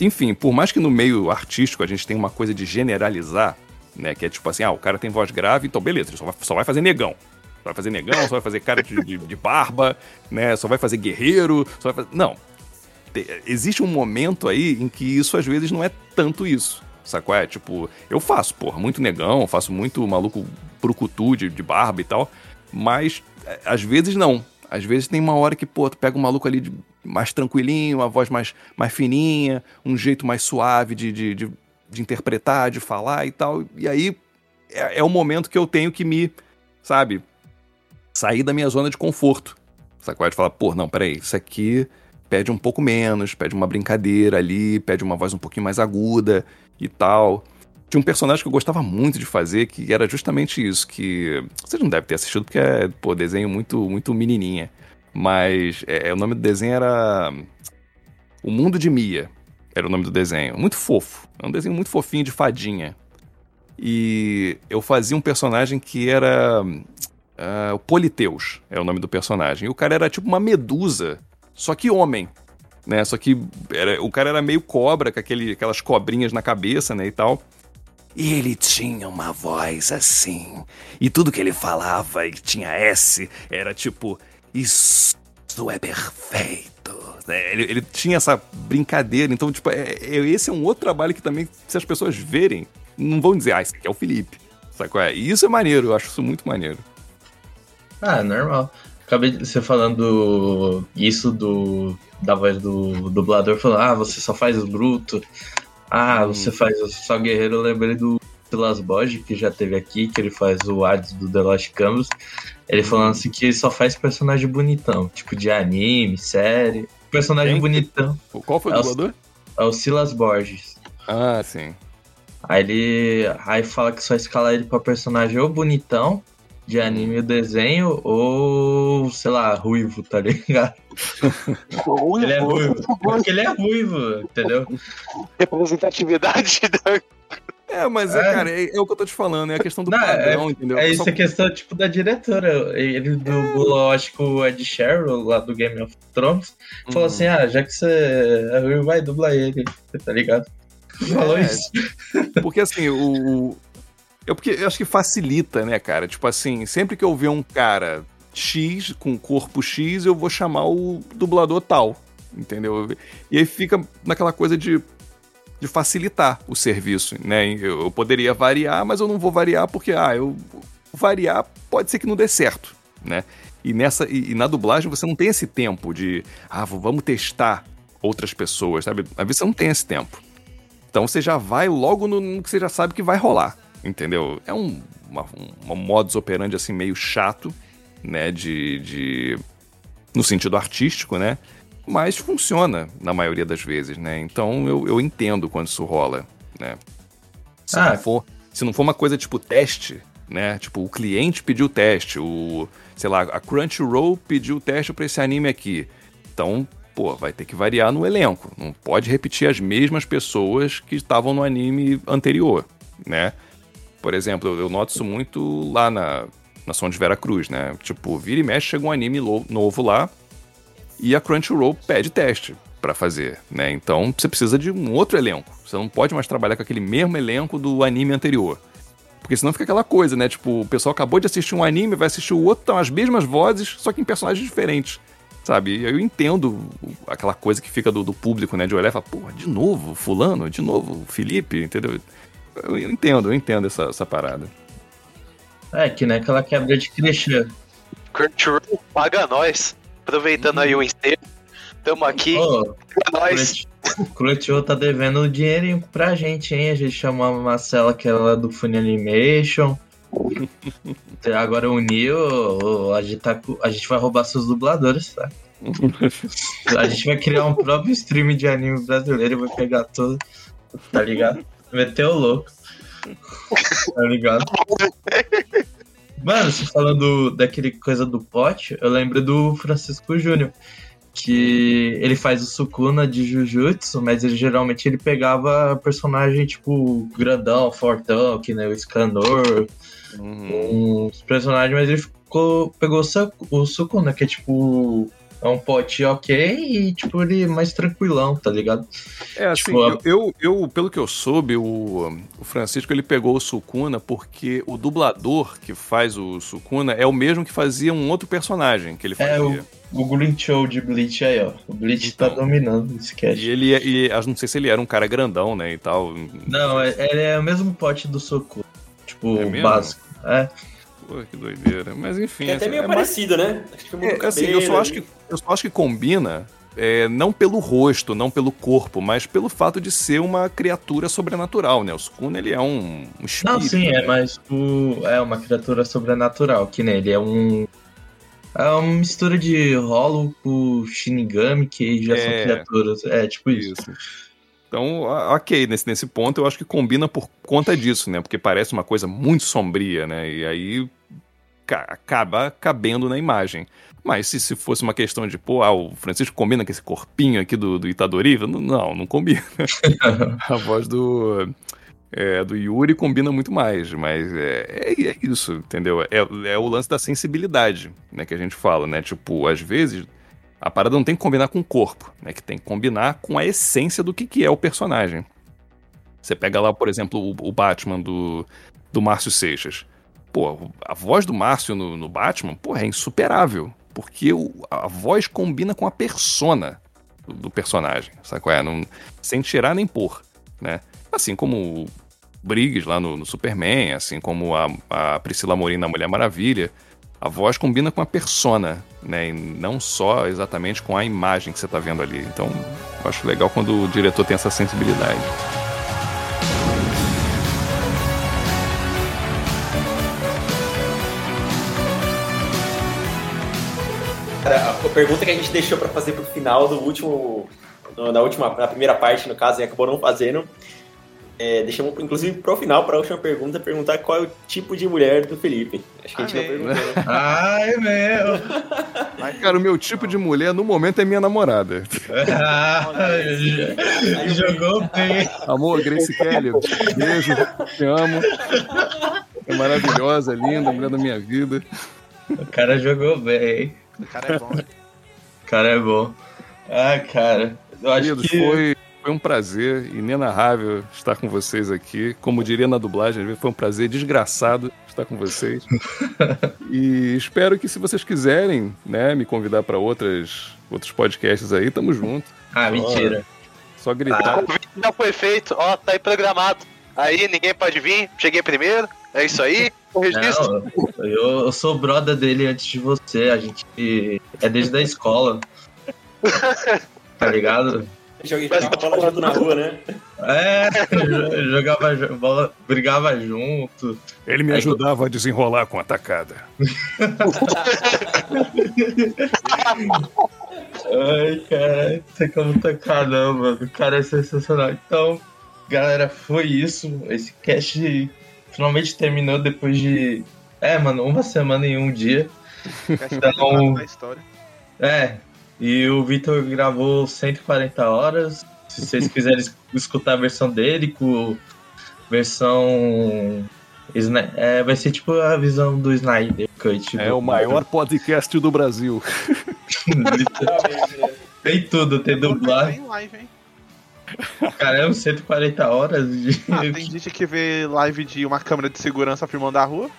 Enfim, por mais que no meio artístico a gente tenha uma coisa de generalizar, né? Que é tipo assim, ah, o cara tem voz grave, então beleza, ele só vai, só vai fazer negão. Só vai fazer negão, só vai fazer cara de, de, de barba, né? Só vai fazer guerreiro, só vai fazer. Não. Existe um momento aí em que isso às vezes não é tanto isso. Sacou? É tipo, eu faço, porra, muito negão, faço muito maluco brucutu de, de barba e tal, mas é, às vezes não. Às vezes tem uma hora que, pô, tu pega um maluco ali de, mais tranquilinho, uma voz mais, mais fininha, um jeito mais suave de, de, de, de interpretar, de falar e tal. E aí é, é o momento que eu tenho que me, sabe, sair da minha zona de conforto. Sacou? De falar, pô, não, peraí, isso aqui pede um pouco menos, pede uma brincadeira ali, pede uma voz um pouquinho mais aguda e tal. Tinha um personagem que eu gostava muito de fazer, que era justamente isso, que você não deve ter assistido porque é, pô, desenho muito, muito menininha. Mas é, é, o nome do desenho era O Mundo de Mia. Era o nome do desenho. Muito fofo. É um desenho muito fofinho de fadinha. E eu fazia um personagem que era uh, o Politeus, é o nome do personagem. E o cara era tipo uma medusa, só que homem né? Só que era, o cara era meio cobra, com aquele, aquelas cobrinhas na cabeça, né, e tal. E ele tinha uma voz assim. E tudo que ele falava e tinha S era tipo, isso é perfeito. Né? Ele, ele, tinha essa brincadeira. Então, tipo, é, é, esse é um outro trabalho que também, se as pessoas verem, não vão dizer, ah, esse aqui é o Felipe. É? E isso é maneiro, eu acho isso muito maneiro. Ah, normal. Acabei de você falando isso do da voz do dublador falando, ah, você só faz o bruto, ah, hum. você faz só guerreiro, eu lembrei do Silas Borges, que já teve aqui, que ele faz o Hades do The Lost Canvas, ele falando assim que ele só faz personagem bonitão, tipo de anime, série, personagem Quem? bonitão. Qual foi o é dublador? É o Silas Borges. Ah, sim. Aí ele aí fala que só escala ele pra personagem ou bonitão, de anime o desenho ou, sei lá, ruivo, tá ligado? ele é ruivo. Porque ele é ruivo, entendeu? Representatividade da. É, mas é, cara, é, é, o que eu tô te falando, é a questão do Não, padrão, é, entendeu? É isso, é questão, tipo, da diretora. Ele dublou, acho que o Ed Sheryl, lá do Game of Thrones, falou uhum. assim, ah, já que você é ruivo, vai, dubla ele, tá ligado? Falou é, isso. Porque assim, o, eu, porque, eu acho que facilita, né, cara? Tipo assim, sempre que eu ver um cara X, com corpo X, eu vou chamar o dublador tal, entendeu? E aí fica naquela coisa de, de facilitar o serviço, né? Eu, eu poderia variar, mas eu não vou variar porque, ah, eu variar pode ser que não dê certo, né? E, nessa, e, e na dublagem você não tem esse tempo de, ah, vamos testar outras pessoas, sabe? Às vezes você não tem esse tempo. Então você já vai logo no, no que você já sabe que vai rolar entendeu? É um, uma, um modus operandi assim meio chato, né, de, de no sentido artístico, né? Mas funciona na maioria das vezes, né? Então eu, eu entendo quando isso rola, né? Se, ah. não for, se não for uma coisa tipo teste, né? Tipo, o cliente pediu teste, o, sei lá, a Crunchyroll pediu teste para esse anime aqui. Então, pô, vai ter que variar no elenco. Não pode repetir as mesmas pessoas que estavam no anime anterior, né? Por exemplo, eu noto isso muito lá na, na Som de Vera Cruz, né? Tipo, vira e mexe, chega um anime novo lá e a Crunchyroll pede teste para fazer, né? Então você precisa de um outro elenco. Você não pode mais trabalhar com aquele mesmo elenco do anime anterior. Porque senão fica aquela coisa, né? Tipo, o pessoal acabou de assistir um anime, vai assistir o outro, estão as mesmas vozes, só que em personagens diferentes. Sabe? E eu entendo aquela coisa que fica do, do público, né? De olhar e falar, porra, de novo, fulano, de novo, Felipe, entendeu? eu entendo, eu entendo essa, essa parada. É, que nem aquela quebra de clichê. Crunchyroll paga nós. Aproveitando uhum. aí o ensejo. Tamo aqui. Oh, nós. Crunchyroll tá devendo um dinheirinho pra gente, hein? A gente chamou a Marcela, que é lá do Funny Animation. Agora o Neo, a gente, tá, a gente vai roubar seus dubladores, tá? A gente vai criar um próprio stream de anime brasileiro e vai pegar todo, tá ligado? Meter o louco. Tá ligado? Mano, você falando daquele coisa do pote, eu lembro do Francisco Júnior. Que ele faz o Sukuna de Jujutsu, mas ele geralmente ele pegava personagem tipo grandão, fortão, que nem o Scanor, Uhum. uns personagens, mas ele ficou, pegou o Su- o Sukuna, que é tipo. É um pote ok e, tipo, ele é mais tranquilão, tá ligado? É, assim, Tipo, eu, eu, eu, pelo que eu soube, o, o Francisco ele pegou o Sukuna porque o dublador que faz o Sukuna é o mesmo que fazia um outro personagem que ele fazia. É, o, o Green Show de Bleach aí, ó. O Bleach tá Então. dominando esse cast. E ele, e, eu não sei se ele era um cara grandão, né, e tal. Não, é, ele é o mesmo pote do Soku. Tipo, É básico. É. Pô, que doideira. Mas enfim. É até assim, meio é mais- parecido, né? Acho que muda o É, assim, eu só acho que, eu só acho que combina, é, não pelo rosto, não pelo corpo, mas pelo fato de ser uma criatura sobrenatural, né? O Sukuna, ele é um, um espírito. Não, sim, né? é, mas o, é uma criatura sobrenatural, que nem ele é um. É uma mistura de Hollow com Shinigami, que já são É. criaturas. É, tipo isso. Isso. Então, ok, nesse, nesse ponto eu acho que combina por conta disso, né? Porque parece uma coisa muito sombria, né? E aí acaba cabendo na imagem. Mas se, se fosse uma questão de, pô, ah, o Francisco combina com esse corpinho aqui do, do Itadori, não, não, não combina. a voz do, é, do Yuri combina muito mais, mas é, é, é isso, entendeu? É, é o lance da sensibilidade, né, que a gente fala, né? Tipo, às vezes a parada não tem que combinar com o corpo, né? Que tem que combinar com a essência do que, que é o personagem. Você pega lá, por exemplo, o, o Batman do, do Márcio Seixas. Pô, a voz do Márcio no, no Batman, porra, é insuperável. Porque o- a voz combina com a persona do, do personagem, sabe qual é? Não, sem tirar nem pôr, né? Assim como o Briggs lá no, no Superman, assim como a, a Priscila Morim na Mulher Maravilha. A voz combina com a persona, né? E não só exatamente com a imagem que você tá vendo ali. Então, eu acho legal quando o diretor tem essa sensibilidade. Cara, a pergunta que a gente deixou pra fazer pro final do último. Na última, na primeira parte, no caso, e acabou não fazendo. É, deixamos, inclusive, pro final, pra última pergunta, perguntar qual é o tipo de mulher do Felipe. Acho que a gente não perguntou, né? Ai, meu! Cara, o meu tipo de mulher no momento é minha namorada. Ah, jogou bem. Amor, Grace Kelly, beijo, te amo. É maravilhosa, linda, mulher da minha vida. O cara jogou bem. O cara é bom. né? O cara é bom. Ah, cara. Eu acho Queridos, que. foi, foi um prazer inenarrável estar com vocês aqui. Como diria na dublagem, foi um prazer desgraçado estar com vocês. e espero que, se vocês quiserem, né, me convidar para outras outros podcasts aí, tamo junto. Ah, mentira. Só gritar. O convite já foi feito, ó, tá aí programado. Aí ninguém pode vir, cheguei primeiro, é isso aí. O registro. Não, eu, eu sou brother dele antes de você. A gente é desde a escola. Tá ligado? Joguei jogava bola junto na rua, né? É, jogava jo- bola, brigava junto. Ele me Aí- ajudava a desenrolar com a tacada. Ai, cara, tem como tocar não, mano. O cara é sensacional. Então, galera, foi isso. Esse cast finalmente terminou depois de. É, mano, uma semana e um dia. Então-. É, e o Vitor gravou 140 horas. Se vocês quiserem es- escutar a versão dele, com versão. É, vai ser tipo a visão do Snyder Cut. É do- o maior podcast do Brasil. Né? Tem tudo, tem dublagem. Tem live, hein? Caramba, 140 horas de. Ah, tem gente que vê live de uma câmera de segurança filmando a rua.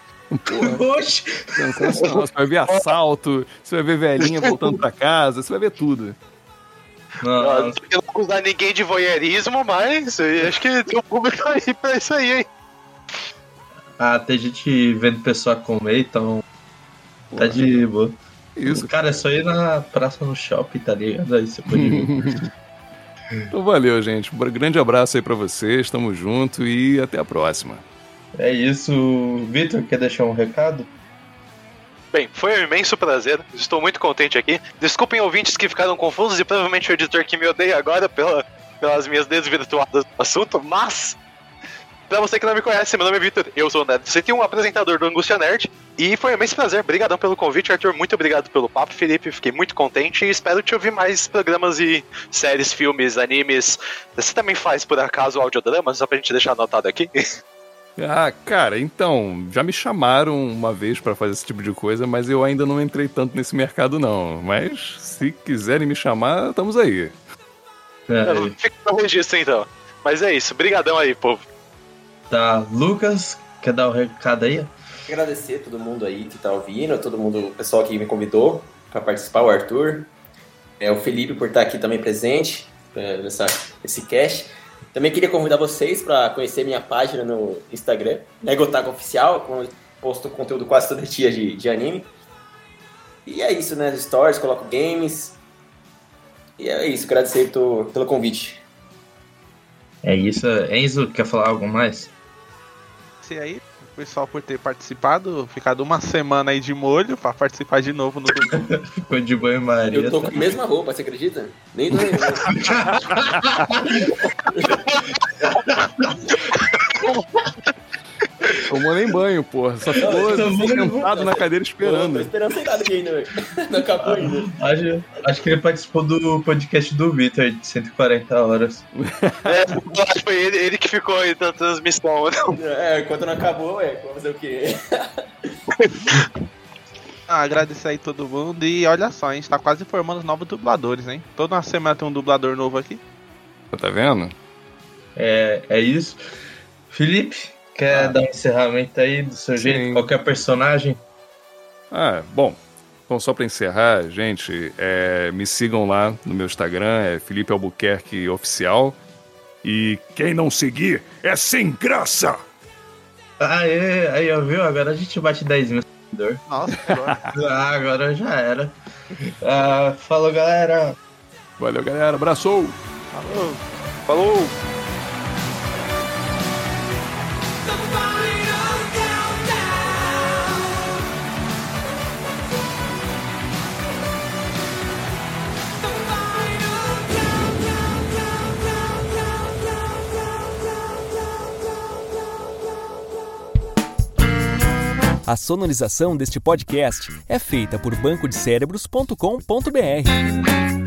Oxe! Sensacional. Você vai ver assalto, você vai ver velhinha voltando pra casa, você vai ver tudo. Não, Eu não vou usar ninguém de voyeurismo, mas acho que tem um público aí pra isso aí, hein? ah, tem gente vendo pessoa comer, então. Tá de boa. Isso. Cara, é só ir na praça no shopping, tá ligado? Aí você pode ver. Então valeu, gente. Um grande abraço aí pra vocês, tamo junto e até a próxima. É isso. Vitor, quer deixar um recado? Bem, foi um imenso prazer. Estou muito contente aqui. Desculpem ouvintes que ficaram confusos e provavelmente o editor que me odeia agora pela, pelas minhas desvirtuadas do assunto, mas. Pra você que não me conhece, meu nome é Vitor, eu sou o Neto 101, apresentador do Angústia Nerd. E foi um imenso prazer. Obrigadão pelo convite, Arthur. Muito obrigado pelo papo, Felipe. Fiquei muito contente e espero te ouvir mais programas e séries, filmes, animes. Você também faz, por acaso, audiodramas? Só pra gente deixar anotado aqui. Ah, cara, então, já me chamaram uma vez pra fazer esse tipo de coisa, mas eu ainda não entrei tanto nesse mercado, não. Mas se quiserem me chamar, estamos aí. É, Fica no registro então. Mas é isso. Brigadão aí, povo. Tá. Lucas, quer dar um recado aí? Agradecer a todo mundo aí que tá ouvindo, todo mundo, o pessoal que me convidou para participar, o Arthur, é, o Felipe por estar aqui também presente é, nessa, nesse cast. Também queria convidar vocês para conhecer minha página no Instagram, Negotaco Oficial, com eu posto conteúdo quase todo dia de, de anime. E é isso, né? Stories, coloco games. E é isso, agradecer pelo convite. É isso. Enzo, quer falar algo mais? Esse aí, o pessoal por ter participado, ficado uma semana aí de molho pra participar de novo no domingo. Ficou de banho-maria. Eu tô com a mesma roupa, você acredita? Nem lembrando. Tomou nem banho, porra. Só ficou sentado na cadeira Tô esperando. esperando sem nada aqui ainda, velho. Não acabou ainda. Acho, acho que ele participou do podcast do Vitor de 140 horas. É, eu acho que foi ele, ele que ficou aí na transmissão. É, enquanto não acabou, é, vamos fazer o quê? Ah, agradecer aí todo mundo e olha só, a gente tá quase formando os novos dubladores, hein? Toda semana tem um dublador novo aqui. Tá vendo? É, é isso. Felipe, quer Ah. dar um encerramento aí do seu Sim. jeito? Qualquer personagem? Ah, bom. Então, só pra encerrar, gente, é, me sigam lá no meu Instagram, é Felipe Albuquerque Oficial. E quem não seguir é sem graça! Aê, aí, ó, viu? Agora a gente bate 10 mil seguidores. Nossa, agora. Ah, agora já era. Ah, falou, galera. Valeu, galera. Abraçou! falou. Falou! A sonorização deste podcast é feita por bancodecérebros.com.br.